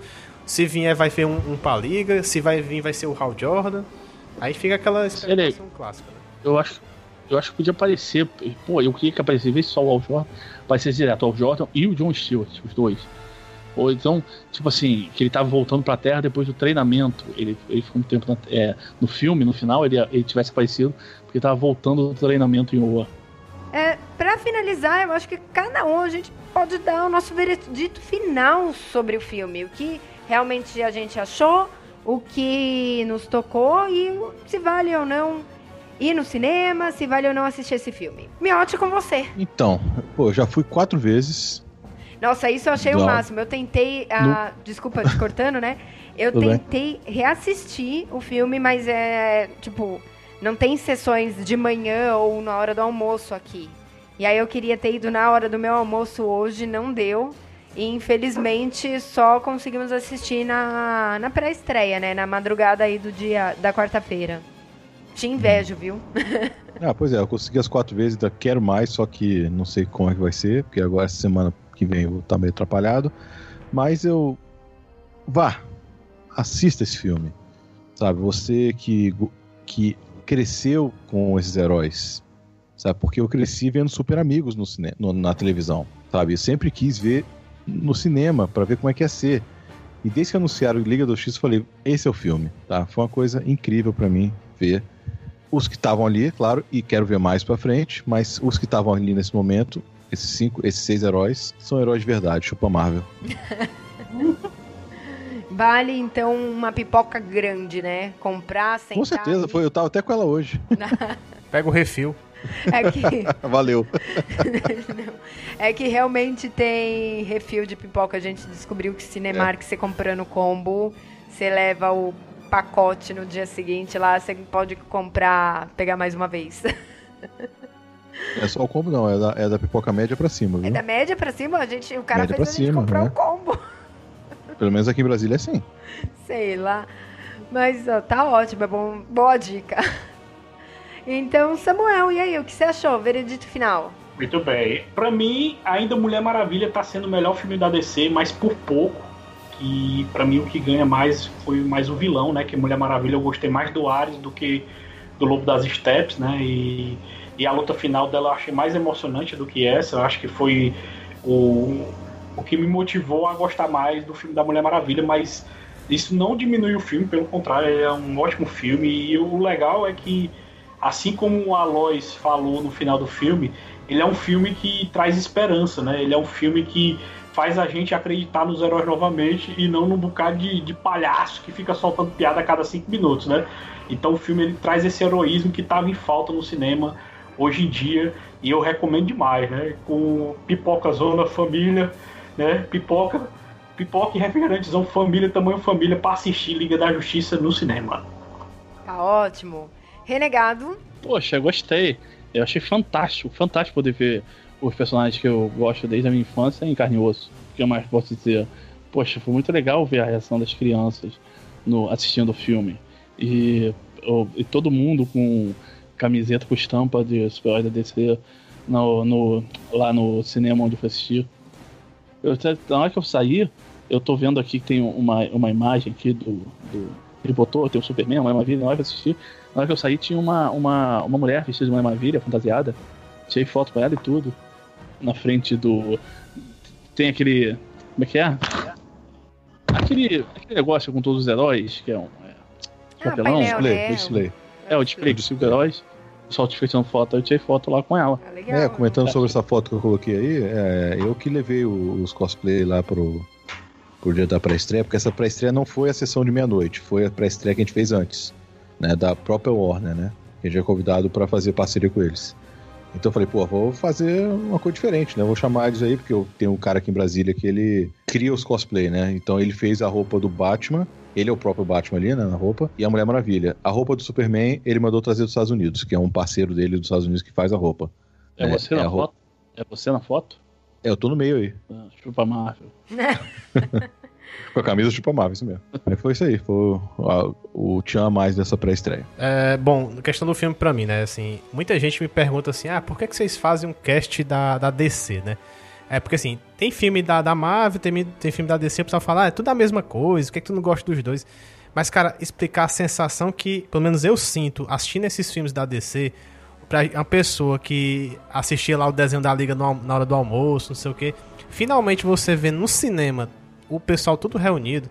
Se vier, vai ter um, um pra Liga. Se vai vir, vai ser o Hal Jordan. Aí fica aquela especulação clássica. Né? Eu acho, eu acho que podia aparecer. Pô, eu queria que aparecesse, só o Al Jordan, aparecesse direto o Al Jordan e o John Stewart, os dois. Ou então, tipo assim, que ele tava voltando pra Terra depois do treinamento. Ele, ele ficou um tempo na- é, no filme, no final, ele, ele tivesse aparecido, porque ele tava voltando do treinamento em Oa. É, pra finalizar, eu acho que cada um a gente pode dar o nosso veredito final sobre o filme. O que realmente a gente achou, o que nos tocou e se vale ou não ir no cinema, se vale ou não assistir esse filme. Miote com você. Então, pô, já fui quatro vezes. Nossa, isso eu achei o Não. máximo. Eu tentei. ah, Desculpa, te cortando, né? Eu Tudo bem. tentei reassistir o filme, mas é. Tipo, não tem sessões de manhã ou na hora do almoço aqui. E aí eu queria ter ido na hora do meu almoço hoje, não deu. E infelizmente só conseguimos assistir na, na pré-estreia, né? Na madrugada aí do dia da quarta-feira. Te invejo, viu? Ah, pois é, eu consegui as quatro vezes, ainda quero mais, só que não sei como é que vai ser, porque agora essa semana que vem eu vou estar meio atrapalhado. Mas eu. Vá, assista esse filme. Sabe, você que, que cresceu com esses heróis. Sabe, porque eu cresci vendo Super Amigos no cine, no, na televisão. Sabe, eu sempre quis ver no cinema para ver como é que ia ser. E desde que anunciaram Liga do X, eu falei: esse é o filme, tá? Foi uma coisa incrível para mim ver os que estavam ali, claro, e quero ver mais para frente, mas os que estavam ali nesse momento, esses cinco, esses seis heróis, são heróis de verdade, chupa Marvel. Vale então uma pipoca grande, né? Comprar, sentar. Com certeza, e- foi, eu tava até com ela hoje. Pega o refil. É que, Valeu. é que realmente tem refil de pipoca. A gente descobriu que Cinemark, você comprando combo, você leva o pacote no dia seguinte lá, você pode comprar, pegar mais uma vez. É só o combo, não, é da, é da pipoca média pra cima, É viu? da média pra cima, a gente, o cara Média fez a gente cima, comprar né? o combo. Pelo menos aqui em Brasília é assim. Sei lá. Mas ó, tá ótimo, é bom, boa dica. Então, Samuel, e aí, o que você achou? Veredito final. Muito bem. Pra mim, ainda Mulher Maravilha tá sendo o melhor filme da DC, mas por pouco. Que pra mim o que ganha mais foi mais o vilão, né? Que Mulher Maravilha eu gostei mais do Ares do que do Lobo das Steps, né? E, e a luta final dela eu achei mais emocionante do que essa. Eu acho que foi o, o que me motivou a gostar mais do filme da Mulher Maravilha, mas isso não diminui o filme, pelo contrário, é um ótimo filme. E o legal é que, assim como o Aloys falou no final do filme, ele é um filme que traz esperança, né? Ele é um filme que faz a gente acreditar nos heróis novamente e não num bocado de, de palhaço que fica soltando piada a cada cinco minutos, né? Então o filme ele traz esse heroísmo que estava em falta no cinema hoje em dia e eu recomendo demais, né? Com pipoca zona família, né? Pipoca, pipoca e refrigerantezão família, tamanho família para assistir Liga da Justiça no cinema. Tá ótimo. Renegado. Poxa, gostei. Eu achei fantástico, fantástico poder ver os personagens que eu gosto desde a minha infância em carne e osso. O que eu mais posso dizer? Poxa, foi muito legal ver a reação das crianças no, assistindo o filme. E, e todo mundo com camiseta com estampa de super da DC no, no- lá no cinema onde eu fui assistir. Eu, na hora que eu saí, eu tô vendo aqui que tem uma, uma imagem aqui do, do. Ele botou, tem o Superman, uma Maravilha, na hora que eu assisti. Na hora que eu saí, tinha uma, uma, uma mulher vestida de Mulher Maravilha, fantasiada. Tirei foto com ela e tudo. Na frente do. Tem aquele. Como é que é? Aquele, aquele negócio com todos os heróis, que é um. É, Ah, papelão. painel, display, né? display. É, o display dos cinco heróis. O pessoal te tirando foto, eu tirei foto lá com ela. Legal. É, comentando sobre essa foto que eu coloquei aí, é, eu que levei o- os cosplay lá pro, pro dia da pré-estreia, porque essa pré-estreia não foi a sessão de meia-noite, foi a pré-estreia que a gente fez antes, né, da própria Warner, né, que a gente é convidado para fazer parceria com eles. Então eu falei, pô, vou fazer uma coisa diferente, né, vou chamar eles aí, porque eu tenho um cara aqui em Brasília que ele cria os cosplay, né, então ele fez a roupa do Batman, ele é o próprio Batman ali, né, na roupa, e a Mulher Maravilha. A roupa do Superman, ele mandou trazer dos Estados Unidos, que é um parceiro dele dos Estados Unidos que faz a roupa. É, É, você é na foto? É você na foto? É, eu tô no meio aí. Ah, chupa Marvel. Com a camisa chupa Marvel, isso mesmo. Aí foi isso aí, foi o, a- o tchan mais dessa pré-estreia. É, bom, questão do filme pra mim, né? Assim, muita gente me pergunta assim: ah, por que, que vocês fazem um cast da, da DC, né? É porque assim, tem filme da, da Marvel, tem, tem filme da DC, o pessoal fala, ah, é tudo a mesma coisa, por que, que tu não gosta dos dois? Mas, cara, explicar a sensação que, pelo menos eu sinto, assistindo esses filmes da DC, pra uma pessoa que assistia lá o desenho da Liga no na hora do almoço, não sei o que, finalmente você vê no cinema o pessoal tudo reunido,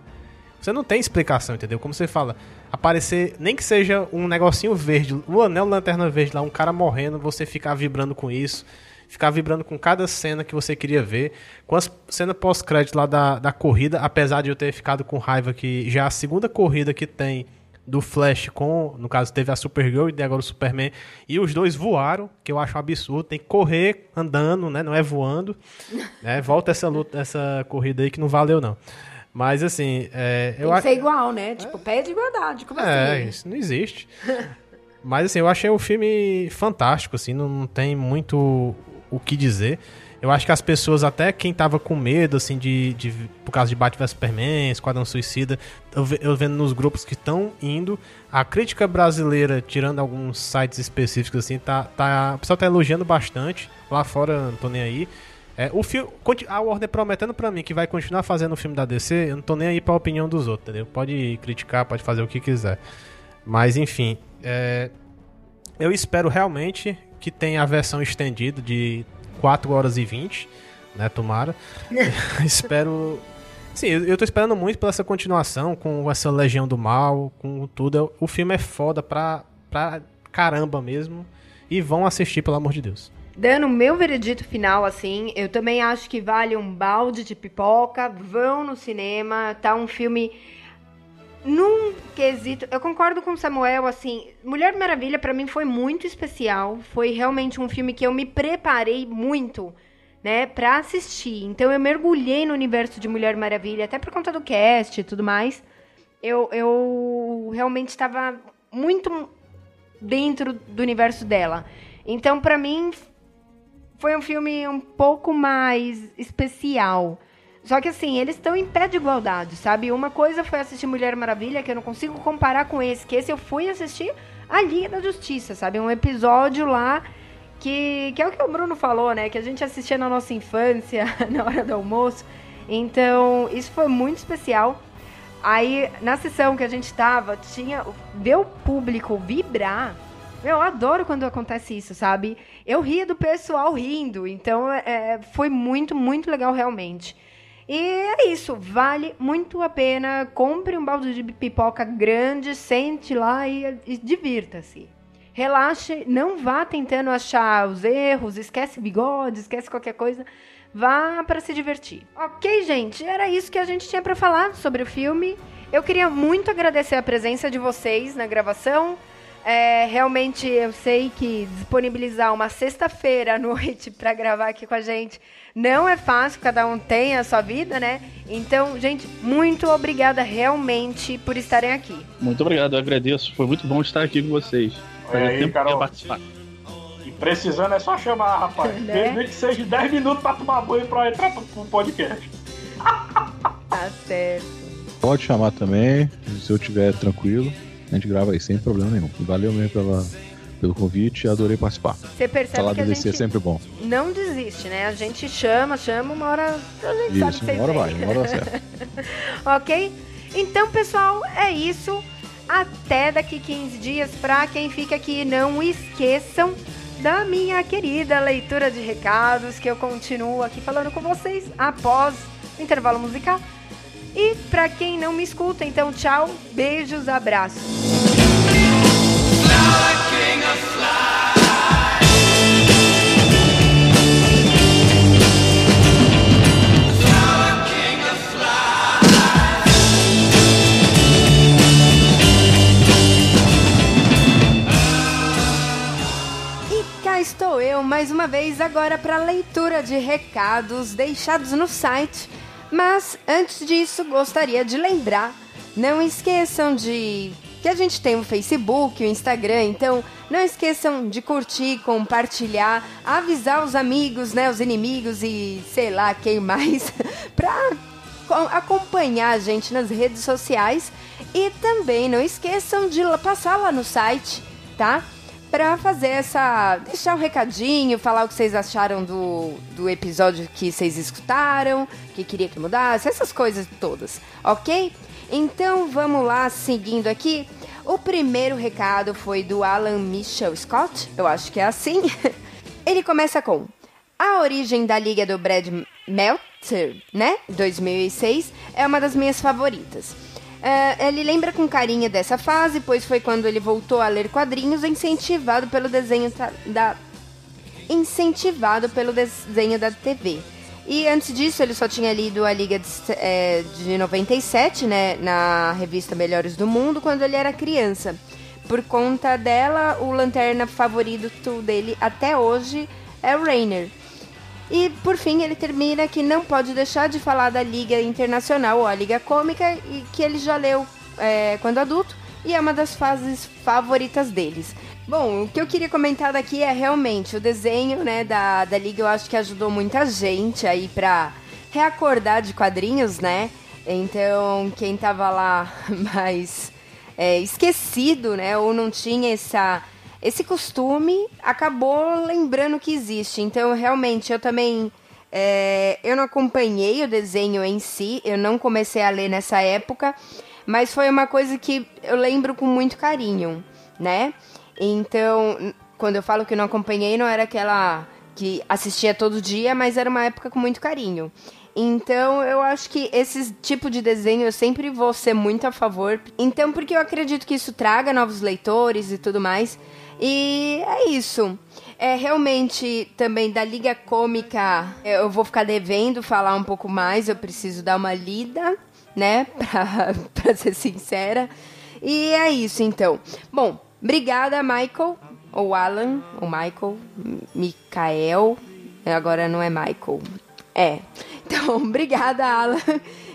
você não tem explicação, entendeu? Como você fala, aparecer, nem que seja um negocinho verde, o anel lanterna verde lá, um cara morrendo, você ficar vibrando com isso, ficar vibrando com cada cena que você queria ver. Com as cena pós-crédito lá da, da corrida, apesar de eu ter ficado com raiva que já é a segunda corrida que tem do Flash com, no caso teve a Supergirl e agora o Superman, e os dois voaram, que eu acho um absurdo, tem que correr andando, né, não é voando, né, volta essa luta, essa corrida aí que não valeu não. Mas assim, é, eu Tem que acho ser igual, né? Tipo, pé de igualdade. Como é, assim? isso não existe. Mas assim, eu achei o filme fantástico, assim, não, não tem muito o que dizer. Eu acho que as pessoas, até quem tava com medo, assim, de, de por causa de Batman Superman, Esquadrão Suicida, eu, eu vendo nos grupos que estão indo, a crítica brasileira, tirando alguns sites específicos, assim, tá, tá, o pessoal tá elogiando bastante. Lá fora, não tô nem aí. É, o filme, a Warner prometendo pra mim que vai continuar fazendo o filme da DC, eu não tô nem aí pra opinião dos outros, entendeu? Pode criticar, pode fazer o que quiser. Mas, enfim, é, eu espero realmente que tenha a versão estendida de 4 horas e 20, né, tomara. espero... Sim, eu eu tô esperando muito pela essa continuação, com essa Legião do Mal, com tudo. O filme é foda pra, pra caramba mesmo. E vão assistir, pelo amor de Deus. Dando o meu veredito final, assim, eu também acho que vale um balde de pipoca. Vão no cinema, tá um filme num quesito. Eu concordo com o Samuel, assim, Mulher Maravilha pra mim foi muito especial. Foi realmente um filme que eu me preparei muito, né, pra assistir. Então eu mergulhei no universo de Mulher Maravilha, até por conta do cast e tudo mais. Eu, eu realmente estava muito dentro do universo dela. Então, pra mim, foi um filme um pouco mais especial. Só que assim, eles estão em pé de igualdade, sabe? Uma coisa foi assistir Mulher Maravilha, que eu não consigo comparar com esse, que esse eu fui assistir a Liga da Justiça, sabe? Um episódio lá que, que é o que o Bruno falou, né? Que a gente assistia na nossa infância, na hora do almoço. Então, isso foi muito especial. Aí, na sessão que a gente tava, tinha. Ver o público vibrar. Eu adoro quando acontece isso, sabe? Eu ria do pessoal rindo. Então, é, foi muito, muito legal realmente. E é isso, vale muito a pena. Compre um balde de pipoca grande, sente lá e, e divirta-se. Relaxe, não vá tentando achar os erros, esquece bigode, esquece qualquer coisa. Vá para se divertir. Ok, gente, era isso que a gente tinha para falar sobre o filme. Eu queria muito agradecer a presença de vocês na gravação. É, realmente eu sei que disponibilizar uma sexta-feira à noite para gravar aqui com a gente não é fácil, cada um tem a sua vida, né? Então, gente, muito obrigada realmente por estarem aqui. Muito obrigado, eu agradeço. Foi muito bom estar aqui com vocês. Olha Fazia aí, tempo que eu Carol. participar. E precisando é só chamar, rapaz. Né? Mesmo que seja 10 minutos pra tomar banho pra entrar pro pro podcast. Tá certo. Pode chamar também, se eu tiver tranquilo, a gente grava aí sem problema nenhum. Valeu mesmo pela, pelo convite, adorei participar. Você percebe Falar que a DC é sempre bom. não desiste, né? A gente chama, chama, uma hora a gente sabe Isso, que vocês uma hora vai, uma hora dá certo. ok? Então, pessoal, é isso. Até daqui 15 dias. Pra quem fica aqui, não esqueçam da minha querida leitura de recados, que eu continuo aqui falando com vocês após o intervalo musical. E pra quem não me escuta, então tchau, beijos, abraços. Estou eu mais uma vez agora para leitura de recados deixados no site. Mas antes disso, gostaria de lembrar, não esqueçam de que a gente tem o Facebook, o Instagram, então não esqueçam de curtir, compartilhar, avisar os amigos, né, os inimigos e sei lá quem mais co- acompanhar a gente nas redes sociais e também não esqueçam de passar lá no site, tá? Pra fazer essa. deixar um recadinho, falar o que vocês acharam do, do episódio que vocês escutaram, que queria que mudasse, essas coisas todas, ok? Então vamos lá, seguindo aqui. O primeiro recado foi do Alan Michel Scott, eu acho que é assim. Ele começa com A origem da Liga do Brad Meltzer, né? 2006, é uma das minhas favoritas. É, ele lembra com carinho dessa fase, pois foi quando ele voltou a ler quadrinhos incentivado pelo desenho da incentivado pelo desenho da TV. E antes disso, ele só tinha lido a Liga de, é, de 97, né, na revista Melhores do Mundo, quando ele era criança. Por conta dela, o lanterna favorito dele até hoje é o Rainer. E por fim, ele termina que não pode deixar de falar da Liga Internacional ou a Liga Cômica, e que ele já leu é, quando adulto, e é uma das fases favoritas deles. Bom, o que eu queria comentar daqui é realmente o desenho, né, da, da Liga, eu acho que ajudou muita gente aí pra reacordar de quadrinhos, né? Então, quem tava lá mais é, esquecido, né, ou não tinha essa, esse costume, acabou lembrando que existe. Então, realmente, eu também. É, eu não acompanhei o desenho em si, eu não comecei a ler nessa época, mas foi uma coisa que eu lembro com muito carinho, né? Então, quando eu falo que não acompanhei, não era aquela que assistia todo dia, mas era uma época com muito carinho. Então, eu acho que esse tipo de desenho eu sempre vou ser muito a favor. Então, porque eu acredito que isso traga novos leitores e tudo mais. E é isso. É realmente também da Liga Cômica, eu vou ficar devendo falar um pouco mais, eu preciso dar uma lida, né, pra, pra ser sincera. E é isso então. Bom, obrigada, Michael, ou Alan, ou Michael, Mikael, agora não é Michael. É. Então, obrigada, Alan.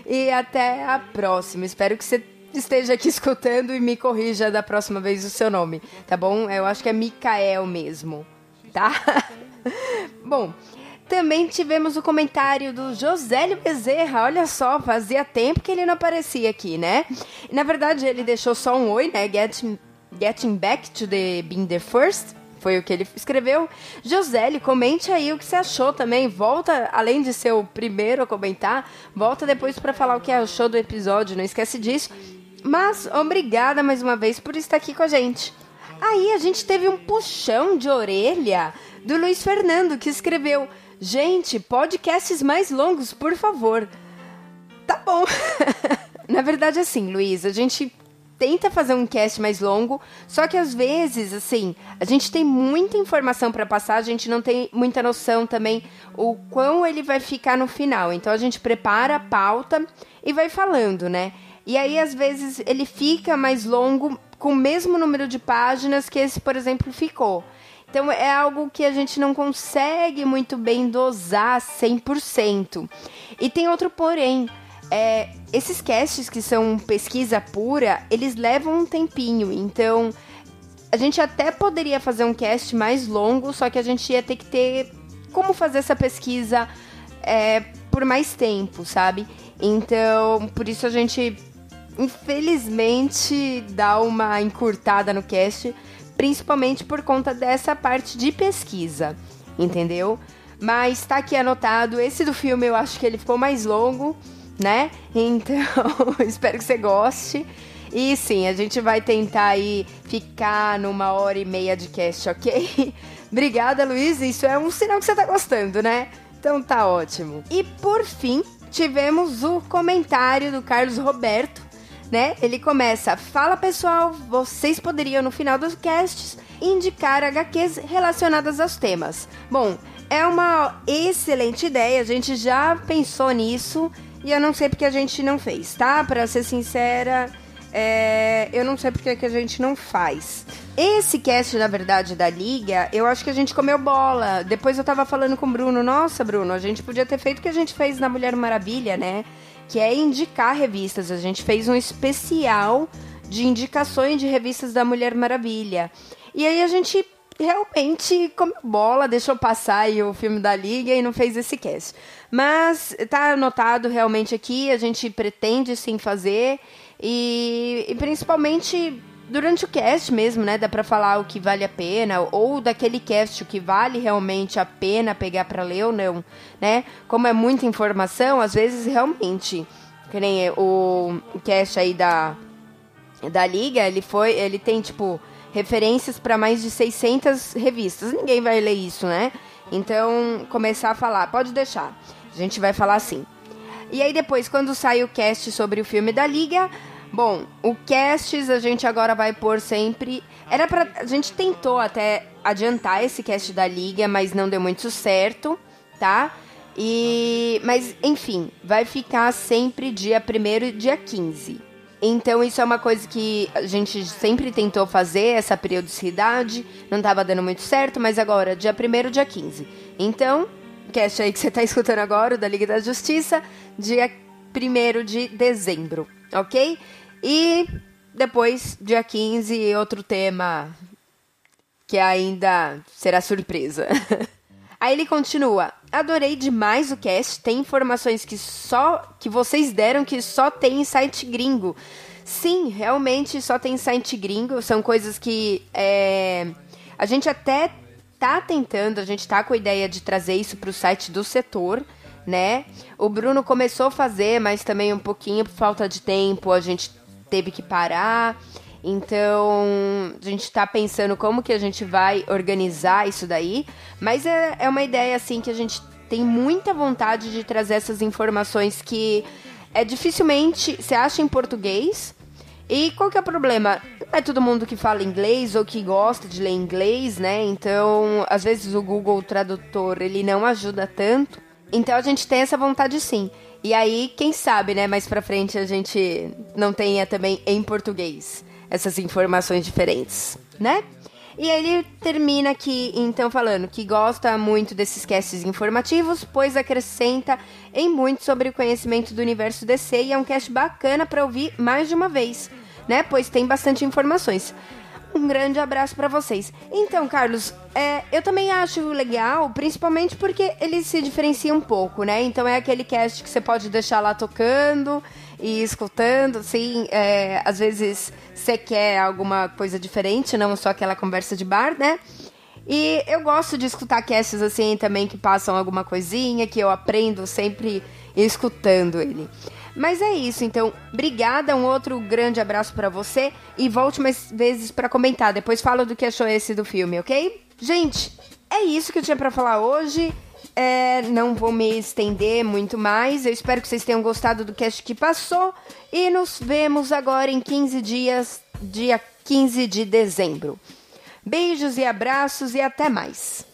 E até a próxima. Espero que você esteja aqui escutando e me corrija da próxima vez o seu nome, tá bom? Eu acho que é Mikael mesmo, tá? bom, também tivemos o comentário do Josélio Bezerra. Olha só, fazia tempo que ele não aparecia aqui, né? Na verdade, ele deixou só um oi, né? Getting, getting back to the being the first foi o que ele escreveu. Josélio, comente aí o que você achou também. Volta, além de ser o primeiro a comentar, volta depois para falar o que achou do episódio, não esquece disso. Mas obrigada mais uma vez por estar aqui com a gente. Aí a gente teve um puxão de orelha do Luiz Fernando que escreveu: Gente, podcasts mais longos, por favor. Tá bom. Na verdade, assim, Luiz, a gente tenta fazer um cast mais longo, só que às vezes, assim, a gente tem muita informação para passar, a gente não tem muita noção também o quão ele vai ficar no final. Então a gente prepara a pauta e vai falando, né? E aí às vezes ele fica mais longo com o mesmo número de páginas que esse, por exemplo, ficou. Então é algo que a gente não consegue muito bem dosar 100%. E tem outro porém, é, esses casts que são pesquisa pura, eles levam um tempinho. Então, a gente até poderia fazer um cast mais longo, só que a gente ia ter que ter como fazer essa pesquisa é, por mais tempo, sabe? Então, por isso a gente, infelizmente, dá uma encurtada no cast, principalmente por conta dessa parte de pesquisa, entendeu? Mas tá aqui anotado. Esse do filme eu acho que ele ficou mais longo né? Então, espero que você goste. E sim, a gente vai tentar aí ficar numa hora e meia de cast, ok? Obrigada, Luiz. Isso é um sinal que você tá gostando, né? Então tá ótimo. E por fim, tivemos o comentário do Carlos Roberto, né? Ele começa: Fala pessoal, vocês poderiam no final dos casts indicar HQs relacionadas aos temas. Bom, é uma excelente ideia, a gente já pensou nisso e eu não sei porque a gente não fez, tá? Pra ser sincera, é, eu não sei porque que a gente não faz. Esse cast, na verdade, da Liga, eu acho que a gente comeu bola. Depois eu tava falando com o Bruno, nossa, Bruno, a gente podia ter feito o que a gente fez na Mulher Maravilha, né? Que é indicar revistas. A gente fez um especial de indicações de revistas da Mulher Maravilha. E aí a gente realmente comeu bola, deixou passar aí o filme da Liga e não fez esse cast. Mas tá anotado realmente aqui, a gente pretende sim fazer. E, e principalmente durante o cast mesmo, né? Dá pra falar o que vale a pena, ou daquele cast o que vale realmente a pena pegar pra ler ou não, né? Como é muita informação, às vezes realmente, que nem o, cast aí da, da Liga, ele foi, ele tem tipo referências para mais de 600 revistas. Ninguém vai ler isso, né? Então, começar a falar, pode deixar. A gente vai falar assim. E aí depois, quando sai o cast sobre o filme da Liga, bom, o casts a gente agora vai pôr sempre. Era para a gente tentou até adiantar esse cast da Liga, mas não deu muito certo, tá? E mas enfim, vai ficar sempre dia 1 e dia 15. Então isso é uma coisa que a gente sempre tentou fazer, essa periodicidade, não estava dando muito certo, mas agora, dia 1 dia 15. Então, cast aí que você está escutando agora, o da Liga da Justiça, dia 1 de dezembro, ok? E depois, dia 15, outro tema que ainda será surpresa. Aí ele continua: Adorei demais o cast. Tem informações que só que vocês deram que só tem em site gringo. Sim, realmente só tem site gringo. São coisas que é, a gente até tá tentando, a gente tá com a ideia de trazer isso para o site do setor, né? O Bruno começou a fazer, mas também um pouquinho por falta de tempo, a gente teve que parar. Então, a gente está pensando como que a gente vai organizar isso daí. Mas é, é uma ideia, assim, que a gente tem muita vontade de trazer essas informações que é dificilmente se acha em português. E qual que é o problema? Não é todo mundo que fala inglês ou que gosta de ler inglês, né? Então, às vezes o Google Tradutor, ele não ajuda tanto. Então a gente tem essa vontade sim. E aí, quem sabe, né, mais pra frente a gente não tenha também em português essas informações diferentes, né? E ele termina aqui, então, falando que gosta muito desses casts informativos, pois acrescenta em muito sobre o conhecimento do universo DC e é um cast bacana para ouvir mais de uma vez, né? Pois tem bastante informações. Um grande abraço para vocês. Então, Carlos, é, eu também acho legal, principalmente porque ele se diferencia um pouco, né? Então é aquele cast que você pode deixar lá tocando e escutando, assim, é, às vezes você quer alguma coisa diferente, não só aquela conversa de bar, né? E eu gosto de escutar casts assim também que passam alguma coisinha, que eu aprendo sempre escutando ele. Mas é isso, então, obrigada, um outro grande abraço para você e volte mais vezes para comentar. Depois fala do que achou esse do filme, ok? Gente, é isso que eu tinha para falar hoje. É, não vou me estender muito mais. Eu espero que vocês tenham gostado do cast que passou. E nos vemos agora em 15 dias, dia 15 de dezembro. Beijos e abraços e até mais.